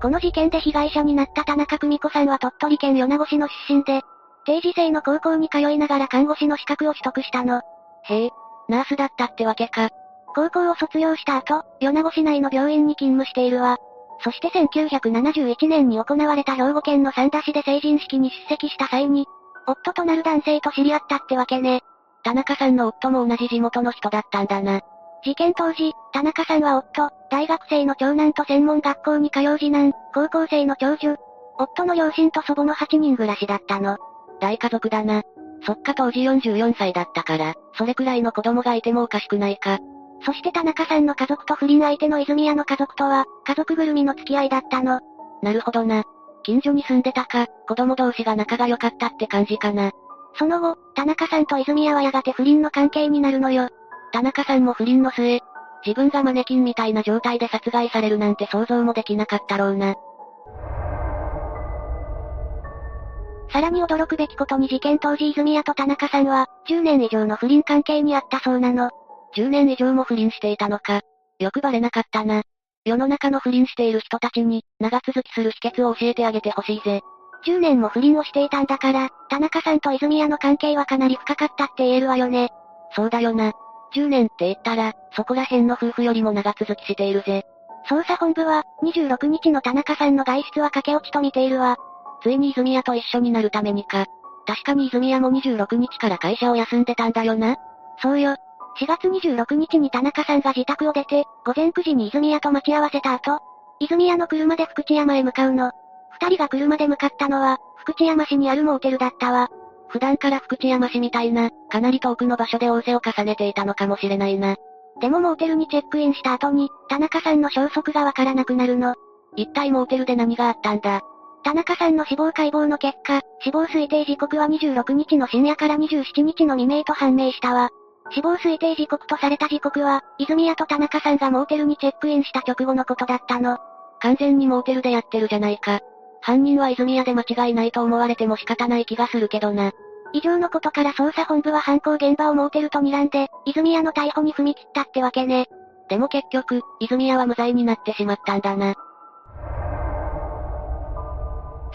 この事件で被害者になった田中久美子さんは鳥取県米子市の出身で、定時制の高校に通いながら看護師の資格を取得したの。へえ、ナースだったってわけか。高校を卒業した後、米子市内の病院に勤務しているわ。そして1971年に行われた兵庫県の三田市で成人式に出席した際に、夫となる男性と知り合ったってわけね。田中さんの夫も同じ地元の人だったんだな。事件当時、田中さんは夫、大学生の長男と専門学校に通う次男、高校生の長女、夫の両親と祖母の8人暮らしだったの。大家族だな。そっか当時44歳だったから、それくらいの子供がいてもおかしくないか。そして田中さんの家族と不倫相手の泉谷の家族とは、家族ぐるみの付き合いだったの。なるほどな。近所に住んでたか、子供同士が仲が良かったって感じかな。その後、田中さんと泉谷はやがて不倫の関係になるのよ。田中さんも不倫の末、自分がマネキンみたいな状態で殺害されるなんて想像もできなかったろうな。さらに驚くべきことに事件当時泉谷と田中さんは、10年以上の不倫関係にあったそうなの。10年以上も不倫していたのか。よくバレなかったな。世の中の不倫している人たちに、長続きする秘訣を教えてあげてほしいぜ。10年も不倫をしていたんだから、田中さんと泉谷の関係はかなり深かったって言えるわよね。そうだよな。10年って言ったら、そこら辺の夫婦よりも長続きしているぜ。捜査本部は、26日の田中さんの外出は駆け落ちと見ているわ。ついに泉谷と一緒になるためにか。確かに泉谷も26日から会社を休んでたんだよな。そうよ。4月26日に田中さんが自宅を出て、午前9時に泉谷と待ち合わせた後、泉谷の車で福知山へ向かうの。二人が車で向かったのは、福知山市にあるモーテルだったわ。普段から福知山市みたいな、かなり遠くの場所で仰せを重ねていたのかもしれないな。でもモーテルにチェックインした後に、田中さんの消息がわからなくなるの。一体モーテルで何があったんだ？田中さんの死亡解剖の結果、死亡推定時刻は26日の深夜から27日の未明と判明したわ。死亡推定時刻とされた時刻は、泉谷と田中さんがモーテルにチェックインした直後のことだったの。完全にモーテルでやってるじゃないか。犯人は泉谷で間違いないと思われても仕方ない気がするけどな。以上のことから捜査本部は犯行現場をモーテルと睨んで、泉谷の逮捕に踏み切ったってわけね。でも結局、泉谷は無罪になってしまったんだな。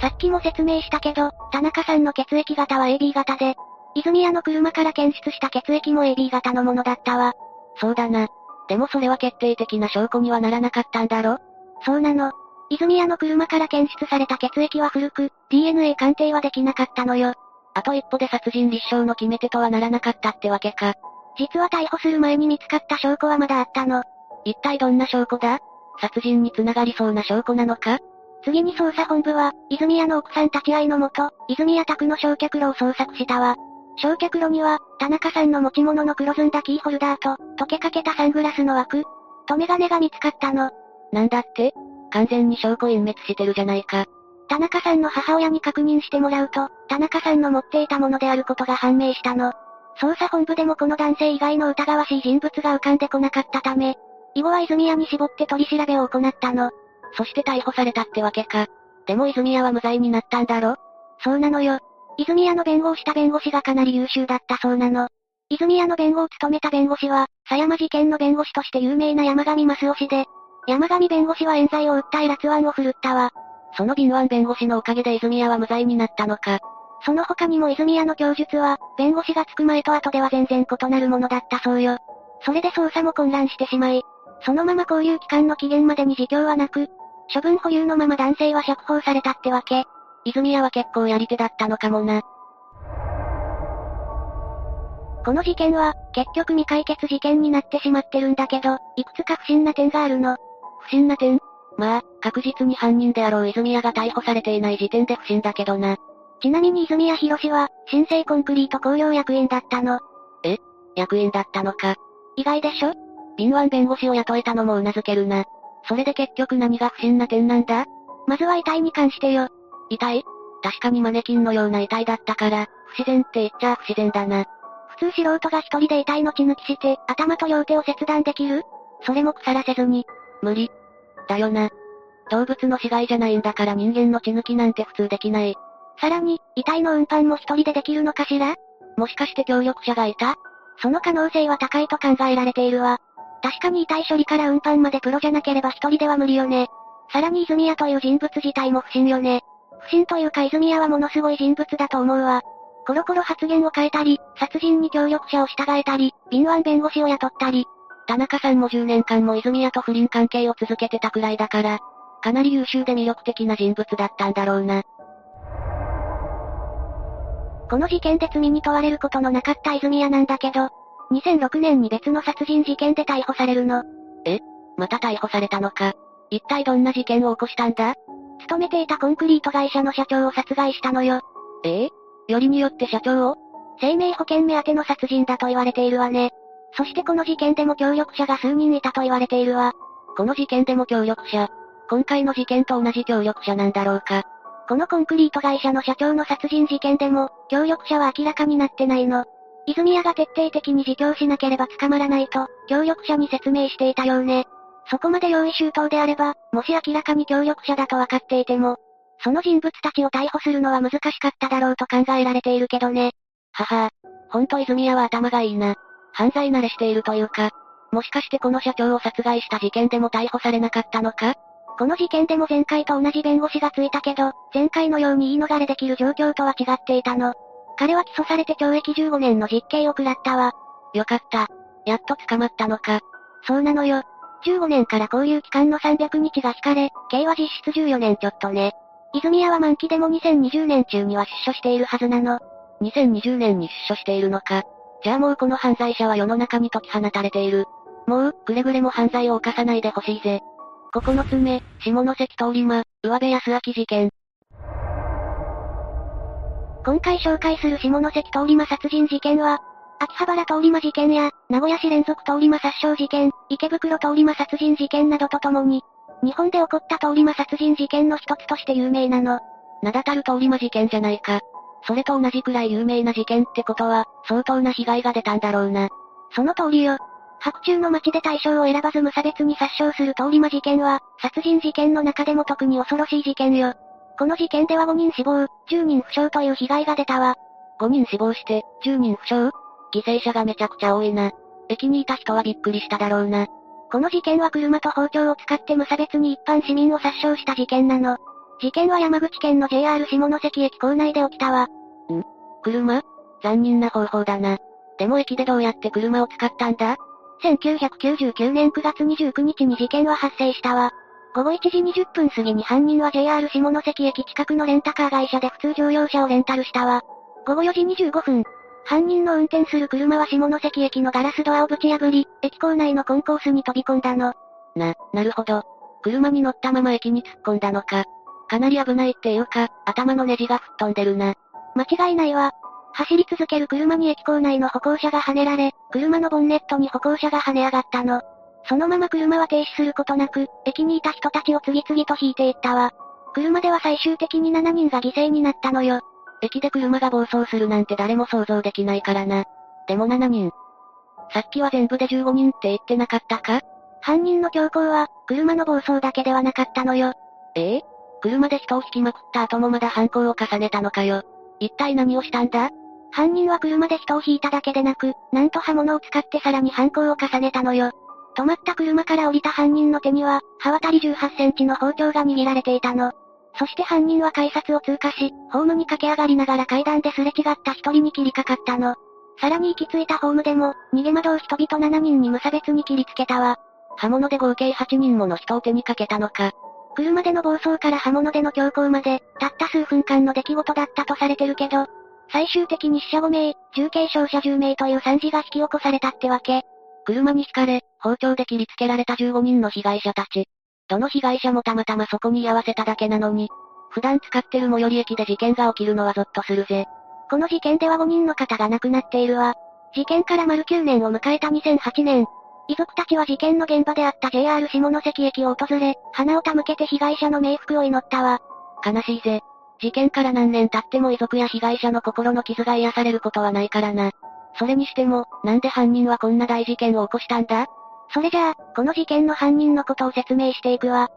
さっきも説明したけど、田中さんの血液型は AB 型で、泉谷の車から検出した血液も AB 型のものだったわ。そうだな。でもそれは決定的な証拠にはならなかったんだろ？そうなの。泉谷の車から検出された血液は古く、DNA 鑑定はできなかったのよ。あと一歩で殺人立証の決め手とはならなかったってわけか。実は逮捕する前に見つかった証拠はまだあったの。一体どんな証拠だ？殺人に繋がりそうな証拠なのか？次に捜査本部は、泉谷の奥さん立ち会いのもと、泉谷宅の焼却炉を捜索したわ。焼却炉には、田中さんの持ち物の黒ずんだキーホルダーと、溶けかけたサングラスの枠、とメガネが見つかったの。なんだって？完全に証拠隠滅してるじゃないか。田中さんの母親に確認してもらうと、田中さんの持っていたものであることが判明したの。捜査本部でもこの男性以外の疑わしい人物が浮かんでこなかったため、以後は泉谷に絞って取り調べを行ったの。そして逮捕されたってわけか。でも泉谷は無罪になったんだろ？そうなのよ。泉谷の弁護をした弁護士がかなり優秀だったそうなの。泉谷の弁護を務めた弁護士は、狭山事件の弁護士として有名な山上正夫氏で、山上弁護士は冤罪を訴え辣腕を振るったわ。その敏腕弁護士のおかげで泉谷は無罪になったのか。その他にも泉谷の供述は、弁護士がつく前と後では全然異なるものだったそうよ。それで捜査も混乱してしまい、そのまま交留期間の期限までに自供はなく、処分保留のまま男性は釈放されたってわけ。泉谷は結構やり手だったのかもな。この事件は、結局未解決事件になってしまってるんだけど、いくつか不審な点があるの。不審な点？まあ、確実に犯人であろう泉谷が逮捕されていない時点で不審だけどな。ちなみに泉谷博士は、新生コンクリート工業役員だったの。え？役員だったのか。意外でしょ？敏腕弁護士を雇えたのも頷けるな。それで結局何が不審な点なんだ？まずは遺体に関してよ。遺体？確かにマネキンのような遺体だったから、不自然って言っちゃ不自然だな。普通素人が一人で遺体の血抜きして、頭と両手を切断できる？それも腐らせずに。無理。だよな。動物の死骸じゃないんだから人間の血抜きなんて普通できない。さらに、遺体の運搬も一人でできるのかしら？もしかして協力者がいた？その可能性は高いと考えられているわ。確かに遺体処理から運搬までプロじゃなければ一人では無理よね。さらに泉谷という人物自体も不審よね。不審というか泉谷はものすごい人物だと思うわ。コロコロ発言を変えたり、殺人に協力者を従えたり、敏腕弁護士を雇ったり。田中さんも10年間も泉谷と不倫関係を続けてたくらいだから、かなり優秀で魅力的な人物だったんだろうな。この事件で罪に問われることのなかった泉谷なんだけど、2006年に別の殺人事件で逮捕されるの。え？また逮捕されたのか？一体どんな事件を起こしたんだ？勤めていたコンクリート会社の社長を殺害したのよ。ええ？よりによって社長を？生命保険目当ての殺人だと言われているわね。そしてこの事件でも協力者が数人いたと言われているわ。この事件でも協力者。今回の事件と同じ協力者なんだろうか。このコンクリート会社の社長の殺人事件でも、協力者は明らかになってないの。泉谷が徹底的に自供しなければ捕まらないと、協力者に説明していたようね。そこまで用意周到であれば、もし明らかに協力者だと分かっていても、その人物たちを逮捕するのは難しかっただろうと考えられているけどね。ははほんと泉谷は頭がいいな。犯罪慣れしているというか、もしかしてこの社長を殺害した事件でも逮捕されなかったのか？この事件でも前回と同じ弁護士がついたけど、前回のように言い逃れできる状況とは違っていたの。彼は起訴されて懲役15年の実刑を食らったわ。よかった。やっと捕まったのか。そうなのよ。15年から交留期間の300日が引かれ、刑は実質14年ちょっとね。泉谷は満期でも2020年中には出所しているはずなの。2020年に出所しているのか。じゃあもうこの犯罪者は世の中に解き放たれている。もう、くれぐれも犯罪を犯さないでほしいぜ。9つ目、下関通り魔、上部安明事件。今回紹介する下関通り魔殺人事件は、秋葉原通り魔事件や、名古屋市連続通り魔殺傷事件、池袋通り魔殺人事件などとともに、日本で起こった通り魔殺人事件の一つとして有名なの。名だたる通り魔事件じゃないか。それと同じくらい有名な事件ってことは、相当な被害が出たんだろうな。その通りよ。白昼の街で対象を選ばず無差別に殺傷する通り魔事件は、殺人事件の中でも特に恐ろしい事件よ。この事件では5人死亡、10人負傷という被害が出たわ。5人死亡して、10人負傷？犠牲者がめちゃくちゃ多いな。駅にいた人はびっくりしただろうな。この事件は車と包丁を使って無差別に一般市民を殺傷した事件なの。事件は山口県の JR 下関駅構内で起きたわ。ん？車？残忍な方法だな。でも駅でどうやって車を使ったんだ？1999年9月29日に事件は発生したわ。午後1時20分過ぎに犯人は JR 下関駅近くのレンタカー会社で普通乗用車をレンタルしたわ。午後4時25分、犯人の運転する車は下関駅のガラスドアをぶち破り、駅構内のコンコースに飛び込んだの。な、なるほど。車に乗ったまま駅に突っ込んだのか。かなり危ないっていうか、頭のネジが吹っ飛んでるな。間違いないわ。走り続ける車に駅構内の歩行者が跳ねられ、車のボンネットに歩行者が跳ね上がったの。そのまま車は停止することなく、駅にいた人たちを次々と引いていったわ。車では最終的に7人が犠牲になったのよ。駅で車が暴走するなんて誰も想像できないからな。でも7人。さっきは全部で15人って言ってなかったか？犯人の強行は、車の暴走だけではなかったのよ。ええ？車で人を引きまくった後もまだ犯行を重ねたのかよ。一体何をしたんだ？犯人は車で人を引いただけでなく、なんと刃物を使ってさらに犯行を重ねたのよ。止まった車から降りた犯人の手には、刃渡り18センチの包丁が握られていたの。そして犯人は改札を通過し、ホームに駆け上がりながら階段ですれ違った一人に切りかかったの。さらに行き着いたホームでも、逃げ惑う人々7人に無差別に切りつけたわ。刃物で合計8人もの人を手にかけたのか。車での暴走から刃物での強行まで、たった数分間の出来事だったとされてるけど、最終的に死者5名、重軽傷者10名という惨事が引き起こされたってわけ。車に惹かれ、包丁で切りつけられた15人の被害者たち。どの被害者もたまたまそこに居合わせただけなのに、普段使ってる最寄り駅で事件が起きるのはゾッとするぜ。この事件では5人の方が亡くなっているわ。事件から丸9年を迎えた2008年、遺族たちは事件の現場であった JR 下関駅を訪れ、花を手向けて被害者の冥福を祈ったわ。悲しいぜ。事件から何年経っても遺族や被害者の心の傷が癒されることはないからな。それにしても、なんで犯人はこんな大事件を起こしたんだ？それじゃあ、この事件の犯人のことを説明していくわ。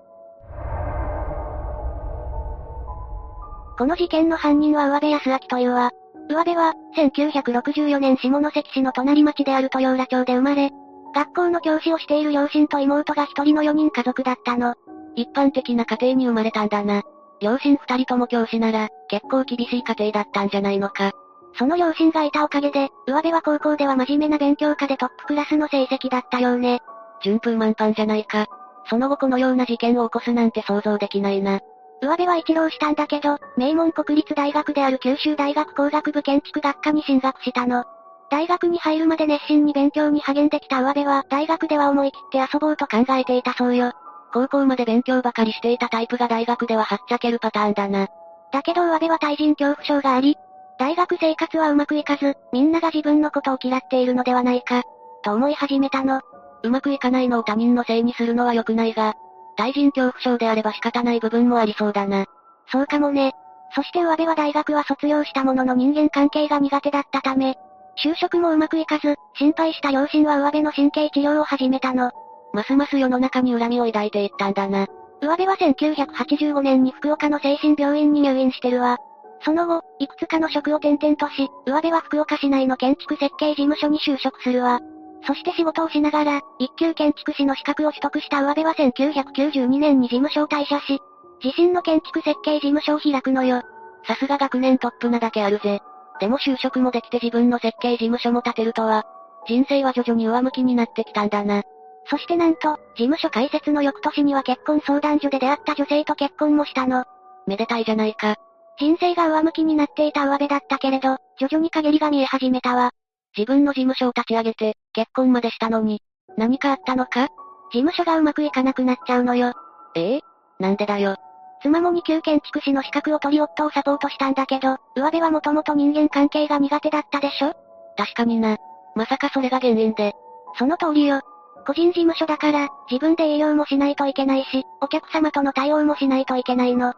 この事件の犯人は上部康明というわ。上部は、1964年下関市の隣町である豊浦町で生まれ、学校の教師をしている両親と妹が一人の4人家族だったの。一般的な家庭に生まれたんだな。両親二人とも教師なら、結構厳しい家庭だったんじゃないのか。その両親がいたおかげで、上部は高校では真面目な勉強家でトップクラスの成績だったようね。順風満帆じゃないか。その後このような事件を起こすなんて想像できないな。上部は一浪したんだけど、名門国立大学である九州大学工学部建築学科に進学したの。大学に入るまで熱心に勉強に励んできた上部は、大学では思い切って遊ぼうと考えていたそうよ。高校まで勉強ばかりしていたタイプが大学でははっちゃけるパターンだな。だけど上部は対人恐怖症があり、大学生活はうまくいかず、みんなが自分のことを嫌っているのではないか、と思い始めたの。うまくいかないのを他人のせいにするのは良くないが、対人恐怖症であれば仕方ない部分もありそうだな。そうかもね。そして上部は大学は卒業したものの人間関係が苦手だったため、就職もうまくいかず、心配した両親は上部の神経治療を始めたの。ますます世の中に恨みを抱いていったんだな。上部は1985年に福岡の精神病院に入院してるわ。その後、いくつかの職を転々とし、上部は福岡市内の建築設計事務所に就職するわ。そして仕事をしながら、一級建築士の資格を取得した上部は1992年に事務所を退社し、自身の建築設計事務所を開くのよ。さすが学年トップなだけあるぜ。でも就職もできて自分の設計事務所も建てるとは、人生は徐々に上向きになってきたんだな。そしてなんと、事務所開設の翌年には結婚相談所で出会った女性と結婚もしたの。めでたいじゃないか。人生が上向きになっていた上部だったけれど、徐々に陰りが見え始めたわ。自分の事務所を立ち上げて、結婚までしたのに、何かあったのか？事務所がうまくいかなくなっちゃうのよ。ええなんでだよ。妻も2級建築士の資格を取り夫をサポートしたんだけど、上部はもともと人間関係が苦手だったでしょ？確かにな。まさかそれが原因で。その通りよ。個人事務所だから、自分で営業もしないといけないし、お客様との対応もしないといけないの。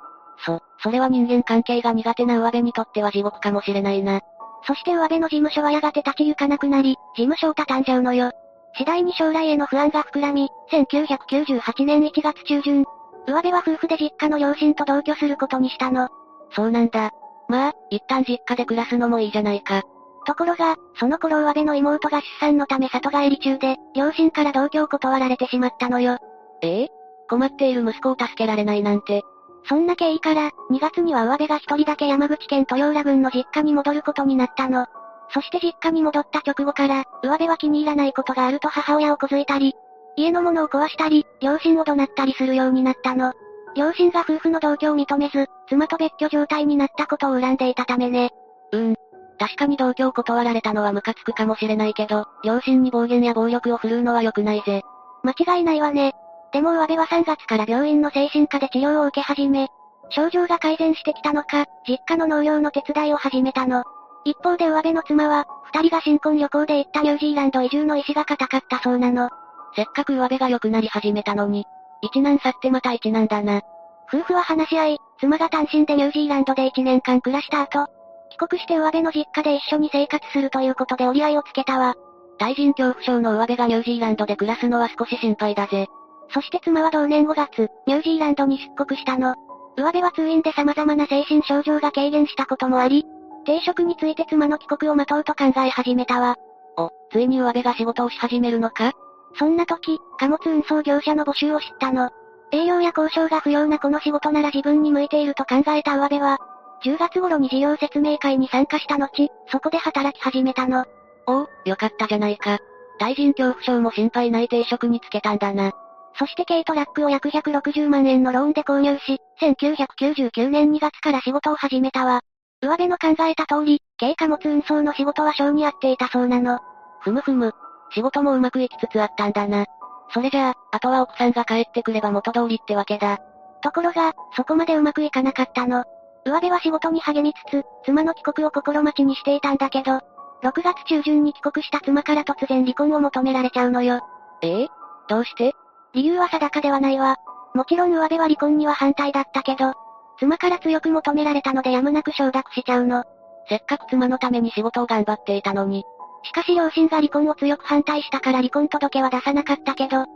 そ、それは人間関係が苦手な上部にとっては地獄かもしれないな。そして上部の事務所はやがて立ち行かなくなり、事務所を畳んじゃうのよ。次第に将来への不安が膨らみ、1998年1月中旬、上部は夫婦で実家の両親と同居することにしたの。そうなんだ。まあ、一旦実家で暮らすのもいいじゃないか。ところが、その頃上部の妹が出産のため里帰り中で、両親から同居を断られてしまったのよ。え？え困っている息子を助けられないなんて。そんな経緯から、2月には上部が一人だけ山口県豊浦郡の実家に戻ることになったの。そして実家に戻った直後から、上部は気に入らないことがあると母親をこづいたり、家のものを壊したり、両親を怒鳴ったりするようになったの。両親が夫婦の同居を認めず、妻と別居状態になったことを恨んでいたためね。うーん。確かに同居を断られたのはムカつくかもしれないけど、両親に暴言や暴力を振るうのは良くないぜ。間違いないわね。でも上部は3月から病院の精神科で治療を受け始め、症状が改善してきたのか、実家の農業の手伝いを始めたの。一方で上辺の妻は、二人が新婚旅行で行ったニュージーランド移住の意志が固かったそうなの。せっかく上辺が良くなり始めたのに、一難去ってまた一難だな。夫婦は話し合い、妻が単身でニュージーランドで一年間暮らした後、帰国して上辺の実家で一緒に生活するということで折り合いをつけたわ。対人恐怖症の上辺がニュージーランドで暮らすのは少し心配だぜ。そして妻は同年5月、ニュージーランドに出国したの。上辺は通院で様々な精神症状が軽減したこともあり、定職について妻の帰国を待とうと考え始めたわ。お、ついに上辺が仕事をし始めるのか？そんな時、貨物運送業者の募集を知ったの。営業や交渉が不要なこの仕事なら自分に向いていると考えた上辺は、10月頃に事業説明会に参加した後、そこで働き始めたの。おお、よかったじゃないか。対人恐怖症も心配ない定職につけたんだな。そして軽トラックを約160万円のローンで購入し、1999年2月から仕事を始めたわ。上辺の考えた通り、軽貨物運送の仕事は性に合っていたそうなの。ふむふむ。仕事もうまくいきつつあったんだな。それじゃあ、あとは奥さんが帰ってくれば元通りってわけだ。ところが、そこまでうまくいかなかったの。上辺は仕事に励みつつ、妻の帰国を心待ちにしていたんだけど、6月中旬に帰国した妻から突然離婚を求められちゃうのよ。ええ？どうして？理由は定かではないわ。もちろん上辺は離婚には反対だったけど、妻から強く求められたのでやむなく承諾しちゃうの。せっかく妻のために仕事を頑張っていたのに。しかし両親が離婚を強く反対したから離婚届は出さなかったけど、7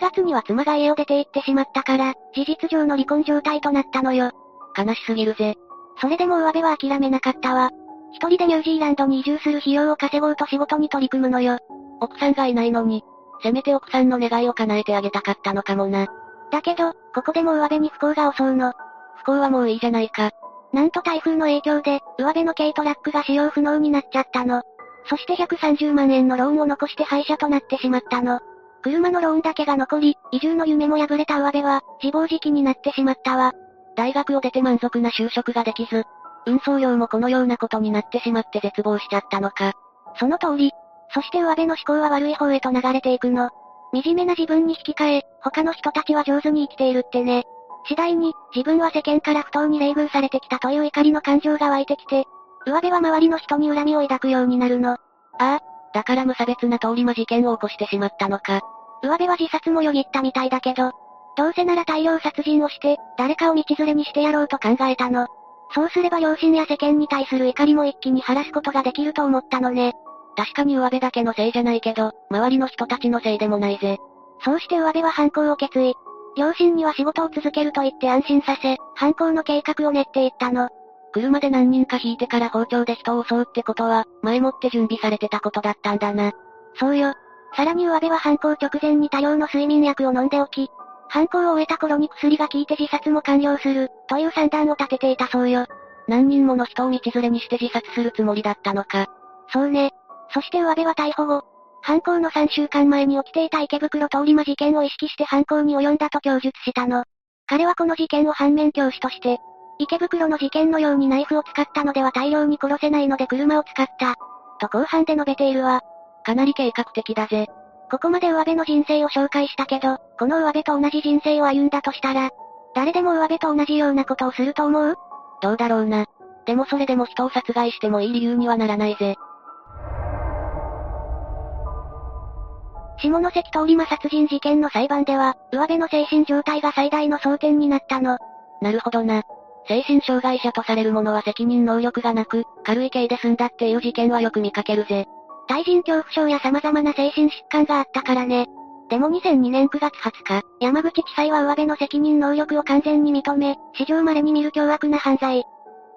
月には妻が家を出て行ってしまったから、事実上の離婚状態となったのよ。悲しすぎるぜ。それでも上辺は諦めなかったわ。一人でニュージーランドに移住する費用を稼ごうと仕事に取り組むのよ。奥さんがいないのに、せめて奥さんの願いを叶えてあげたかったのかもな。だけど、ここでも上辺に不幸が襲うの。不幸はもういいじゃないか。なんと台風の影響で、上辺の軽トラックが使用不能になっちゃったの。そして130万円のローンを残して廃車となってしまったの。車のローンだけが残り、移住の夢も破れた上辺は、自暴自棄になってしまったわ。大学を出て満足な就職ができず、運送業もこのようなことになってしまって絶望しちゃったのか。その通り。そして上辺の思考は悪い方へと流れていくの。惨めな自分に引き換え、他の人たちは上手に生きているってね。次第に、自分は世間から不当に冷遇されてきたという怒りの感情が湧いてきて、上辺は周りの人に恨みを抱くようになるの。ああ、だから無差別な通り魔事件を起こしてしまったのか。上辺は自殺もよぎったみたいだけど、どうせなら大量殺人をして、誰かを道連れにしてやろうと考えたの。そうすれば両親や世間に対する怒りも一気に晴らすことができると思ったのね。確かに上辺だけのせいじゃないけど、周りの人たちのせいでもないぜ。そうして上辺は犯行を決意。両親には仕事を続けると言って安心させ、犯行の計画を練っていったの。車で何人か引いてから包丁で人を襲うってことは、前もって準備されてたことだったんだな。そうよ。さらに上辺は犯行直前に多量の睡眠薬を飲んでおき、犯行を終えた頃に薬が効いて自殺も完了する、という算段を立てていたそうよ。何人もの人を道連れにして自殺するつもりだったのか。そうね。そして上辺は逮捕後、犯行の3週間前に起きていた池袋通り魔事件を意識して犯行に及んだと供述したの。彼はこの事件を反面教師として、池袋の事件のようにナイフを使ったのでは大量に殺せないので車を使った。と後半で述べているわ。かなり計画的だぜ。ここまで上辺の人生を紹介したけど、この上辺と同じ人生を歩んだとしたら、誰でも上辺と同じようなことをすると思う？どうだろうな。でもそれでも人を殺害してもいい理由にはならないぜ。下関通り魔殺人事件の裁判では、上辺の精神状態が最大の争点になったの。なるほどな。精神障害者とされる者は責任能力がなく、軽い刑で済んだっていう事件はよく見かけるぜ。対人恐怖症や様々な精神疾患があったからね。でも2002年9月20日、山口地裁は上辺の責任能力を完全に認め、史上稀に見る凶悪な犯罪。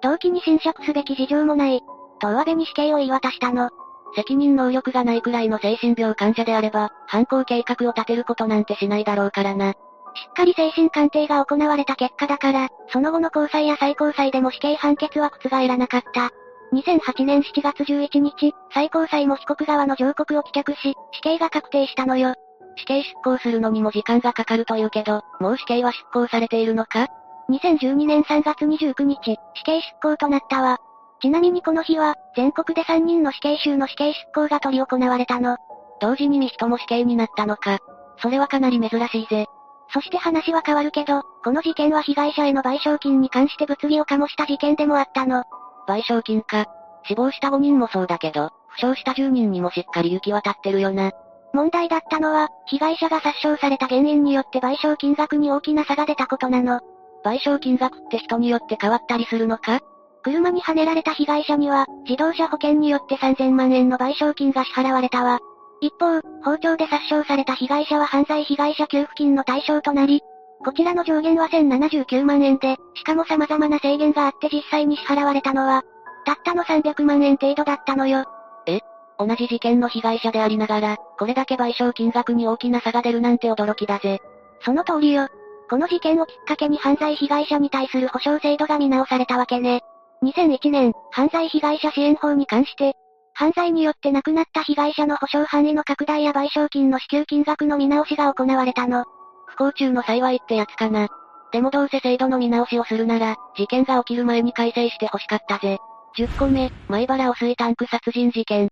動機に侵釈すべき事情もない。と上辺に死刑を言い渡したの。責任能力がないくらいの精神病患者であれば、犯行計画を立てることなんてしないだろうからな。しっかり精神鑑定が行われた結果だから、その後の交際や最高裁でも死刑判決は覆らなかった。2008年7月11日、最高裁も被告側の上告を棄却し、死刑が確定したのよ。死刑執行するのにも時間がかかるというけど、もう死刑は執行されているのか ?2012 年3月29日、死刑執行となったわ。ちなみにこの日は、全国で3人の死刑囚の死刑執行が取り行われたの。同時に2人も死刑になったのか。それはかなり珍しいぜ。そして話は変わるけど、この事件は被害者への賠償金に関して物議を醸した事件でもあったの。賠償金か。死亡した5人もそうだけど、負傷した10人にもしっかり行き渡ってるよな。問題だったのは、被害者が殺傷された原因によって賠償金額に大きな差が出たことなの。賠償金額って人によって変わったりするのか？車にはねられた被害者には、自動車保険によって3000万円の賠償金が支払われたわ。一方、包丁で殺傷された被害者は犯罪被害者給付金の対象となり、こちらの上限は1079万円で、しかも様々な制限があって実際に支払われたのは、たったの300万円程度だったのよ。え？同じ事件の被害者でありながら、これだけ賠償金額に大きな差が出るなんて驚きだぜ。その通りよ。この事件をきっかけに犯罪被害者に対する保障制度が見直されたわけね。2001年、犯罪被害者支援法に関して、犯罪によって亡くなった被害者の保障範囲の拡大や賠償金の支給金額の見直しが行われたの。不幸中の幸いってやつかな。でもどうせ制度の見直しをするなら、事件が起きる前に改正して欲しかったぜ。10個目、米原汚水タンク殺人事件。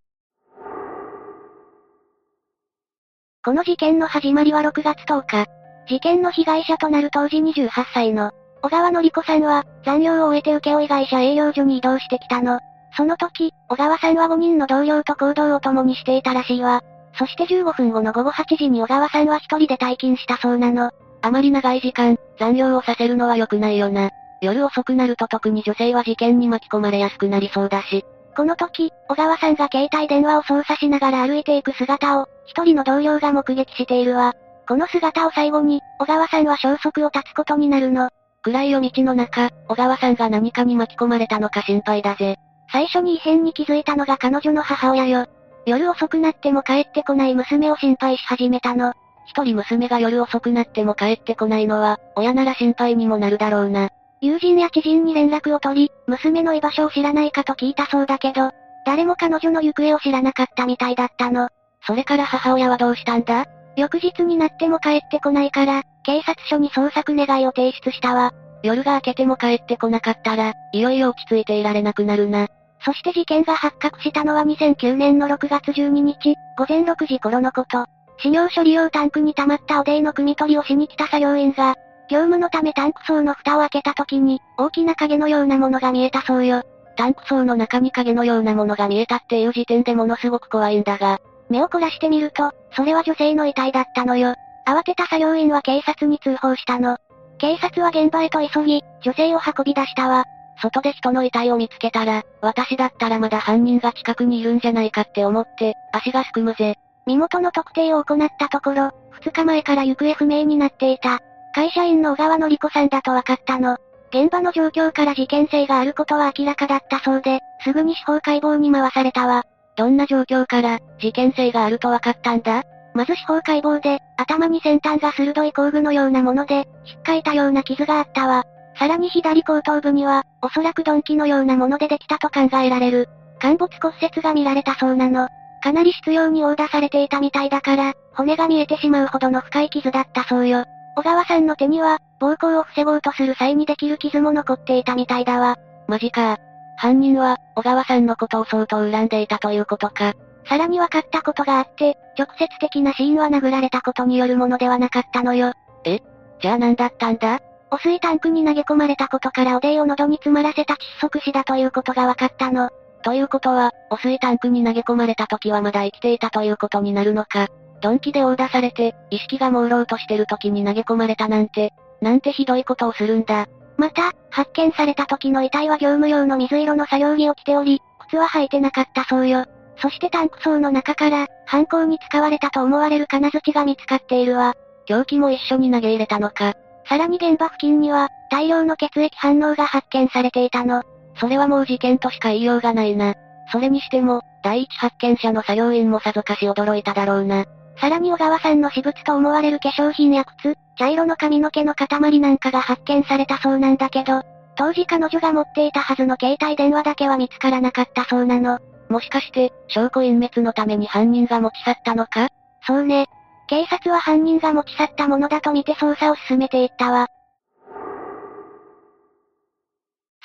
この事件の始まりは6月10日。事件の被害者となる当時28歳の、小川のり子さんは、残業を終えて請負会社営業所に移動してきたの。その時、小川さんは5人の同僚と行動を共にしていたらしいわ。そして15分後の午後8時に小川さんは一人で退勤したそうなの。あまり長い時間、残業をさせるのは良くないよな。夜遅くなると特に女性は事件に巻き込まれやすくなりそうだし。この時、小川さんが携帯電話を操作しながら歩いていく姿を、一人の同僚が目撃しているわ。この姿を最後に、小川さんは消息を絶つことになるの。暗い夜道の中、小川さんが何かに巻き込まれたのか心配だぜ。最初に異変に気づいたのが彼女の母親よ。夜遅くなっても帰ってこない娘を心配し始めたの。一人娘が夜遅くなっても帰ってこないのは、親なら心配にもなるだろうな。友人や知人に連絡を取り、娘の居場所を知らないかと聞いたそうだけど、誰も彼女の行方を知らなかったみたいだったの。それから母親はどうしたんだ？翌日になっても帰ってこないから、警察署に捜索願いを提出したわ。夜が明けても帰ってこなかったら、いよいよ落ち着いていられなくなるな。そして事件が発覚したのは2009年の6月12日、午前6時頃のこと。死尿処理用タンクに溜まったおでいの汲み取りをしに来た作業員が、業務のためタンク層の蓋を開けた時に、大きな影のようなものが見えたそうよ。タンク層の中に影のようなものが見えたっていう時点でものすごく怖いんだが。目を凝らしてみると、それは女性の遺体だったのよ。慌てた作業員は警察に通報したの。警察は現場へと急ぎ、女性を運び出したわ。外で人の遺体を見つけたら、私だったらまだ犯人が近くにいるんじゃないかって思って、足がすくむぜ。身元の特定を行ったところ、2日前から行方不明になっていた。会社員の小川のり子さんだと分かったの。現場の状況から事件性があることは明らかだったそうで、すぐに司法解剖に回されたわ。どんな状況から、事件性があると分かったんだ？まず司法解剖で、頭に先端が鋭い工具のようなもので、引っかいたような傷があったわ。さらに左後頭部には、おそらく鈍器のようなものでできたと考えられる。陥没骨折が見られたそうなの。かなり執拗に殴打されていたみたいだから、骨が見えてしまうほどの深い傷だったそうよ。小川さんの手には、暴行を防ごうとする際にできる傷も残っていたみたいだわ。マジか。犯人は、小川さんのことを相当恨んでいたということか。さらに分かったことがあって、直接的な死因は殴られたことによるものではなかったのよ。え？じゃあ何だったんだ？汚水タンクに投げ込まれたことからおでいを喉に詰まらせた窒息死だということが分かったの。ということは、汚水タンクに投げ込まれた時はまだ生きていたということになるのか。鈍器で殴打されて、意識が朦朧としてる時に投げ込まれたなんて、なんてひどいことをするんだ。また、発見された時の遺体は業務用の水色の作業着を着ており、靴は履いてなかったそうよ。そしてタンク層の中から、犯行に使われたと思われる金槌が見つかっているわ。凶器も一緒に投げ入れたのか。さらに現場付近には、大量の血液反応が発見されていたの。それはもう事件としか言いようがないな。それにしても、第一発見者の作業員もさぞかし驚いただろうな。さらに小川さんの私物と思われる化粧品や靴、茶色の髪の毛の塊なんかが発見されたそうなんだけど、当時彼女が持っていたはずの携帯電話だけは見つからなかったそうなの。もしかして、証拠隠滅のために犯人が持ち去ったのか？そうね。警察は犯人が持ち去ったものだと見て捜査を進めていったわ。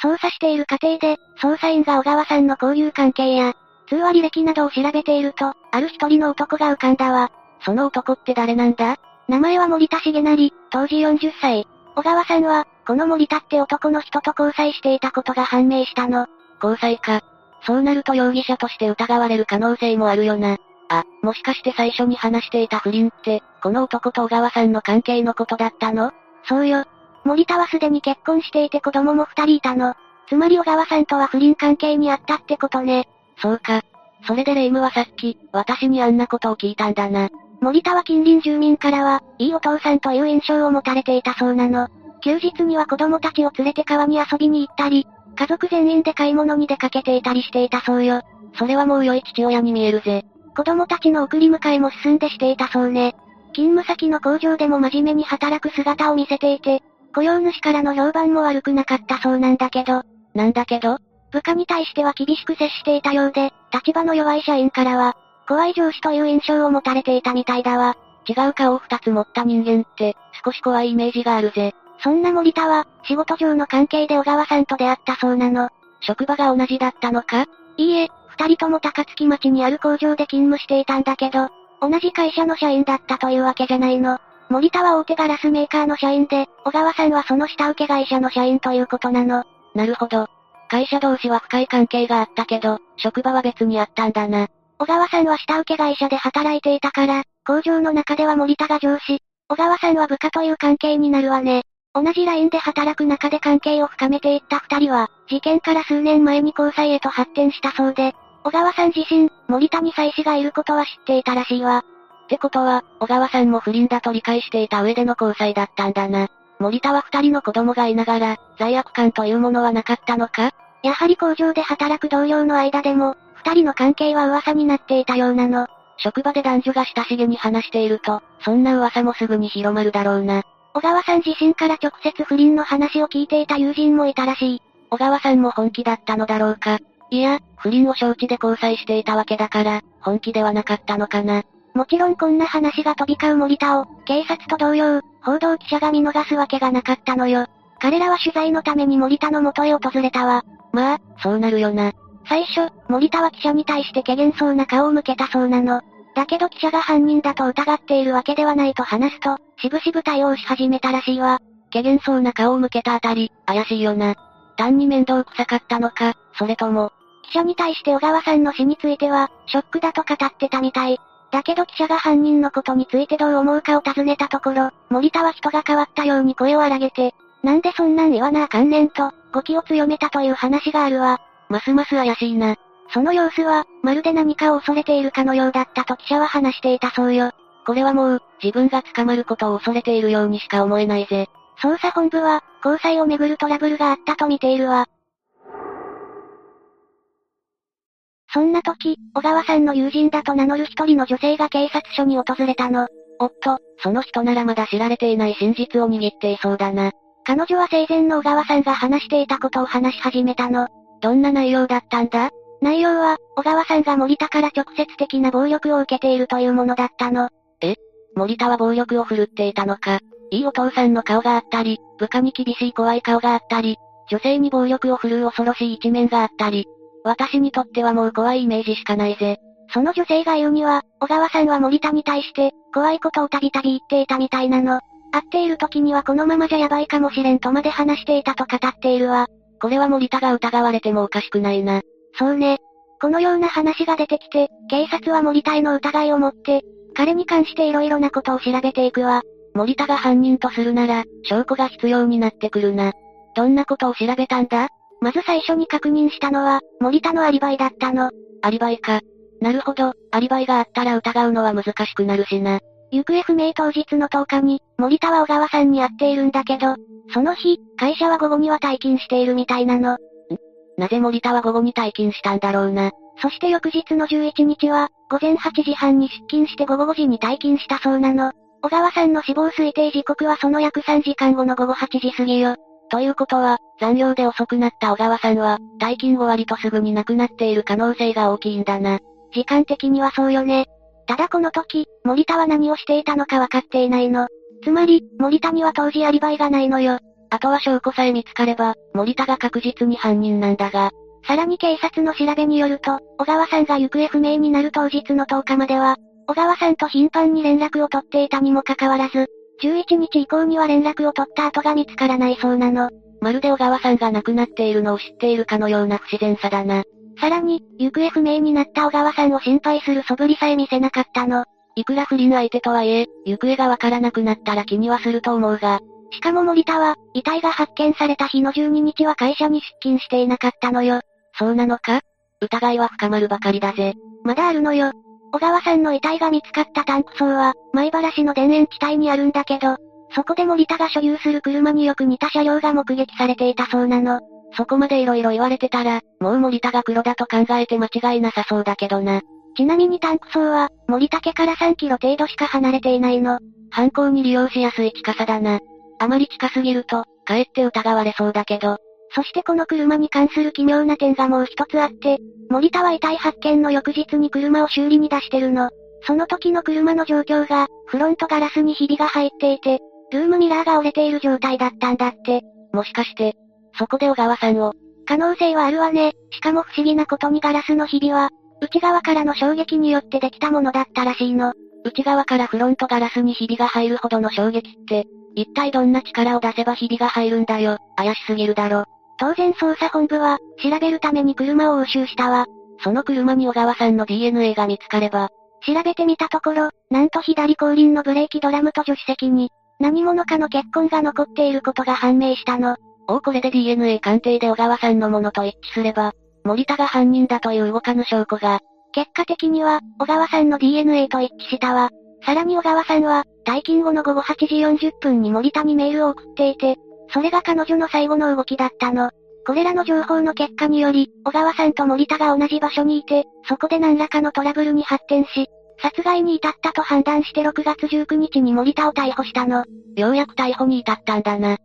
捜査している過程で、捜査員が小川さんの交友関係や、通話履歴などを調べていると、ある一人の男が浮かんだわ。その男って誰なんだ？名前は森田重成、当時40歳。小川さんは、この森田って男の人と交際していたことが判明したの。交際か。そうなると容疑者として疑われる可能性もあるよな。あ、もしかして最初に話していた不倫って、この男と小川さんの関係のことだったの？そうよ。森田はすでに結婚していて子供も二人いたの。つまり小川さんとは不倫関係にあったってことね。そうか。それでレイムはさっき、私にあんなことを聞いたんだな。森田は近隣住民からは、いいお父さんという印象を持たれていたそうなの。休日には子供たちを連れて川に遊びに行ったり、家族全員で買い物に出かけていたりしていたそうよ。それはもう良い父親に見えるぜ。子供たちの送り迎えも進んでしていたそうね。勤務先の工場でも真面目に働く姿を見せていて、雇用主からの評判も悪くなかったそうなんだけど、なんだけど？部下に対しては厳しく接していたようで、立場の弱い社員からは、怖い上司という印象を持たれていたみたいだわ。違う顔を二つ持った人間って、少し怖いイメージがあるぜ。そんな森田は、仕事上の関係で小川さんと出会ったそうなの。職場が同じだったのか？いいえ、二人とも高槻町にある工場で勤務していたんだけど、同じ会社の社員だったというわけじゃないの。森田は大手ガラスメーカーの社員で、小川さんはその下請け会社の社員ということなの。なるほど。会社同士は深い関係があったけど、職場は別にあったんだな。小川さんは下請け会社で働いていたから、工場の中では森田が上司、小川さんは部下という関係になるわね。同じラインで働く中で関係を深めていった二人は、事件から数年前に交際へと発展したそうで、小川さん自身、森田に妻子がいることは知っていたらしいわ。ってことは、小川さんも不倫だと理解していた上での交際だったんだな。森田は二人の子供がいながら、罪悪感というものはなかったのか？やはり工場で働く同僚の間でも、二人の関係は噂になっていたようなの。職場で男女が親しげに話していると、そんな噂もすぐに広まるだろうな。小川さん自身から直接不倫の話を聞いていた友人もいたらしい。小川さんも本気だったのだろうか？いや、不倫を承知で交際していたわけだから、本気ではなかったのかな。もちろんこんな話が飛び交う森田を、警察と同様、報道記者が見逃すわけがなかったのよ。彼らは取材のために森田の元へ訪れたわ。まあ、そうなるよな。最初、森田は記者に対して怪げそうな顔を向けたそうなの。だけど記者が犯人だと疑っているわけではないと話すと、しぶしぶ対応し始めたらしいわ。怪げそうな顔を向けたあたり、怪しいよな。単に面倒くさかったのか、それとも。記者に対して小川さんの死については、ショックだと語ってたみたい。だけど記者が犯人のことについてどう思うかを尋ねたところ、森田は人が変わったように声を荒げて、なんでそんなん言わなあかんねんと、語気を強めたという話があるわ。ますます怪しいな。その様子は、まるで何かを恐れているかのようだったと記者は話していたそうよ。これはもう、自分が捕まることを恐れているようにしか思えないぜ。捜査本部は、交際をめぐるトラブルがあったと見ているわ。そんな時、小川さんの友人だと名乗る一人の女性が警察署に訪れたの。おっと、その人ならまだ知られていない真実を握っていそうだな。彼女は生前の小川さんが話していたことを話し始めたの。どんな内容だったんだ？内容は、小川さんが森田から直接的な暴力を受けているというものだったの。え？森田は暴力を振るっていたのか？いいお父さんの顔があったり、部下に厳しい怖い顔があったり、女性に暴力を振るう恐ろしい一面があったり、私にとってはもう怖いイメージしかないぜ。その女性が言うには、小川さんは森田に対して、怖いことをたびたび言っていたみたいなの。会っている時にはこのままじゃやばいかもしれんとまで話していたと語っているわ。これは森田が疑われてもおかしくないな。そうね。このような話が出てきて、警察は森田への疑いを持って、彼に関して色々なことを調べていくわ。森田が犯人とするなら、証拠が必要になってくるな。どんなことを調べたんだ？まず最初に確認したのは、森田のアリバイだったの。アリバイか。なるほど、アリバイがあったら疑うのは難しくなるしな。行方不明当日の10日に、森田は小川さんに会っているんだけど、その日、会社は午後には退勤しているみたいなの。ん？なぜ森田は午後に退勤したんだろうな。そして翌日の11日は、午前8時半に出勤して午後5時に退勤したそうなの。小川さんの死亡推定時刻はその約3時間後の午後8時過ぎよ。ということは、残業で遅くなった小川さんは、退勤終わりとすぐに亡くなっている可能性が大きいんだな。時間的にはそうよね。ただこの時、森田は何をしていたのか分かっていないの。つまり、森田には当時アリバイがないのよ。あとは証拠さえ見つかれば、森田が確実に犯人なんだが。さらに警察の調べによると、小川さんが行方不明になる当日の10日までは、小川さんと頻繁に連絡を取っていたにもかかわらず、11日以降には連絡を取った後が見つからないそうなの。まるで小川さんが亡くなっているのを知っているかのような不自然さだな。さらに、行方不明になった小川さんを心配する素振りさえ見せなかったの。いくら不倫相手とはいえ、行方がわからなくなったら気にはすると思うが。しかも森田は、遺体が発見された日の12日は会社に出勤していなかったのよ。そうなのか？疑いは深まるばかりだぜ。まだあるのよ。小川さんの遺体が見つかったタンク層は、前原市の田園地帯にあるんだけど、そこで森田が所有する車によく似た車両が目撃されていたそうなの。そこまで色々言われてたら、もう森田が黒だと考えて間違いなさそうだけどな。ちなみにタンク層は、森田家から3キロ程度しか離れていないの。犯行に利用しやすい近さだな。あまり近すぎると、かえって疑われそうだけど。そしてこの車に関する奇妙な点がもう一つあって、森田は遺体発見の翌日に車を修理に出してるの。その時の車の状況が、フロントガラスにひびが入っていて、ルームミラーが折れている状態だったんだって。もしかして、そこで小川さんを？可能性はあるわね。しかも不思議なことにガラスのひびは、内側からの衝撃によってできたものだったらしいの。内側からフロントガラスにひびが入るほどの衝撃って、一体どんな力を出せばひびが入るんだよ。怪しすぎるだろ。当然捜査本部は、調べるために車を押収したわ。その車に小川さんの DNA が見つかれば、調べてみたところ、なんと左後輪のブレーキドラムと助手席に、何者かの血痕が残っていることが判明したの。おこれで DNA 鑑定で小川さんのものと一致すれば、森田が犯人だという動かぬ証拠が。結果的には、小川さんの DNA と一致したわ。さらに小川さんは、退勤後の午後8時40分に森田にメールを送っていて、それが彼女の最後の動きだったの。これらの情報の結果により、小川さんと森田が同じ場所にいて、そこで何らかのトラブルに発展し、殺害に至ったと判断して6月19日に森田を逮捕したの。ようやく逮捕に至ったんだな。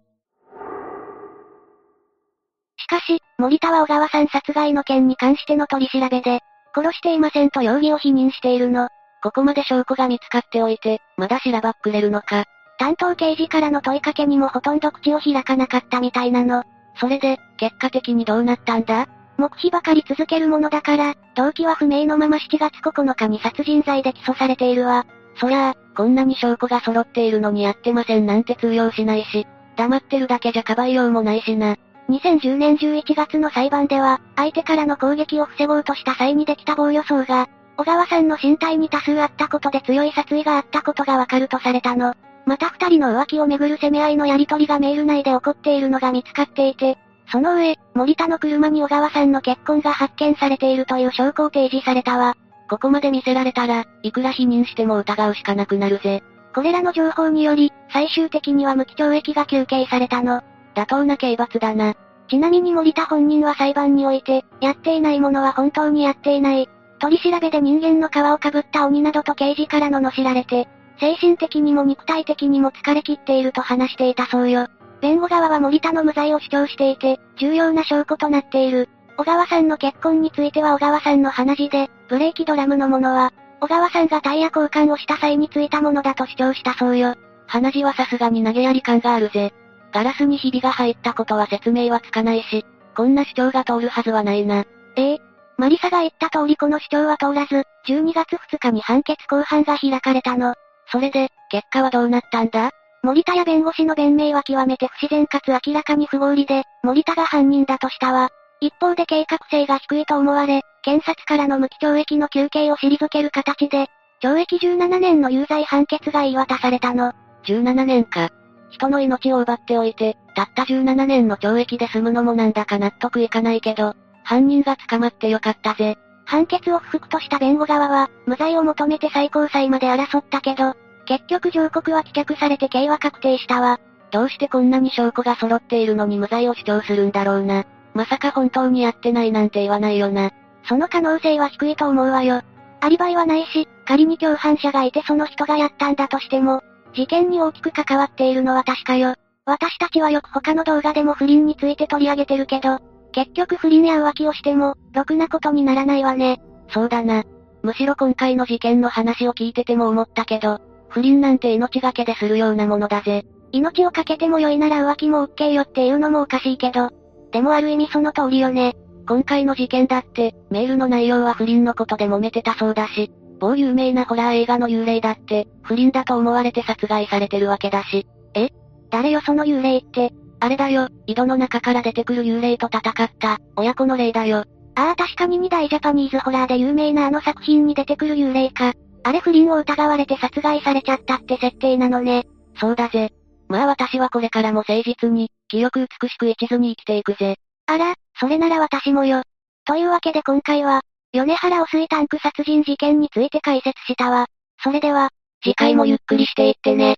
しかし、森田は小川さん殺害の件に関しての取り調べで、殺していませんと容疑を否認しているの。ここまで証拠が見つかっておいて、まだしらばっくれるのか。担当刑事からの問いかけにもほとんど口を開かなかったみたいなの。それで、結果的にどうなったんだ？黙秘ばかり続けるものだから、動機は不明のまま7月9日に殺人罪で起訴されているわ。そりゃあ、こんなに証拠が揃っているのにやってませんなんて通用しないし、黙ってるだけじゃかばいようもないしな。2010年11月の裁判では、相手からの攻撃を防ごうとした際にできた防御層が、小川さんの身体に多数あったことで強い殺意があったことがわかるとされたの。また二人の浮気をめぐる攻め合いのやりとりがメール内で起こっているのが見つかっていて、その上、森田の車に小川さんの結婚が発見されているという証拠を提示されたわ。ここまで見せられたら、いくら否認しても疑うしかなくなるぜ。これらの情報により、最終的には無期懲役が求刑されたの。妥当な刑罰だな。ちなみに森田本人は裁判において、やっていないものは本当にやっていない。取り調べで人間の皮をかぶった鬼などと刑事からの罵られて、精神的にも肉体的にも疲れ切っていると話していたそうよ。弁護側は森田の無罪を主張していて、重要な証拠となっている。小川さんの結婚については小川さんの話で、ブレーキドラムのものは、小川さんがタイヤ交換をした際についたものだと主張したそうよ。話はさすがに投げやり感があるぜ。ガラスにひびが入ったことは説明はつかないし、こんな主張が通るはずはないな。ええ。マリサが言った通りこの主張は通らず、12月2日に判決公判が開かれたの。それで、結果はどうなったんだ？森田や弁護士の弁明は極めて不自然かつ明らかに不合理で、森田が犯人だとしたわ。一方で計画性が低いと思われ、検察からの無期懲役の求刑を退ける形で、懲役17年の有罪判決が言い渡されたの。17年か。人の命を奪っておいて、たった17年の懲役で済むのもなんだか納得いかないけど、犯人が捕まってよかったぜ。判決を不服とした弁護側は、無罪を求めて最高裁まで争ったけど、結局上告は棄却されて刑は確定したわ。どうしてこんなに証拠が揃っているのに無罪を主張するんだろうな。まさか本当にやってないなんて言わないよな。その可能性は低いと思うわよ。アリバイはないし、仮に共犯者がいてその人がやったんだとしても、事件に大きく関わっているのは確かよ。私たちはよく他の動画でも不倫について取り上げてるけど、結局不倫や浮気をしても、ろくなことにならないわね。そうだな。むしろ今回の事件の話を聞いてても思ったけど、不倫なんて命がけでするようなものだぜ。命をかけても良いなら浮気も OK よっていうのもおかしいけど。でもある意味その通りよね。今回の事件だって、メールの内容は不倫のことで揉めてたそうだし、某有名なホラー映画の幽霊だって、不倫だと思われて殺害されてるわけだし。え？誰よその幽霊って？あれだよ、井戸の中から出てくる幽霊と戦った、親子の霊だよ。ああ確かに二大ジャパニーズホラーで有名なあの作品に出てくる幽霊か。あれ不倫を疑われて殺害されちゃったって設定なのね。そうだぜ。まあ私はこれからも誠実に、清く美しく一途に生きていくぜ。あら、それなら私もよ。というわけで今回は、米原汚水タンク殺人事件について解説したわ。それでは、次回もゆっくりしていってね。